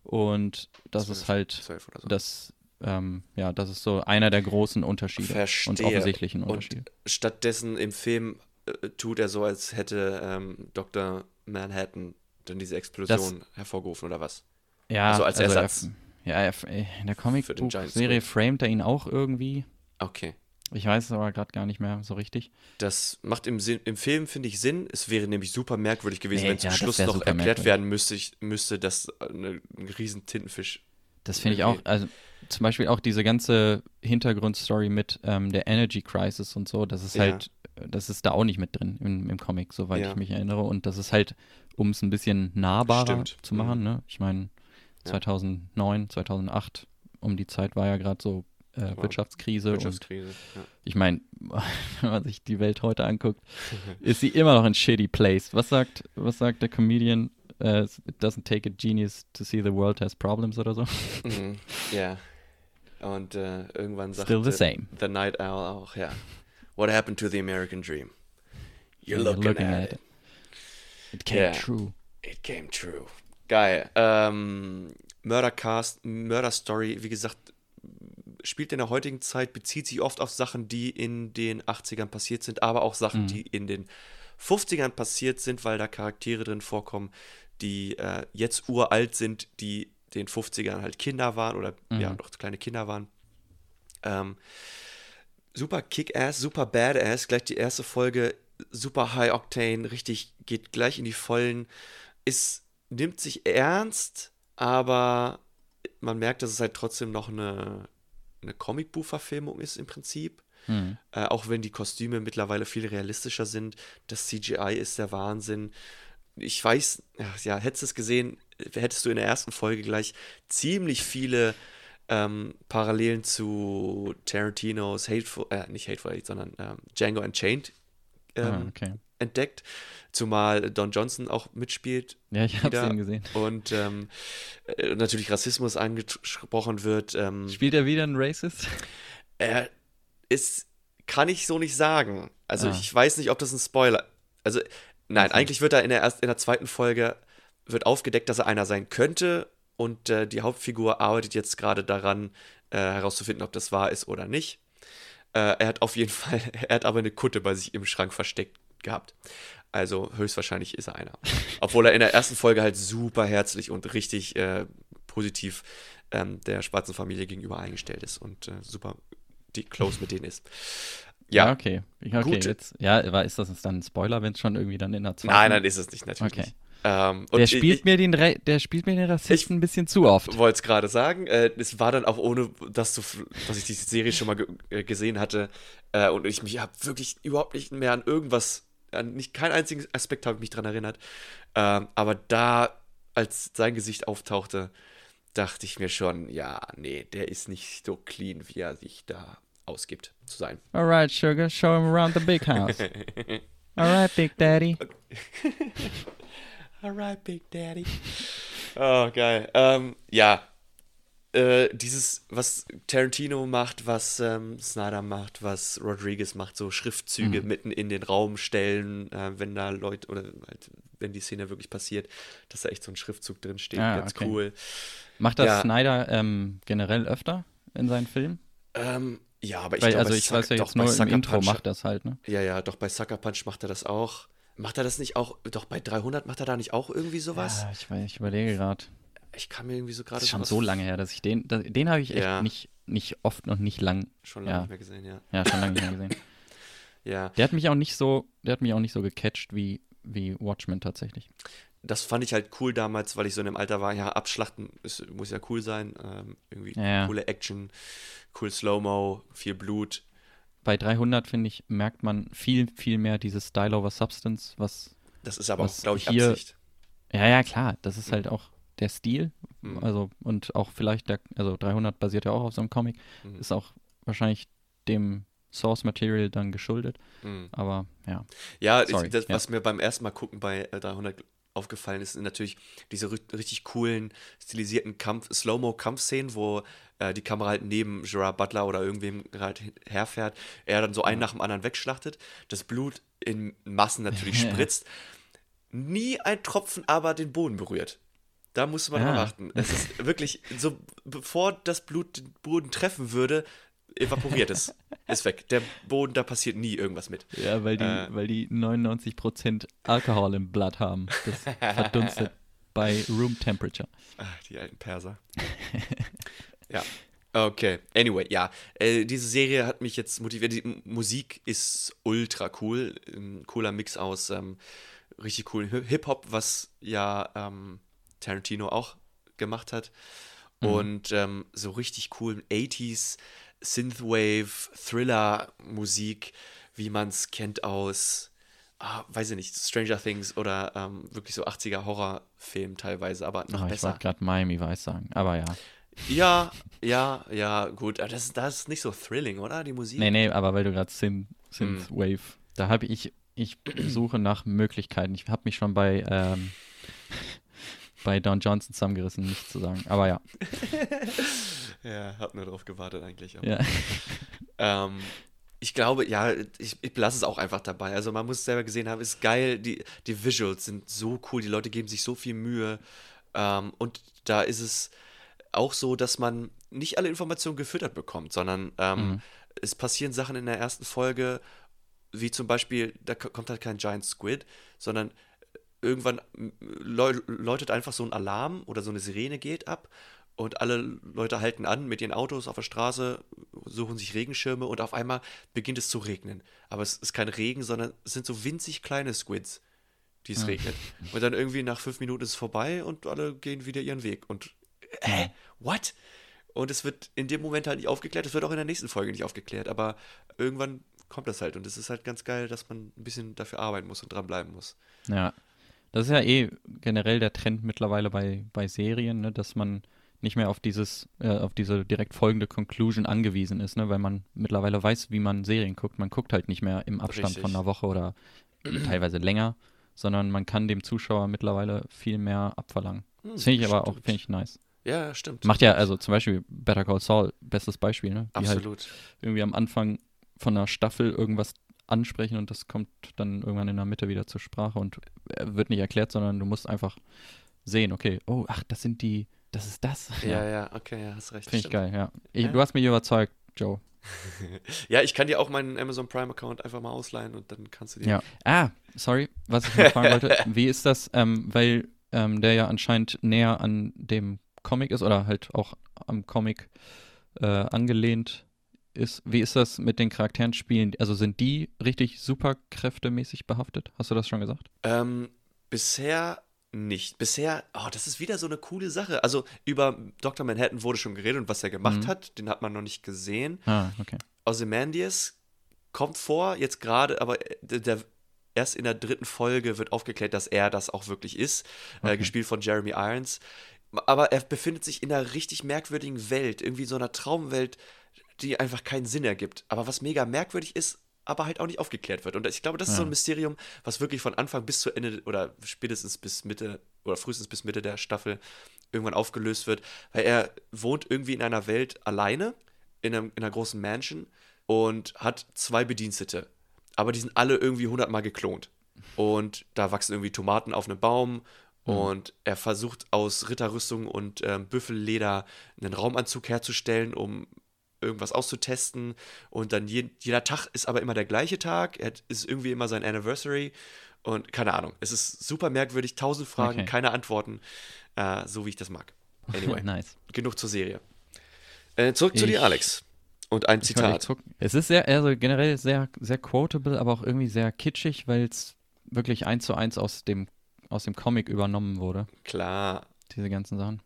Speaker 3: Und das
Speaker 2: Zwölf-
Speaker 3: ist halt,
Speaker 2: so.
Speaker 3: das, ähm, ja, das ist so einer der großen Unterschiede
Speaker 2: Verstehe.
Speaker 3: und offensichtlichen
Speaker 2: Und
Speaker 3: Unterschiede.
Speaker 2: stattdessen im Film äh, tut er so, als hätte ähm, Dr. Manhattan dann diese Explosion hervorgerufen oder was?
Speaker 3: Ja,
Speaker 2: also als Ersatz.
Speaker 3: Er, ja, er, in der Comic-Serie framet er ihn auch irgendwie.
Speaker 2: Okay.
Speaker 3: Ich weiß es aber gerade gar nicht mehr so richtig.
Speaker 2: Das macht im, Sinn, im Film, finde ich, Sinn. Es wäre nämlich super merkwürdig gewesen,
Speaker 3: Nee,
Speaker 2: wenn zum
Speaker 3: ja, das
Speaker 2: Schluss noch erklärt
Speaker 3: merkwürdig.
Speaker 2: werden müsste, ich, müsste dass eine, ein riesen Tintenfisch.
Speaker 3: Das finde ich auch, also zum Beispiel auch diese ganze Hintergrundstory mit ähm, der Energy Crisis und so, das ist
Speaker 2: Ja.
Speaker 3: halt, das ist da auch nicht mit drin im, im Comic, soweit
Speaker 2: Ja.
Speaker 3: ich mich erinnere. Und das ist halt, um es ein bisschen nahbarer
Speaker 2: Stimmt.
Speaker 3: zu machen,
Speaker 2: Mhm.
Speaker 3: ne? Ich meine,
Speaker 2: Ja.
Speaker 3: 2009, 2008, um die Zeit war ja gerade so äh,
Speaker 2: War
Speaker 3: Wirtschaftskrise. Und
Speaker 2: Wirtschaftskrise. Ja.
Speaker 3: ich meine, wenn man sich die Welt heute anguckt, ist sie immer noch ein shitty place. Was sagt, was sagt der Comedian? Äh, it doesn't take a genius to see the world has problems oder so.
Speaker 2: Mhm. Ja. Und äh, irgendwann sagt
Speaker 3: Still the same.
Speaker 2: The Night Owl auch, ja. What happened to the American dream? You're
Speaker 3: You're
Speaker 2: looking,
Speaker 3: looking
Speaker 2: at,
Speaker 3: at
Speaker 2: it.
Speaker 3: It came
Speaker 2: Yeah.
Speaker 3: true.
Speaker 2: It came true. Geil. Ähm, Murdercast, Murder Story, wie gesagt, spielt in der heutigen Zeit, bezieht sich oft auf Sachen, die in den 80ern passiert sind, aber auch Sachen,
Speaker 3: Mhm.
Speaker 2: die in den 50ern passiert sind, weil da Charaktere drin vorkommen, die äh, jetzt uralt sind, die den 50ern halt Kinder waren oder ja,
Speaker 3: Mhm.
Speaker 2: noch kleine Kinder waren. Ähm, super Kick-Ass, super Badass, gleich die erste Folge, super High Octane, richtig, geht gleich in die Vollen, ist, nimmt sich ernst, aber man merkt, dass es halt trotzdem noch eine, eine Comicbuch-Verfilmung ist im Prinzip.
Speaker 3: Hm.
Speaker 2: Äh, auch wenn die Kostüme mittlerweile viel realistischer sind. Das CGI ist der Wahnsinn. Ich weiß, ja, ja hättest du es gesehen, hättest du in der ersten Folge gleich ziemlich viele ähm, Parallelen zu Tarantinos Hateful, äh, nicht Hateful Eight, sondern ähm, Django Unchained ähm,
Speaker 3: ah, okay.
Speaker 2: Entdeckt. Zumal Don Johnson auch mitspielt.
Speaker 3: Ja, ich hab's
Speaker 2: wieder.
Speaker 3: ihn gesehen.
Speaker 2: Und ähm, äh, natürlich Rassismus angesprochen wird. Ähm,
Speaker 3: Spielt er wieder einen Racist?
Speaker 2: er ist, kann ich so nicht sagen. Also
Speaker 3: Ah.
Speaker 2: ich weiß nicht, ob das ein Spoiler. Also nein,
Speaker 3: Also.
Speaker 2: eigentlich wird er in der erst, in der zweiten Folge wird aufgedeckt, dass er einer sein könnte und äh, die Hauptfigur arbeitet jetzt gerade daran äh, herauszufinden, ob das wahr ist oder nicht. Äh, er hat auf jeden Fall, er hat aber eine Kutte bei sich im Schrank versteckt gehabt. Also höchstwahrscheinlich ist er einer. Obwohl er in der ersten Folge halt super herzlich und richtig äh, positiv ähm, der schwarzen Familie gegenüber eingestellt ist und äh, super die close mit denen ist. Ja,
Speaker 3: okay. Okay,
Speaker 2: Gut.
Speaker 3: jetzt. Ja, ist das jetzt dann ein Spoiler, wenn es schon irgendwie dann in der zweiten.
Speaker 2: nein, nein, ist es nicht, natürlich
Speaker 3: Okay.
Speaker 2: nicht. Ähm,
Speaker 3: Der spielt
Speaker 2: ich,
Speaker 3: mir den, Re der spielt mir den Rassisten ein bisschen zu oft.
Speaker 2: ich wollte es gerade sagen. Äh, es war dann auch ohne, dass, du, dass ich die Serie schon mal ge äh, gesehen hatte äh, und ich mich habe wirklich überhaupt nicht mehr an irgendwas, an nicht keinen einzigen Aspekt habe ich mich dran erinnert. Ähm, aber da, als sein Gesicht auftauchte, dachte ich mir schon, ja, nee, der ist nicht so clean, wie er sich da ausgibt zu sein.
Speaker 3: Alright, Sugar, show him around the big house. Alright, Big Daddy.
Speaker 2: Alright, Big Daddy. Oh, geil. Ähm, ja. Äh, dieses, was Tarantino macht, was ähm, Snyder macht, was Rodriguez macht, so Schriftzüge
Speaker 3: Mhm.
Speaker 2: mitten in den Raum stellen, äh, wenn da Leute, oder halt, wenn die Szene wirklich passiert, dass da echt so ein Schriftzug drin steht.
Speaker 3: Ah,
Speaker 2: Ganz
Speaker 3: okay.
Speaker 2: cool.
Speaker 3: Macht das
Speaker 2: Ja.
Speaker 3: Snyder ähm, generell öfter in seinen Filmen?
Speaker 2: Ähm, ja, aber ich glaube,
Speaker 3: also ich weiß ja jetzt
Speaker 2: bei
Speaker 3: nur im
Speaker 2: Sucker
Speaker 3: Intro
Speaker 2: Punch-
Speaker 3: macht das halt, ne?
Speaker 2: Ja, ja, doch bei Sucker Punch macht er das auch. Macht er das nicht auch, doch bei 300 macht er da nicht auch irgendwie sowas?
Speaker 3: Ja, ich, ich überlege gerade.
Speaker 2: Ich kann mir irgendwie so gerade
Speaker 3: Das ist schon so lange her, dass ich den, den habe ich echt
Speaker 2: Ja.
Speaker 3: nicht, nicht oft und nicht lang.
Speaker 2: Schon lange
Speaker 3: ja.
Speaker 2: nicht mehr gesehen, ja.
Speaker 3: Ja, schon lange nicht mehr gesehen.
Speaker 2: Ja,
Speaker 3: Der hat mich auch nicht so, der hat mich auch nicht so gecatcht wie, wie Watchmen tatsächlich.
Speaker 2: das fand ich halt cool damals, weil ich so in dem Alter war, ja, abschlachten ist, muss ja cool sein. Ähm, irgendwie
Speaker 3: Ja,
Speaker 2: coole Action, cool Slow-Mo, viel Blut.
Speaker 3: Bei 300, finde ich, merkt man viel, viel mehr dieses Style over Substance, was,
Speaker 2: Das ist aber auch, glaube ich,
Speaker 3: hier-
Speaker 2: Absicht.
Speaker 3: ja, ja, klar, das ist halt auch der Stil,
Speaker 2: Mhm.
Speaker 3: also, und auch vielleicht der, also 300 basiert ja auch auf so einem Comic,
Speaker 2: Mhm.
Speaker 3: ist auch wahrscheinlich dem Source Material dann geschuldet,
Speaker 2: Mhm.
Speaker 3: aber ja.
Speaker 2: Ja,
Speaker 3: Sorry,
Speaker 2: ich, das,
Speaker 3: ja.
Speaker 2: was mir beim ersten Mal gucken bei äh, 300 aufgefallen ist, sind natürlich diese ri- richtig coolen, stilisierten Kampf, Slow-Mo-Kampfszenen, wo äh, die Kamera halt neben Gerard Butler oder irgendwem gerade herfährt, er dann so einen nach dem anderen wegschlachtet, das Blut in Massen natürlich spritzt, nie ein Tropfen aber den Boden berührt. Da musste man
Speaker 3: Ah.
Speaker 2: drauf achten. Es ist wirklich so, bevor das Blut den Boden treffen würde, evaporiert es. Ist weg. Der Boden, da passiert nie irgendwas mit.
Speaker 3: Ja, weil die,
Speaker 2: Äh.
Speaker 3: weil die 99% Alkohol im Blut haben. Das verdunstet bei Room Temperature.
Speaker 2: Ah, die alten Perser. ja. Okay. Anyway, ja. Äh, diese Serie hat mich jetzt motiviert. Die M Musik ist ultra cool. Ein cooler Mix aus ähm, richtig coolen Hi- Hip-Hop, was ja ähm, Tarantino auch gemacht hat. Und ähm, so richtig coolen 80s Synthwave, Thriller-Musik, wie man es kennt aus, ah, weiß ich nicht, Stranger Things oder ähm, wirklich so 80er Horrorfilm teilweise, aber noch
Speaker 3: Oh, ich
Speaker 2: besser.
Speaker 3: wollte gerade Miami Vice sagen, aber ja.
Speaker 2: Ja, ja, ja, gut. Aber das, das ist nicht so thrilling, oder? Die Musik?
Speaker 3: Nee, nee, aber weil du gerade Synth. Synthwave, da habe ich, ich suche nach Möglichkeiten. Ich habe mich schon bei, ähm, bei Don Johnson zusammengerissen, nichts zu sagen. Aber ja.
Speaker 2: ja, hab nur drauf gewartet eigentlich.
Speaker 3: ja.
Speaker 2: Ähm, ich glaube, ja, ich, ich lasse es auch einfach dabei. Also man muss es selber gesehen haben, ist geil. Die, die Visuals sind so cool, die Leute geben sich so viel Mühe. Ähm, und da ist es auch so, dass man nicht alle Informationen gefüttert bekommt, sondern ähm,
Speaker 3: Mhm.
Speaker 2: es passieren Sachen in der ersten Folge, wie zum Beispiel, da ko- kommt halt kein Giant Squid, sondern irgendwann läu- läutet einfach so ein Alarm oder so eine Sirene geht ab und alle Leute halten an mit ihren Autos auf der Straße, suchen sich Regenschirme und auf einmal beginnt es zu regnen. Aber es ist kein Regen, sondern es sind so winzig kleine Squids, die es
Speaker 3: Ah.
Speaker 2: regnet. Und dann irgendwie nach fünf Minuten ist es vorbei und alle gehen wieder ihren Weg. Und äh, what? Und es wird in dem Moment halt nicht aufgeklärt, es wird auch in der nächsten Folge nicht aufgeklärt, aber irgendwann kommt das halt und es ist halt ganz geil, dass man ein bisschen dafür arbeiten muss und dranbleiben muss.
Speaker 3: Ja. Das ist ja eh generell der Trend mittlerweile bei, bei Serien, ne, dass man nicht mehr auf dieses, äh, auf diese direkt folgende Conclusion angewiesen ist, ne, weil man mittlerweile weiß, wie man Serien guckt. Man guckt halt nicht mehr im Abstand von
Speaker 2: Richtig.
Speaker 3: einer Woche oder teilweise länger, sondern man kann dem Zuschauer mittlerweile viel mehr abverlangen. Das finde ich aber auch,
Speaker 2: Hm,
Speaker 3: finde ich nice.
Speaker 2: Ja, stimmt.
Speaker 3: Macht ja, also zum Beispiel Better Call Saul, bestes Beispiel, ne? Die halt
Speaker 2: Absolut.
Speaker 3: irgendwie am Anfang von einer Staffel irgendwas ansprechen und das kommt dann irgendwann in der Mitte wieder zur Sprache und äh, wird nicht erklärt, sondern du musst einfach sehen, okay, oh, ach, das sind die, das ist das.
Speaker 2: Ja, ja, okay, ja, hast recht.
Speaker 3: Finde ich geil, ja. Ich,
Speaker 2: Ja.
Speaker 3: Du hast mich überzeugt, Joe.
Speaker 2: Ja, ich kann dir auch meinen Amazon Prime-Account einfach mal ausleihen und dann kannst du dir.
Speaker 3: Ja. Ah, sorry, was ich noch fragen wollte, wie ist das, ähm, weil ähm, der ja anscheinend näher an dem Comic ist oder halt auch am Comic äh, angelehnt ist. Wie ist das mit den Charakteren spielen? Also sind die richtig superkräftemäßig behaftet? Hast du das schon gesagt?
Speaker 2: Ähm, bisher nicht. Bisher, oh, das ist wieder so eine coole Sache. Also über Dr. Manhattan wurde schon geredet und was er gemacht
Speaker 3: Mhm.
Speaker 2: hat, den hat man noch nicht gesehen.
Speaker 3: Ah, okay.
Speaker 2: Ozymandias kommt vor, jetzt gerade, aber äh, der, der, erst in der dritten Folge wird aufgeklärt, dass er das auch wirklich ist, äh,
Speaker 3: Okay.
Speaker 2: gespielt von Jeremy Irons. Aber er befindet sich in einer richtig merkwürdigen Welt, irgendwie so einer Traumwelt, die einfach keinen Sinn ergibt. Aber was mega merkwürdig ist, aber halt auch nicht aufgeklärt wird. Und ich glaube, das ist so ein
Speaker 3: Ja.
Speaker 2: Mysterium, was wirklich von Anfang bis zu Ende oder spätestens bis Mitte oder frühestens bis Mitte der Staffel irgendwann aufgelöst wird, weil er wohnt irgendwie in einer Welt alleine, in, einem, in einer großen Mansion und hat zwei Bedienstete. Aber die sind alle irgendwie hundertmal geklont. Und da wachsen irgendwie Tomaten auf einem Baum und er versucht aus Ritterrüstung und ähm, Büffelleder einen Raumanzug herzustellen, um irgendwas auszutesten. Und dann je, jeder Tag ist aber immer der gleiche Tag. Er ist irgendwie immer sein Anniversary. Und keine Ahnung. Es ist super merkwürdig. Tausend Fragen,
Speaker 3: Okay.
Speaker 2: keine Antworten. Äh, so wie ich das mag. Anyway,
Speaker 3: nice.
Speaker 2: genug zur Serie. Äh, zurück zu
Speaker 3: Ich-
Speaker 2: dir, Alex. Und ein Zitat.
Speaker 3: Es ist sehr, also generell sehr, sehr quotable, aber auch irgendwie sehr kitschig, weil es wirklich eins zu eins aus dem, aus dem Comic übernommen wurde,
Speaker 2: Klar.
Speaker 3: diese ganzen Sachen.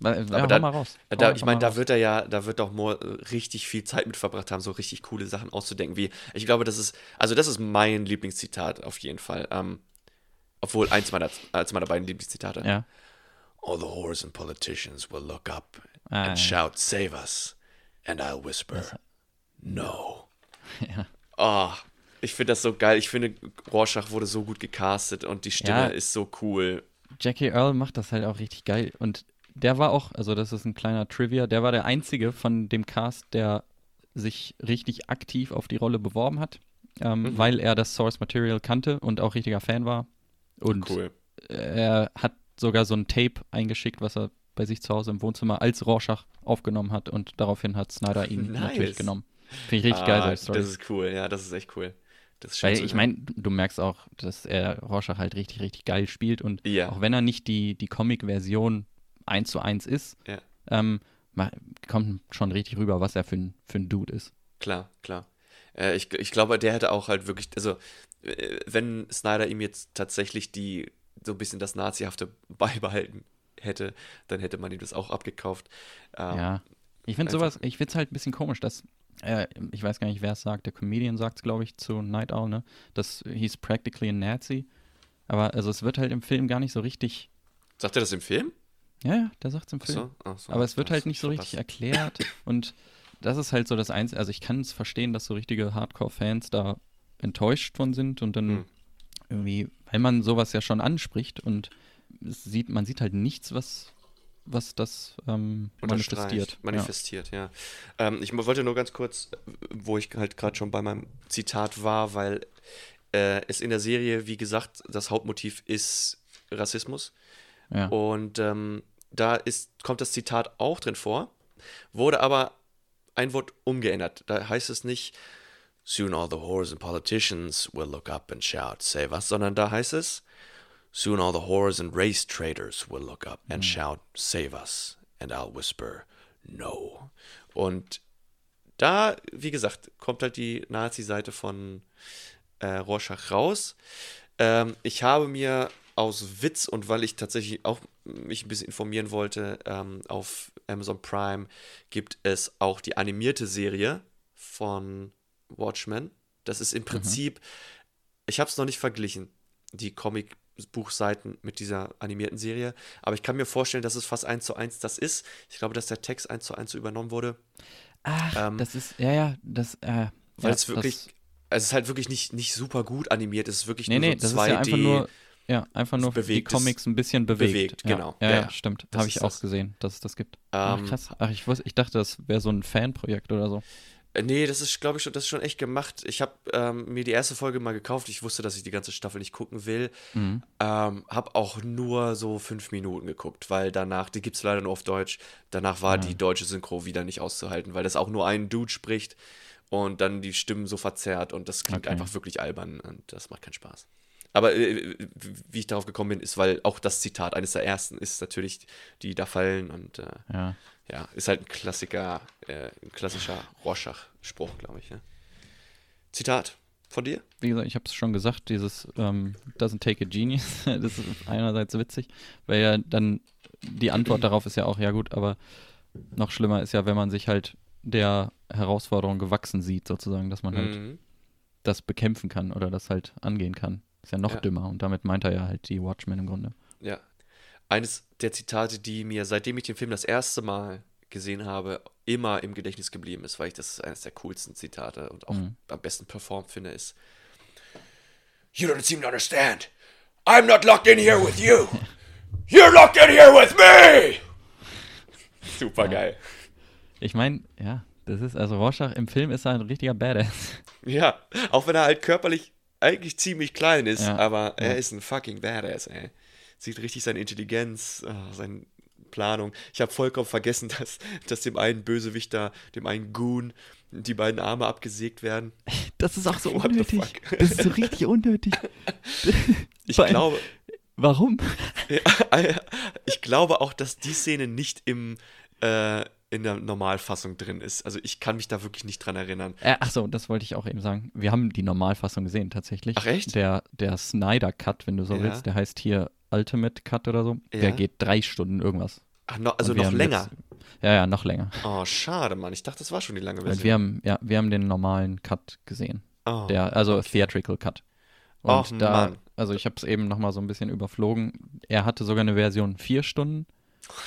Speaker 3: Ja,
Speaker 2: Aber
Speaker 3: hau
Speaker 2: da-
Speaker 3: mal raus.
Speaker 2: Da, ich meine, da wird er ja, da wird doch Moore äh, richtig viel Zeit mit verbracht haben, so richtig coole Sachen auszudenken. Wie, ich glaube, das ist, also das ist mein Lieblingszitat auf jeden Fall. Ähm, obwohl eins meiner, eins meiner beiden Lieblingszitate.
Speaker 3: Ja.
Speaker 10: All the whores and politicians will look up
Speaker 3: Ah,
Speaker 10: and
Speaker 3: ja.
Speaker 10: shout, Save us. And I'll whisper, No.
Speaker 3: ja.
Speaker 2: Oh, ich finde das so geil. Ich finde, Rorschach wurde so gut gecastet und die Stimme
Speaker 3: Ja.
Speaker 2: ist so cool.
Speaker 3: Jackie Earl macht das halt auch richtig geil. Und der war auch, also das ist ein kleiner Trivia, der war der einzige von dem Cast, der sich richtig aktiv auf die Rolle beworben hat, ähm,
Speaker 2: Mhm.
Speaker 3: weil er das Source Material kannte und auch richtiger Fan war. Und
Speaker 2: Cool.
Speaker 3: er hat sogar so ein Tape eingeschickt, was er bei sich zu Hause im Wohnzimmer als Rorschach aufgenommen hat und daraufhin hat Snyder ihn
Speaker 2: Nice.
Speaker 3: natürlich genommen. Finde ich richtig geil,
Speaker 2: Ah,
Speaker 3: solche Story.
Speaker 2: Das ist cool, ja, das ist echt cool. Das ist schön
Speaker 3: Weil ich meine, du merkst auch, dass er Rorschach halt richtig, richtig geil spielt und
Speaker 2: Ja.
Speaker 3: auch wenn er nicht die, die Comic-Version eins zu eins ist,
Speaker 2: Ja.
Speaker 3: ähm, kommt schon richtig rüber, was er für ein, für ein Dude ist.
Speaker 2: Klar, klar. Äh, ich, ich glaube, der hätte auch halt wirklich, also äh, wenn Snyder ihm jetzt tatsächlich die so ein bisschen das Nazihafte beibehalten hätte, dann hätte man ihm das auch abgekauft. Ähm,
Speaker 3: Ja. Ich finde sowas, ich finde es halt ein bisschen komisch, dass, äh, ich weiß gar nicht, wer es sagt, der Comedian sagt es, glaube ich, zu Night Owl, ne? Das hieß practically a Nazi. Aber also es wird halt im Film gar nicht so richtig,
Speaker 2: Sagt er das im Film?
Speaker 3: Ja, ja, der sagt es im Film.
Speaker 2: so, ach so,
Speaker 3: Aber es wird halt nicht so richtig erklärt und das ist halt so das Einzige, also ich kann es verstehen, dass so richtige Hardcore-Fans da enttäuscht von sind und dann
Speaker 2: Hm.
Speaker 3: irgendwie, weil man sowas ja schon anspricht und sieht, man sieht halt nichts, was, was das ähm, manifestiert.
Speaker 2: Manifestiert, ja. Ähm, ich wollte nur ganz kurz, wo ich halt gerade schon bei meinem Zitat war, weil äh, es in der Serie, wie gesagt, das Hauptmotiv ist Rassismus.
Speaker 3: Ja.
Speaker 2: Und ähm, da ist, kommt das Zitat auch drin vor, wurde aber ein Wort umgeändert. Da heißt es nicht, Soon all the whores and politicians will look up and shout, save us, sondern da heißt es, Soon all the whores and race traders will look up and shout, save us, and I'll whisper, no. Und da, wie gesagt, kommt halt die Nazi-Seite von äh, Rorschach raus. Ähm, ich habe mir aus Witz und weil ich tatsächlich auch mich ein bisschen informieren wollte, ähm, auf Amazon Prime gibt es auch die animierte Serie von Watchmen. Das ist im Prinzip, ich habe es noch nicht verglichen, die Comic-Buchseiten mit dieser animierten Serie, aber ich kann mir vorstellen, dass es fast eins zu eins das ist. Ich glaube, dass der Text eins zu eins so übernommen wurde.
Speaker 3: Ach,
Speaker 2: Ähm,
Speaker 3: das ist, ja, ja, das, äh,
Speaker 2: Weil
Speaker 3: ja,
Speaker 2: es wirklich,
Speaker 3: Das,
Speaker 2: es ist halt wirklich nicht, nicht super gut animiert, es ist wirklich
Speaker 3: nee,
Speaker 2: nur
Speaker 3: nee,
Speaker 2: so
Speaker 3: das
Speaker 2: 2D.
Speaker 3: ist ja einfach nur, ja, einfach nur die Comics ein bisschen bewegt.
Speaker 2: bewegt,
Speaker 3: ja.
Speaker 2: genau.
Speaker 3: Ja,
Speaker 2: Ja,
Speaker 3: ja,
Speaker 2: ja.
Speaker 3: stimmt. Habe ich auch
Speaker 2: das.
Speaker 3: gesehen, dass es das gibt. Ach,
Speaker 2: Ähm,
Speaker 3: krass. Ach, ich, wusste, ich dachte, das wäre so ein Fanprojekt oder so.
Speaker 2: Äh, Nee, das ist, glaube ich, schon, das ist schon echt gemacht. Ich habe ähm, mir die erste Folge mal gekauft. Ich wusste, dass ich die ganze Staffel nicht gucken will.
Speaker 3: Mhm.
Speaker 2: Ähm, habe auch nur so fünf Minuten geguckt, weil danach, die gibt es leider nur auf Deutsch, danach war die deutsche Synchro wieder nicht auszuhalten, weil das auch nur ein Dude spricht und dann die Stimmen so verzerrt und das klingt
Speaker 3: Okay.
Speaker 2: einfach wirklich albern und das macht keinen Spaß. Aber äh, wie ich darauf gekommen bin, ist, weil auch das Zitat eines der ersten ist natürlich, die da fallen und äh,
Speaker 3: Ja.
Speaker 2: ja, ist halt ein Klassiker, äh, ein klassischer Rorschach-Spruch, glaube ich. Ja. Zitat von dir?
Speaker 3: Wie gesagt, ich habe es schon gesagt, dieses ähm, doesn't take a genius, das ist einerseits witzig, weil ja dann die Antwort darauf ist ja auch, ja gut, aber noch schlimmer ist ja, wenn man sich halt der Herausforderung gewachsen sieht, sozusagen, dass man halt
Speaker 2: Mhm.
Speaker 3: das bekämpfen kann oder das halt angehen kann. Ist ja noch
Speaker 2: Ja.
Speaker 3: dümmer und damit meint er ja halt die Watchmen im Grunde.
Speaker 2: Ja. Eines der Zitate, die mir, seitdem ich den Film das erste Mal gesehen habe, immer im Gedächtnis geblieben ist, weil ich das eines der coolsten Zitate und auch
Speaker 3: Mhm.
Speaker 2: am besten performt finde, ist You don't seem to understand. I'm not locked in here with you. You're locked in here with me. Super geil.
Speaker 3: Ich meine, ja, das ist, also Rorschach im Film ist er ein richtiger Badass.
Speaker 2: Ja, auch wenn er halt körperlich eigentlich ziemlich klein ist,
Speaker 3: Ja,
Speaker 2: aber er
Speaker 3: ja.
Speaker 2: ist ein fucking Badass, ey. Sieht richtig seine Intelligenz, ah, seine Planung. Ich habe vollkommen vergessen, dass, dass dem einen Bösewicht da, dem einen Goon, die beiden Arme abgesägt werden.
Speaker 3: Das ist auch so
Speaker 2: What
Speaker 3: unnötig. Das ist so richtig unnötig.
Speaker 2: Ich
Speaker 3: allem-
Speaker 2: glaube,
Speaker 3: Warum?
Speaker 2: ich glaube auch, dass die Szene nicht im, äh, in der Normalfassung drin ist. Also ich kann mich da wirklich nicht dran erinnern.
Speaker 3: Äh, ach so, das wollte ich auch eben sagen. Wir haben die Normalfassung gesehen, tatsächlich.
Speaker 2: Ach, echt?
Speaker 3: Der, der Snyder Cut, wenn du so
Speaker 2: Ja.
Speaker 3: willst, der heißt hier Ultimate Cut oder so.
Speaker 2: Ja.
Speaker 3: Der geht drei Stunden irgendwas.
Speaker 2: Ach, no, also noch länger.
Speaker 3: Jetzt, ja, ja, noch länger.
Speaker 2: Oh, schade, Mann. Ich dachte, das war schon die lange Version.
Speaker 3: wir haben, ja, wir haben den normalen Cut gesehen.
Speaker 2: oh.
Speaker 3: Der, also Theatrical Cut. Und
Speaker 2: Och,
Speaker 3: da,
Speaker 2: Mann.
Speaker 3: also ich habe es eben nochmal so ein bisschen überflogen. Er hatte sogar eine Version vier Stunden.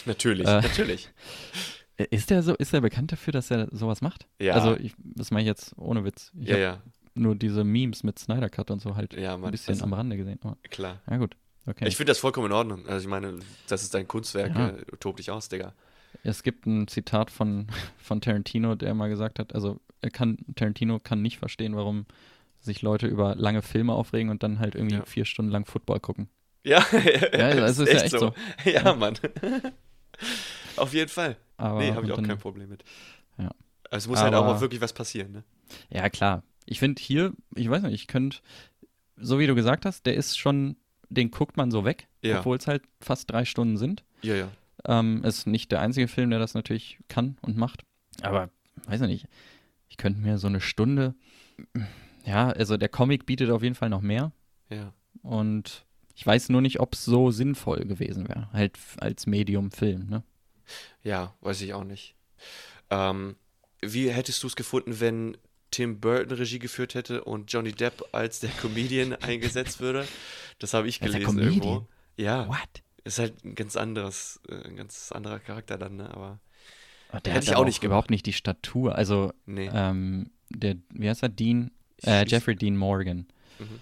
Speaker 2: Natürlich,
Speaker 3: Äh,
Speaker 2: natürlich.
Speaker 3: Ist der so, ist er bekannt dafür, dass er sowas macht?
Speaker 2: Ja.
Speaker 3: Also ich, das meine ich jetzt ohne Witz. Ich
Speaker 2: Ja, ja,
Speaker 3: nur diese Memes mit Snyder Cut und so halt
Speaker 2: Ja, Mann,
Speaker 3: ein bisschen
Speaker 2: also-
Speaker 3: am Rande gesehen. Aber,
Speaker 2: klar.
Speaker 3: ja gut, okay.
Speaker 2: Ich finde das vollkommen in Ordnung. Also ich meine, das ist dein Kunstwerk,
Speaker 3: Ja.
Speaker 2: äh, tob dich aus, Digga.
Speaker 3: Es gibt ein Zitat von, von Tarantino, der mal gesagt hat, also kann, Tarantino kann nicht verstehen, warum sich Leute über lange Filme aufregen und dann halt irgendwie
Speaker 2: Ja.
Speaker 3: vier Stunden lang Football gucken.
Speaker 2: Ja,
Speaker 3: also ist ja echt so.
Speaker 2: Ja, Mann. Auf jeden Fall.
Speaker 3: Aber
Speaker 2: nee, habe ich auch
Speaker 3: dann-
Speaker 2: kein Problem mit.
Speaker 3: Ja.
Speaker 2: Also es muss halt auch
Speaker 3: Aber-
Speaker 2: mal wirklich was passieren, ne?
Speaker 3: Ja, klar. Ich finde hier, ich weiß nicht, ich könnte, so wie du gesagt hast, der ist schon, den guckt man so weg,
Speaker 2: Ja.
Speaker 3: obwohl es halt fast drei Stunden sind.
Speaker 2: Ja, ja.
Speaker 3: Ähm, ist nicht der einzige Film, der das natürlich kann und macht. Aber, weiß ich nicht, ich könnte mir so eine Stunde, ja, also der Comic bietet auf jeden Fall noch mehr.
Speaker 2: Ja.
Speaker 3: Und ich weiß nur nicht, ob es so sinnvoll gewesen wäre. Halt als Medium-Film, ne?
Speaker 2: Ja, weiß ich auch nicht. Ähm, wie hättest du es gefunden, wenn Tim Burton Regie geführt hätte und Johnny Depp als der Comedian eingesetzt würde? Das habe ich gelesen irgendwo. Ja.
Speaker 3: What?
Speaker 2: Ist halt ein ganz anderes, äh, ein ganz anderer Charakter dann, ne? Aber
Speaker 3: Oh, der
Speaker 2: Hätte ich
Speaker 3: aber
Speaker 2: auch nicht
Speaker 3: überhaupt nicht die Statur. Also,
Speaker 2: nee.
Speaker 3: ähm, der, wie heißt er? Dean, äh, Jeffrey Dean Morgan.
Speaker 2: Mhm.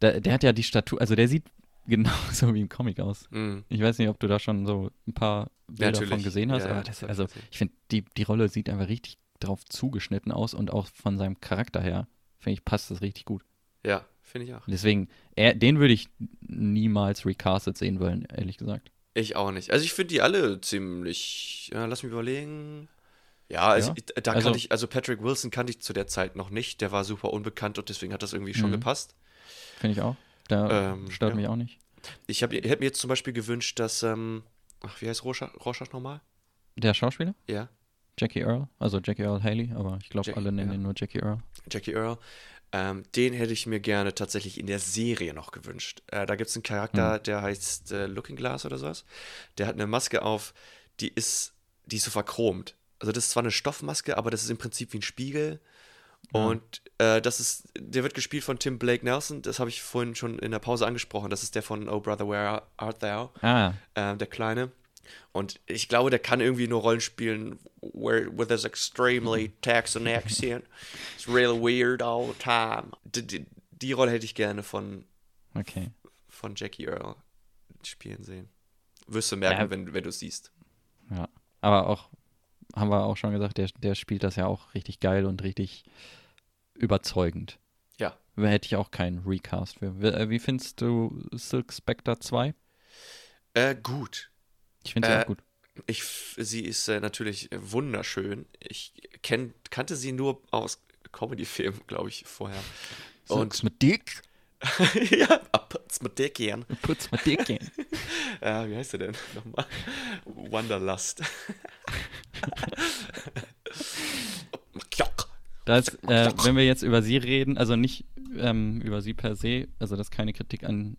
Speaker 3: Der, der hat ja die Statur, also der sieht genauso wie im Comic aus.
Speaker 2: Mhm.
Speaker 3: Ich weiß nicht, ob du da schon so ein paar Bilder
Speaker 2: natürlich.
Speaker 3: von gesehen hast,
Speaker 2: Ja,
Speaker 3: aber
Speaker 2: das
Speaker 3: also ich finde, die, die Rolle sieht einfach richtig drauf zugeschnitten aus und auch von seinem Charakter her, finde ich, passt das richtig gut.
Speaker 2: Ja, finde ich auch.
Speaker 3: Deswegen, er, den würde ich niemals recastet sehen wollen, ehrlich gesagt.
Speaker 2: Ich auch nicht. Also ich finde die alle ziemlich. Ja, lass mich überlegen. Ja, also
Speaker 3: Ja?
Speaker 2: ich- da
Speaker 3: Also-
Speaker 2: kannte ich, also Patrick Wilson kannte ich zu der Zeit noch nicht. Der war super unbekannt und deswegen hat das irgendwie schon
Speaker 3: Mhm.
Speaker 2: gepasst.
Speaker 3: Finde ich auch. Da
Speaker 2: Ähm,
Speaker 3: stört
Speaker 2: ja.
Speaker 3: mich auch nicht.
Speaker 2: Ich, hab, ich hätte mir jetzt zum Beispiel gewünscht, dass, ähm, ach, wie heißt Rorschach, Rorschach nochmal?
Speaker 3: Der Schauspieler?
Speaker 2: Ja,
Speaker 3: Jackie Earl, also Jackie Earl Haley, aber ich glaube, alle nennen
Speaker 2: ja.
Speaker 3: ihn nur Jackie Earl.
Speaker 2: Jackie Earl. Ähm, den hätte ich mir gerne tatsächlich in der Serie noch gewünscht. Äh, da gibt es einen Charakter, der heißt äh, Looking Glass oder sowas. Der hat eine Maske auf, die ist, die ist so verchromt. Also das ist zwar eine Stoffmaske, aber das ist im Prinzip wie ein Spiegel. Und äh, das ist, der wird gespielt von Tim Blake Nelson. Das habe ich vorhin schon in der Pause angesprochen. Das ist der von Oh Brother, Where Art Thou?
Speaker 3: Ah,
Speaker 2: ähm, der Kleine. Und ich glaube, der kann irgendwie nur Rollen spielen, where, with his extremely Texan accent. It's really weird all the time. Die, die, die Rolle hätte ich gerne von,
Speaker 3: okay.
Speaker 2: von Jackie Earl spielen sehen. Wirst du merken,
Speaker 3: Ja.
Speaker 2: wenn, wenn du es siehst.
Speaker 3: Ja. Aber auch, haben wir auch schon gesagt, der, der spielt das ja auch richtig geil und richtig überzeugend.
Speaker 2: Ja.
Speaker 3: Hätte ich auch keinen Recast für. Wie, äh, wie findest du Silk Spectre 2?
Speaker 2: Äh, gut.
Speaker 3: Ich finde sie
Speaker 2: Äh,
Speaker 3: auch gut.
Speaker 2: Ich, sie ist äh, natürlich äh, wunderschön. Ich kenn, kannte sie nur aus Comedy-Filmen, glaube ich, vorher. Und
Speaker 3: mit Dick?
Speaker 2: ja, putz mit dir gern.
Speaker 3: Putz mit Dick in.
Speaker 2: Äh, wie heißt der denn nochmal? Wanderlust.
Speaker 3: Das, äh, wenn wir jetzt über sie reden, also nicht ähm, über sie per se, also das ist keine Kritik an,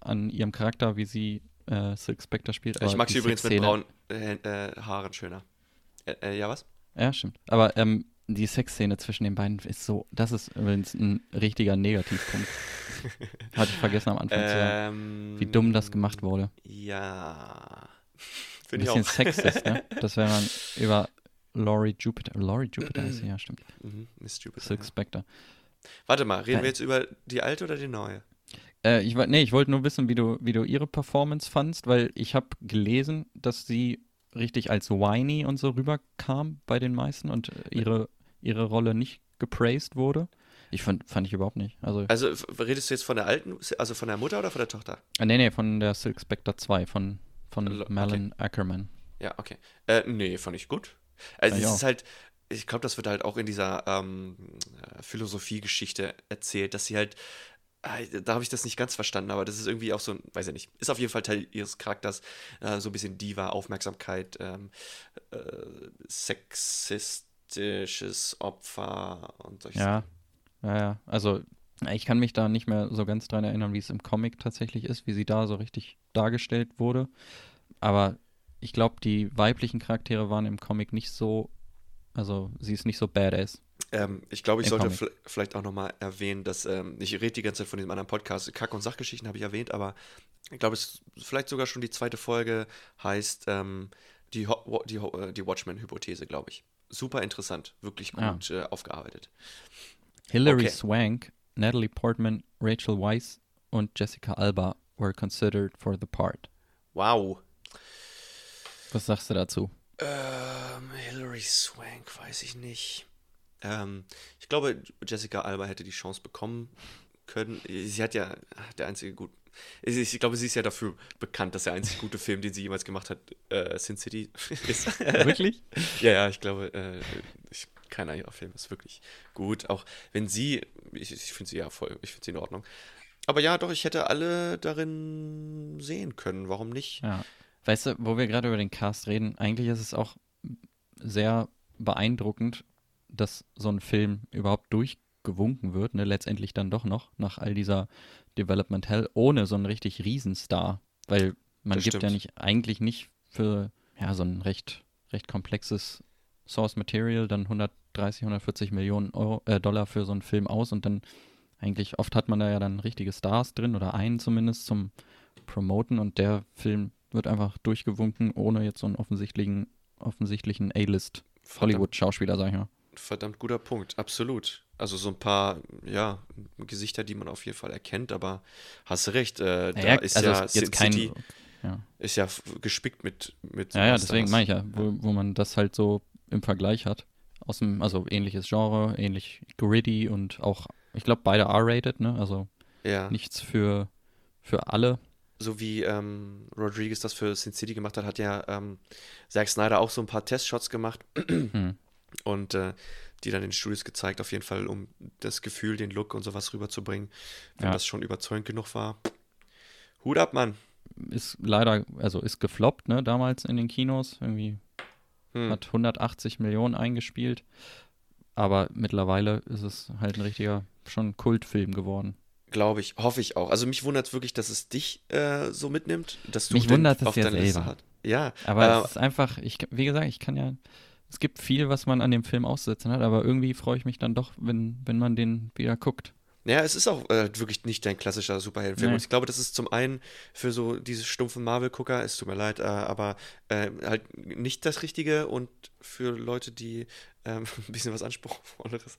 Speaker 3: an ihrem Charakter, wie sie äh, Silk Spectre spielt.
Speaker 2: ich mag sie übrigens mit braunen äh, äh, Haaren schöner. Äh, ja, was?
Speaker 3: Ja, stimmt. Aber ähm, die Sexszene zwischen den beiden ist so, das ist übrigens ein richtiger Negativpunkt. Hatte ich vergessen am Anfang zu sagen.
Speaker 2: Ähm,
Speaker 3: Wie dumm das gemacht wurde.
Speaker 2: Ja.
Speaker 3: Ein
Speaker 2: Finde ich
Speaker 3: bisschen
Speaker 2: auch.
Speaker 3: sexist, ne? Das wäre man über Laurie Jupiter. Laurie Jupiter ist sie, ja, stimmt.
Speaker 2: Mhm, Miss Jupiter,
Speaker 3: Silk
Speaker 2: ja.
Speaker 3: Spectre.
Speaker 2: Warte mal, reden
Speaker 3: Nein.
Speaker 2: wir jetzt über die alte oder die neue?
Speaker 3: Äh, ich, nee, ich wollte nur wissen, wie du, wie du ihre Performance fandst, weil ich habe gelesen, dass sie richtig als whiny und so rüberkam bei den meisten und äh, ihre, ihre Rolle nicht gepraised wurde. Ich fand, fand ich überhaupt nicht. Also,
Speaker 2: Also redest du jetzt von der alten, also von der Mutter oder von der Tochter?
Speaker 3: äh, nee, nee, von der Silk Spectre 2, von, von
Speaker 2: Lo- okay.
Speaker 3: Ackerman.
Speaker 2: Ja, okay. Äh, nee, fand ich gut. Also
Speaker 3: ich
Speaker 2: es ist halt, ich glaube, das wird halt auch in dieser ähm, äh, Philosophiegeschichte erzählt, dass sie halt, äh, da habe ich das nicht ganz verstanden, aber das ist irgendwie auch so ein, weiß ich nicht, ist auf jeden Fall Teil ihres Charakters, äh, so ein bisschen Diva, Aufmerksamkeit, ähm, äh, sexistisches Opfer und solche
Speaker 3: Ja, ja, ja. Also ich kann mich da nicht mehr so ganz dran erinnern, wie es im Comic tatsächlich ist, wie sie da so richtig dargestellt wurde. Aber ich glaube, die weiblichen Charaktere waren im Comic nicht so, also sie ist nicht so badass.
Speaker 2: Ähm, ich glaube, ich
Speaker 3: Im
Speaker 2: sollte
Speaker 3: Comic.
Speaker 2: vielleicht auch nochmal erwähnen, dass ähm, ich rede die ganze Zeit von diesem anderen Podcast, Kack- und Sachgeschichten habe ich erwähnt, aber ich glaube, es ist vielleicht sogar schon die zweite Folge heißt ähm, die, Ho die, Ho äh, die Watchmen-Hypothese, glaube ich. Super interessant, wirklich
Speaker 3: Ah.
Speaker 2: gut äh, aufgearbeitet.
Speaker 3: Hilary
Speaker 2: Okay.
Speaker 3: Swank, Natalie Portman, Rachel Weisz und Jessica Alba were considered for the part.
Speaker 2: Wow.
Speaker 3: Was sagst du dazu?
Speaker 2: Ähm, Hilary Swank, weiß ich nicht. Ähm, ich glaube, Jessica Alba hätte die Chance bekommen können. Sie hat ja der einzige gut. Ich, glaube, sie ist ja dafür bekannt, dass der einzige gute Film, den sie jemals gemacht hat, äh, Sin City ist.
Speaker 3: Wirklich?
Speaker 2: ja, ja, ich glaube, äh, ich, keiner ihrer Filme ist wirklich gut. Auch wenn sie, ich, ich finde sie ja voll, ich finde sie in Ordnung. Aber ja, doch, ich hätte alle darin sehen können. Warum nicht?
Speaker 3: Ja. Weißt du, wo wir gerade über den Cast reden, eigentlich ist es auch sehr beeindruckend, dass so ein Film überhaupt durchgewunken wird, ne, letztendlich dann doch noch, nach all dieser Development Hell, ohne so einen richtig Riesenstar. Weil man
Speaker 2: Das
Speaker 3: gibt ja
Speaker 2: stimmt.
Speaker 3: nicht, eigentlich nicht für ja, so ein recht, recht komplexes Source Material dann 130, 140 Millionen Euro, äh, Dollar für so einen Film aus und dann eigentlich oft hat man da ja dann richtige Stars drin oder einen zumindest zum Promoten und der Film wird einfach durchgewunken, ohne jetzt so einen offensichtlichen, offensichtlichen A-List Hollywood-Schauspieler, sag ich mal.
Speaker 2: verdammt guter Punkt. Absolut. Also so ein paar, ja, Gesichter, die man auf jeden Fall erkennt, aber hast du recht, äh, da
Speaker 3: Naja,
Speaker 2: ist
Speaker 3: also
Speaker 2: ja
Speaker 3: jetzt kein-
Speaker 2: City
Speaker 3: ja.
Speaker 2: ist ja gespickt mit, mit
Speaker 3: Ja, ja, deswegen meine ich ja, wo, wo man das halt so im Vergleich hat. Aus dem, also ähnliches Genre, ähnlich gritty und auch, ich glaube, beide R-rated, ne? Also
Speaker 2: Ja,
Speaker 3: nichts für, für alle.
Speaker 2: So wie ähm, Rodriguez das für Sin City gemacht hat, hat ja ähm, Zack Snyder auch so ein paar Testshots gemacht
Speaker 3: Hm.
Speaker 2: und äh, die dann in den Studios gezeigt, auf jeden Fall, um das Gefühl, den Look und sowas rüberzubringen. Wenn
Speaker 3: Ja.
Speaker 2: das schon überzeugend genug war. Hut ab, Mann.
Speaker 3: Ist leider, also ist gefloppt, ne, damals in den Kinos. Irgendwie
Speaker 2: Hm.
Speaker 3: hat 180 Millionen eingespielt. Aber mittlerweile ist es halt ein richtiger, schon Kultfilm geworden.
Speaker 2: Glaube ich, hoffe ich auch. Also mich wundert es wirklich, dass es dich äh, so mitnimmt, dass du
Speaker 3: Mich wundert es
Speaker 2: Liste
Speaker 3: selber.
Speaker 2: hast. Ja,
Speaker 3: Aber
Speaker 2: äh,
Speaker 3: es ist einfach, ich, wie gesagt, ich kann ja, es gibt viel, was man an dem Film auszusetzen hat, aber irgendwie freue ich mich dann doch, wenn, wenn man den wieder guckt.
Speaker 2: Ja, es ist auch äh, wirklich nicht dein klassischer Superheldenfilm.
Speaker 3: Nee.
Speaker 2: Und ich glaube, das ist zum einen für so diese stumpfen Marvel-Gucker, es tut mir leid, äh, aber äh, halt nicht das Richtige und für Leute, die ähm, ein bisschen was Anspruchsvolleres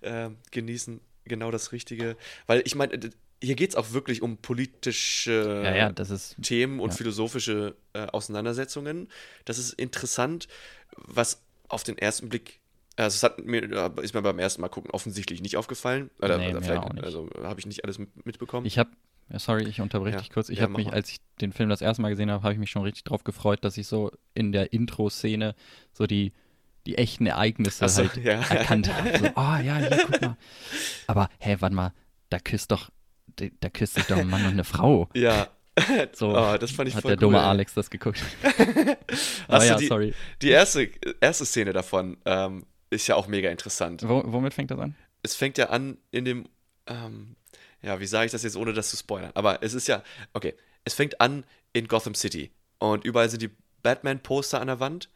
Speaker 2: äh, genießen, genau das Richtige. Weil ich meine, äh, hier geht es auch wirklich um politische
Speaker 3: ja, ja, ist,
Speaker 2: Themen und
Speaker 3: ja.
Speaker 2: philosophische äh, Auseinandersetzungen. Das ist interessant, was auf den ersten Blick, also es hat mir, äh, ist mir beim ersten Mal gucken offensichtlich nicht aufgefallen. Oder,
Speaker 3: Nee,
Speaker 2: oder vielleicht, also habe ich nicht alles mit, mitbekommen.
Speaker 3: ich habe, sorry, ich unterbreche
Speaker 2: Ja,
Speaker 3: dich kurz, ich
Speaker 2: ja,
Speaker 3: habe mich, als ich den Film das erste Mal gesehen habe, habe ich mich schon richtig drauf gefreut, dass ich so in der Intro-Szene so die, die echten Ereignisse
Speaker 2: so,
Speaker 3: halt
Speaker 2: ja.
Speaker 3: erkannt habe. So, oh ja, hier, guck mal. Aber, hä, warte mal, da küsst doch, da, küsst sich doch ein Mann und eine Frau.
Speaker 2: ja.
Speaker 3: So
Speaker 2: Oh, das fand ich
Speaker 3: hat
Speaker 2: voll
Speaker 3: der dumme
Speaker 2: cool.
Speaker 3: Alex das geguckt.
Speaker 2: Hast
Speaker 3: ja,
Speaker 2: die,
Speaker 3: sorry.
Speaker 2: die erste, erste Szene davon ähm, ist ja auch mega interessant.
Speaker 3: Wo, womit fängt das an?
Speaker 2: es fängt ja an in dem, ähm, ja, wie sage ich das jetzt, ohne das zu spoilern? Aber es ist ja, okay, es fängt an in Gotham City und überall sind die Batman-Poster an der Wand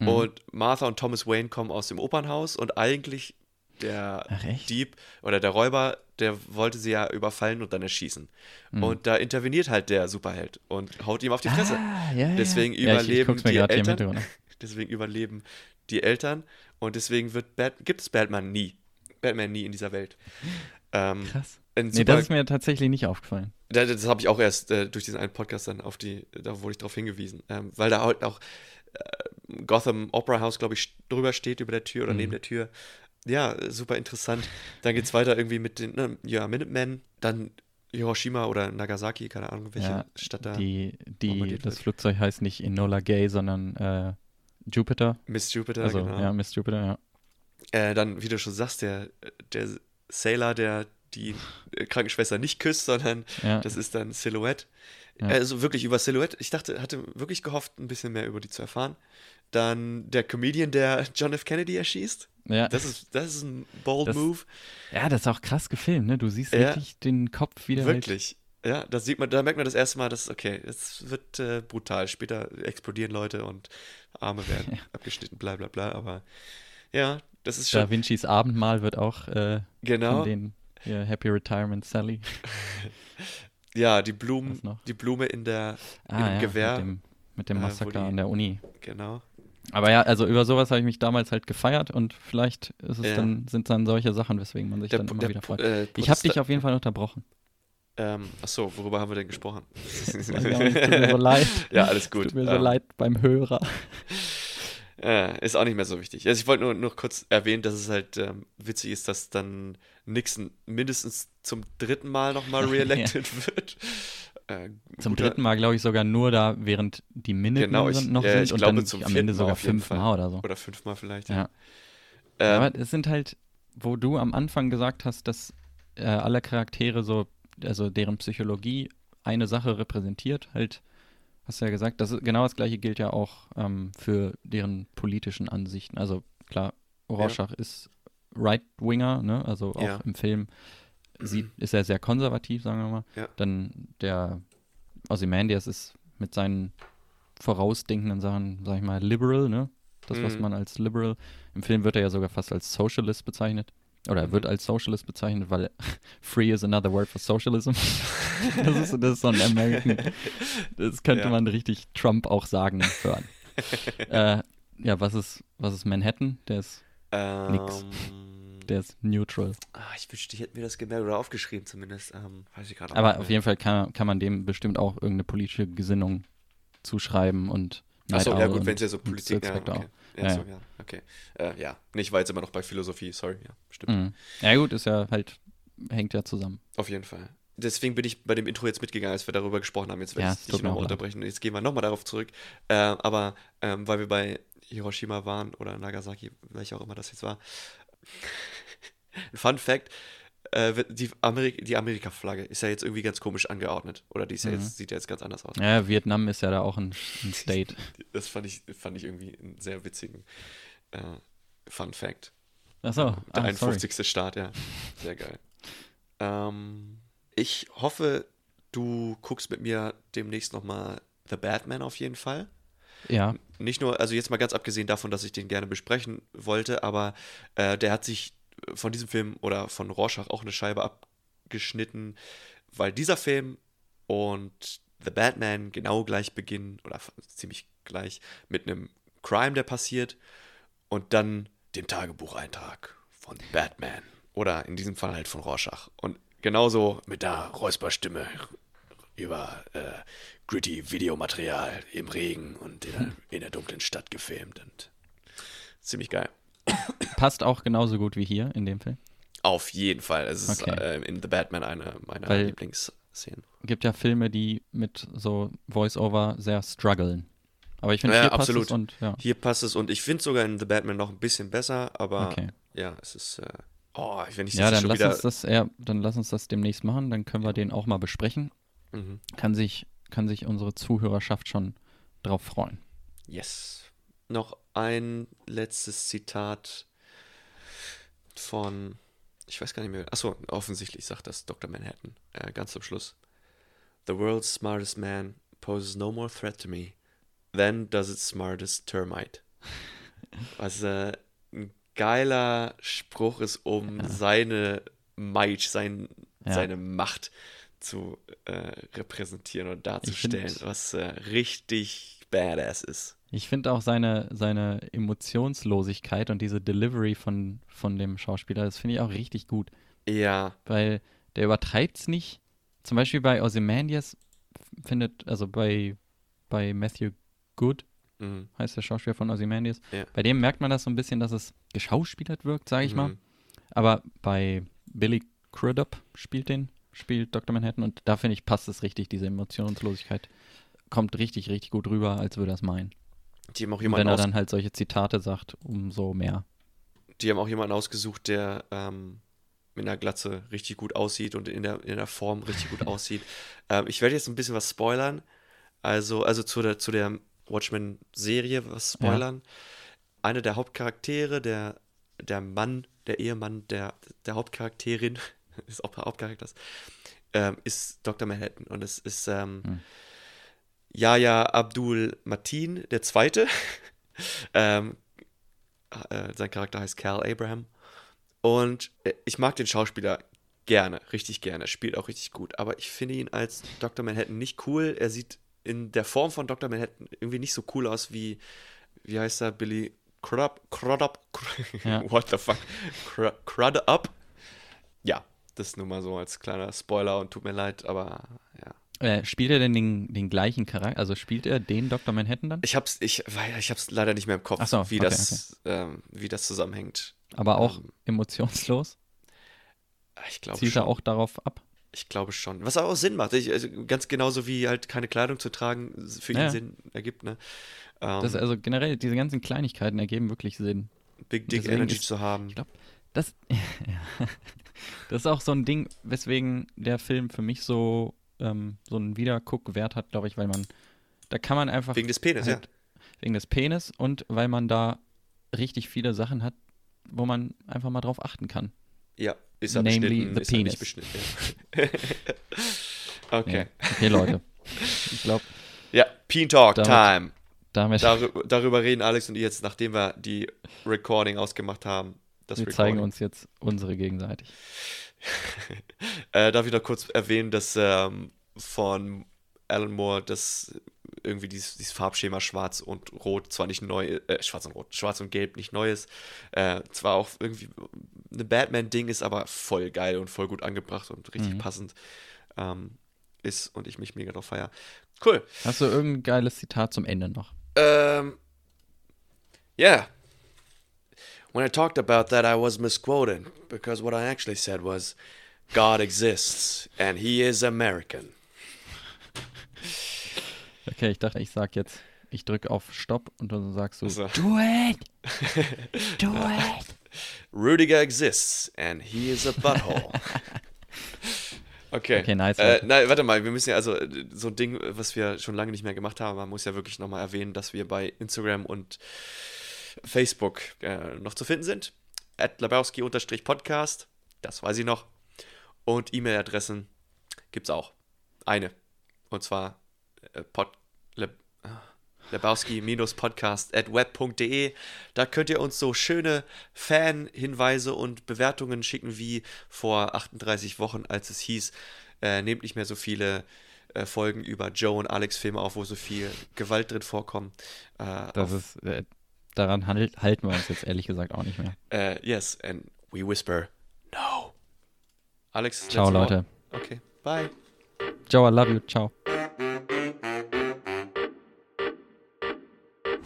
Speaker 3: Mhm.
Speaker 2: und Martha und Thomas Wayne kommen aus dem Opernhaus und eigentlich der
Speaker 3: Ach?
Speaker 2: Dieb oder der Räuber, der wollte sie ja überfallen und dann erschießen.
Speaker 3: Mhm.
Speaker 2: Und da interveniert halt der Superheld und haut ihm auf die Fresse.
Speaker 3: Ah, ja, ja.
Speaker 2: Deswegen
Speaker 3: ja, ich, ich
Speaker 2: überleben
Speaker 3: guck's mir
Speaker 2: die Eltern. Deswegen überleben die Eltern und deswegen wird Bat gibt es Batman nie. Batman nie in dieser Welt. Ähm,
Speaker 3: Krass. Nee, das ist mir tatsächlich nicht aufgefallen.
Speaker 2: das, das habe ich auch erst äh, durch diesen einen Podcast dann auf die, da wurde ich darauf hingewiesen, ähm, weil da halt auch äh, Gotham Opera House, glaube ich, drüber steht über der Tür oder
Speaker 3: Mhm.
Speaker 2: neben der Tür. Ja, super interessant. Dann geht es weiter irgendwie mit den, ne, ja, Minutemen, dann Hiroshima oder Nagasaki, keine Ahnung, welche
Speaker 3: Ja,
Speaker 2: Stadt da.
Speaker 3: Die, die, das
Speaker 2: wird.
Speaker 3: Flugzeug heißt nicht Enola Gay, sondern äh, Jupiter.
Speaker 2: Miss Jupiter,
Speaker 3: Also,
Speaker 2: genau.
Speaker 3: ja, Miss Jupiter, ja.
Speaker 2: Äh, dann, wie du schon sagst, der, der Sailor, der die äh, Krankenschwester nicht küsst, sondern
Speaker 3: ja.
Speaker 2: das ist dann Silhouette.
Speaker 3: Ja.
Speaker 2: Also wirklich über Silhouette. Ich dachte, hatte wirklich gehofft, ein bisschen mehr über die zu erfahren. Dann der Comedian, der John F. Kennedy erschießt.
Speaker 3: ja.
Speaker 2: Das ist, das ist ein bold
Speaker 3: Das-
Speaker 2: Move.
Speaker 3: ja, das ist auch krass gefilmt, ne? Du siehst
Speaker 2: Ja.
Speaker 3: wirklich den Kopf wieder.
Speaker 2: Wirklich. Ja, das sieht man, da merkt man das erste Mal, dass, okay, es wird äh, brutal. Später explodieren Leute und Arme werden abgeschnitten, bla bla bla. Aber ja, das ist schon.
Speaker 3: Da Vinci's Abendmahl wird auch äh,
Speaker 2: genau.
Speaker 3: von den hier, Happy Retirement Sally.
Speaker 2: Ja, die Blumen, die Blume in der,
Speaker 3: Ah,
Speaker 2: dem
Speaker 3: ja,
Speaker 2: Gewehr.
Speaker 3: Mit dem, mit dem
Speaker 2: äh,
Speaker 3: Massaker
Speaker 2: die-
Speaker 3: an der Uni.
Speaker 2: Genau.
Speaker 3: Aber ja, also über sowas habe ich mich damals halt gefeiert und vielleicht ist es
Speaker 2: Ja.
Speaker 3: dann, sind dann solche Sachen, weswegen man sich
Speaker 2: Der,
Speaker 3: dann immer
Speaker 2: der,
Speaker 3: wieder freut.
Speaker 2: äh,
Speaker 3: Ich habe dich auf jeden Fall unterbrochen.
Speaker 2: Ähm, achso, worüber haben wir denn gesprochen?
Speaker 3: Nicht, tut mir so leid.
Speaker 2: Ja, alles gut.
Speaker 3: Tut mir so
Speaker 2: Ähm,
Speaker 3: leid beim Hörer.
Speaker 2: Äh, ist auch nicht mehr so wichtig. Also ich wollte nur, nur kurz erwähnen, dass es halt ähm, witzig ist, dass dann Nixon mindestens zum dritten Mal nochmal reelected wird. Äh,
Speaker 3: Zum
Speaker 2: guter-
Speaker 3: dritten Mal, glaube ich, sogar nur da, während die Minutemen
Speaker 2: Genau, ich-
Speaker 3: noch
Speaker 2: ja,
Speaker 3: sind
Speaker 2: ich
Speaker 3: und
Speaker 2: glaube,
Speaker 3: dann
Speaker 2: zum
Speaker 3: am Ende sogar fünfmal oder so.
Speaker 2: Oder fünfmal vielleicht,
Speaker 3: Ja.
Speaker 2: ja. Ähm,
Speaker 3: Aber es sind halt, wo du am Anfang gesagt hast, dass äh, alle Charaktere so, also deren Psychologie eine Sache repräsentiert, halt, hast du ja gesagt, das ist, genau das gleiche gilt ja auch ähm, für deren politischen Ansichten. Also klar, Rorschach ist Right-Winger, ne? Also auch
Speaker 2: Ja.
Speaker 3: im Film sieht, ist er sehr konservativ, sagen wir mal.
Speaker 2: Ja.
Speaker 3: Dann der Ozymandias ist mit seinen vorausdenkenden Sachen, sag ich mal, liberal, ne? Das, was
Speaker 2: Mhm.
Speaker 3: man als liberal, im Film wird er ja sogar fast als Socialist bezeichnet. Oder er
Speaker 2: Mhm.
Speaker 3: wird als Socialist bezeichnet, weil free is another word for socialism. das, ist, das ist so ein American, das könnte
Speaker 2: Ja.
Speaker 3: man richtig Trump auch sagen hören. äh, ja, was ist, was ist Manhattan? Der ist
Speaker 2: ähm,
Speaker 3: Nix. Der ist neutral.
Speaker 2: Ah, ich wünschte, ich hätte mir das gemerkt oder aufgeschrieben zumindest. Ähm, weiß ich gerade
Speaker 3: Aber auf jeden Fall kann, kann man dem bestimmt auch irgendeine politische Gesinnung zuschreiben und
Speaker 2: Achso, ja gut, wenn es ja so Politik ja, okay.
Speaker 3: auch.
Speaker 2: Ja,
Speaker 3: Ja,
Speaker 2: so, ja, okay. Äh, ja, ich war jetzt immer noch bei Philosophie, sorry, ja, stimmt.
Speaker 3: Mhm. Ja gut, ist ja halt, hängt ja zusammen.
Speaker 2: Auf jeden Fall. Deswegen bin ich bei dem Intro jetzt mitgegangen, als wir darüber gesprochen haben. Jetzt werde
Speaker 3: Ja,
Speaker 2: ich dich nochmal unterbrechen. Jetzt gehen wir nochmal darauf zurück. Äh, aber ähm, weil wir bei Hiroshima waren oder Nagasaki, welcher auch immer das jetzt war. Fun Fact: äh, die, Amerik die Amerika-Flagge ist ja jetzt irgendwie ganz komisch angeordnet. Oder die ja
Speaker 3: Mhm.
Speaker 2: jetzt, sieht ja jetzt ganz anders aus.
Speaker 3: Ja, Vietnam ist ja da auch ein, ein State.
Speaker 2: Das fand ich, fand ich irgendwie einen sehr witzigen äh, Fun Fact.
Speaker 3: Achso,
Speaker 2: Der
Speaker 3: ah, sorry.
Speaker 2: 51. Start, ja. Sehr geil. Ähm, ich hoffe, du guckst mit mir demnächst nochmal The Batman auf jeden Fall.
Speaker 3: Ja,
Speaker 2: Nicht nur, also jetzt mal ganz abgesehen davon, dass ich den gerne besprechen wollte, aber äh, der hat sich von diesem Film oder von Rorschach auch eine Scheibe abgeschnitten, weil dieser Film und The Batman genau gleich beginnen oder ziemlich gleich mit einem Crime, der passiert und dann dem Tagebucheintrag von Batman oder in diesem Fall halt von Rorschach. Und genauso mit der Räusperstimme über äh, gritty Videomaterial im Regen und in der, in der dunklen Stadt gefilmt und ziemlich geil.
Speaker 3: passt auch genauso gut wie hier in dem Film.
Speaker 2: Auf jeden Fall. Es ist
Speaker 3: Okay.
Speaker 2: äh, in The Batman eine meiner
Speaker 3: Weil-
Speaker 2: Lieblingsszenen.
Speaker 3: Gibt ja Filme, die mit so Voice-Over sehr strugglen. Aber ich finde,
Speaker 2: Ja,
Speaker 3: hier passt
Speaker 2: absolut.
Speaker 3: es und ja.
Speaker 2: Hier passt es und ich finde sogar in The Batman noch ein bisschen besser, aber
Speaker 3: Okay.
Speaker 2: ja, es ist. Äh, oh, wenn ich
Speaker 3: Ja, dann lass
Speaker 2: wieder.
Speaker 3: uns das eher, dann lass uns das demnächst machen, dann können wir den auch mal besprechen.
Speaker 2: Mhm.
Speaker 3: Kann sich, kann sich unsere Zuhörerschaft schon drauf freuen.
Speaker 2: Yes. Noch ein letztes Zitat von, ich weiß gar nicht mehr, achso, offensichtlich sagt das Dr. Manhattan, äh, ganz zum Schluss. The world's smartest man poses no more threat to me than does its smartest termite. Was äh, ein geiler Spruch ist, um seine Might, sein,
Speaker 3: Ja.
Speaker 2: seine Macht zu äh, repräsentieren und darzustellen,
Speaker 3: find-
Speaker 2: was äh, richtig badass ist.
Speaker 3: Ich finde auch seine, seine Emotionslosigkeit und diese Delivery von, von dem Schauspieler, das finde ich auch richtig gut.
Speaker 2: Ja,
Speaker 3: Weil der übertreibt es nicht. Zum Beispiel bei Ozymandias findet, also bei, bei Matthew Good,
Speaker 2: mhm.
Speaker 3: heißt der Schauspieler von Ozymandias,
Speaker 2: Ja.
Speaker 3: bei dem merkt man das so ein bisschen, dass es geschauspielert wirkt, sage ich mal.
Speaker 2: Mhm.
Speaker 3: Aber bei Billy Crudup spielt den, spielt Dr. Manhattan und da finde ich, passt es richtig, diese Emotionslosigkeit. Kommt richtig, richtig gut rüber, als würde er es meinen.
Speaker 2: Die haben auch
Speaker 3: Und
Speaker 2: jemanden,
Speaker 3: wenn er dann halt solche Zitate sagt, umso mehr.
Speaker 2: die haben auch jemanden ausgesucht, der ähm, mit einer Glatze richtig gut aussieht und in der, in der Form richtig gut aussieht. Ähm, ich werde jetzt ein bisschen was spoilern. Also, also zu der, zu der Watchmen-Serie was spoilern. Einer der Hauptcharaktere, der, der Mann, der Ehemann der, der Hauptcharakterin, ist auch Hauptcharakters, ähm, ist Dr. Manhattan. Und es ist ähm,
Speaker 3: Hm.
Speaker 2: Yahya Abdul Matin, der Zweite. ähm, äh, sein Charakter heißt Cal Abraham. Und äh, ich mag den Schauspieler gerne, richtig gerne. Er spielt auch richtig gut. Aber ich finde ihn als Dr. Manhattan nicht cool. Er sieht in der Form von Dr. Manhattan irgendwie nicht so cool aus wie, wie heißt er, Billy Crudup? Crudup?
Speaker 3: Ja.
Speaker 2: What the fuck? Cru- Crudup? Ja, das nur mal so als kleiner Spoiler und tut mir leid, aber ja.
Speaker 3: Äh, spielt er denn den, den gleichen Charakter? Also spielt er den Dr. Manhattan dann?
Speaker 2: Ich hab's, ich, ich hab's leider nicht mehr im Kopf,
Speaker 3: so,
Speaker 2: wie,
Speaker 3: okay,
Speaker 2: das, Ähm, wie das zusammenhängt.
Speaker 3: Aber auch
Speaker 2: Ähm,
Speaker 3: emotionslos?
Speaker 2: Ich glaube
Speaker 3: Zielt
Speaker 2: schon.
Speaker 3: er auch darauf ab?
Speaker 2: Ich glaube schon. Was auch Sinn macht. Ich, also ganz genauso wie halt keine Kleidung zu tragen für ihn
Speaker 3: Ja.
Speaker 2: Sinn ergibt, ne? Ähm,
Speaker 3: Das, also generell, diese ganzen Kleinigkeiten ergeben wirklich Sinn.
Speaker 2: Big Dick
Speaker 3: deswegen
Speaker 2: Energy
Speaker 3: ist-
Speaker 2: zu haben.
Speaker 3: Ich glaube, das, ja. Das ist auch so ein Ding, weswegen der Film für mich so, ähm, so einen Wiederguckwert hat, glaube ich, weil man, da kann man einfach.
Speaker 2: Wegen des Penis,
Speaker 3: halt, Wegen des Penis und weil man da richtig viele Sachen hat, wo man einfach mal drauf achten kann.
Speaker 2: ja. Ja, ist er
Speaker 3: Namely
Speaker 2: beschnitten,
Speaker 3: the
Speaker 2: ist nicht
Speaker 3: penis.
Speaker 2: beschnitten. Ja. okay.
Speaker 3: Ja. Okay, Leute. Ich glaube,
Speaker 2: Ja, Peen Talk
Speaker 3: Damit-
Speaker 2: Time.
Speaker 3: damit
Speaker 2: Darüber, darüber reden Alex und ich jetzt, nachdem wir die Recording ausgemacht haben. Das
Speaker 3: wir
Speaker 2: Recording.
Speaker 3: zeigen uns jetzt unsere gegenseitig.
Speaker 2: Äh, darf ich noch kurz erwähnen, dass ähm, von Alan Moore das irgendwie dieses, dieses Farbschema Schwarz und Rot zwar nicht neu, äh, Schwarz und Rot, Schwarz und Gelb nicht neu ist, äh, zwar auch irgendwie eine Batman-Ding ist aber voll geil und voll gut angebracht und richtig
Speaker 3: Mhm.
Speaker 2: passend ähm, ist und ich mich mega drauf feier. Cool.
Speaker 3: Hast du irgendein geiles Zitat zum Ende noch?
Speaker 2: Um, yeah. When I talked about that, I was misquoted because what I actually said was, God exists and he is American.
Speaker 3: Okay, ich dachte, ich sag jetzt, ich drücke auf Stopp und dann sagst du,
Speaker 2: So.
Speaker 3: do it! Do it!
Speaker 2: Rudiger exists and he is a butthole. Okay.
Speaker 3: Okay, nice,
Speaker 2: Äh, nein, warte mal, wir müssen ja also so ein Ding, was wir schon lange nicht mehr gemacht haben, man muss ja wirklich nochmal erwähnen, dass wir bei Instagram und Facebook äh, noch zu finden sind. At Labowski-Podcast, das weiß ich noch. Und E-Mail-Adressen gibt es auch. Eine. Und zwar äh, pod, le, ah, lebowski-podcast at web.de. Da könnt ihr uns so schöne Fan-Hinweise und Bewertungen schicken wie vor 38 Wochen, als es hieß, äh, nehmt nicht mehr so viele äh, Folgen über Joe und Alex Filme auf, wo so viel Gewalt drin vorkommt. Äh,
Speaker 3: Das
Speaker 2: auf,
Speaker 3: ist, äh, daran handelt, halten wir uns jetzt ehrlich gesagt auch nicht mehr.
Speaker 2: äh, yes, and we whisper, no. Alex,
Speaker 3: Ciao,
Speaker 2: letzte Wort?
Speaker 3: Leute.
Speaker 2: Okay, bye.
Speaker 3: Joe, I love you. Ciao.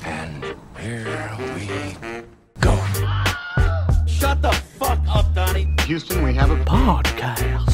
Speaker 7: And here we go.
Speaker 10: Shut the fuck up, Donnie.
Speaker 5: Houston, we have a
Speaker 6: Podcast.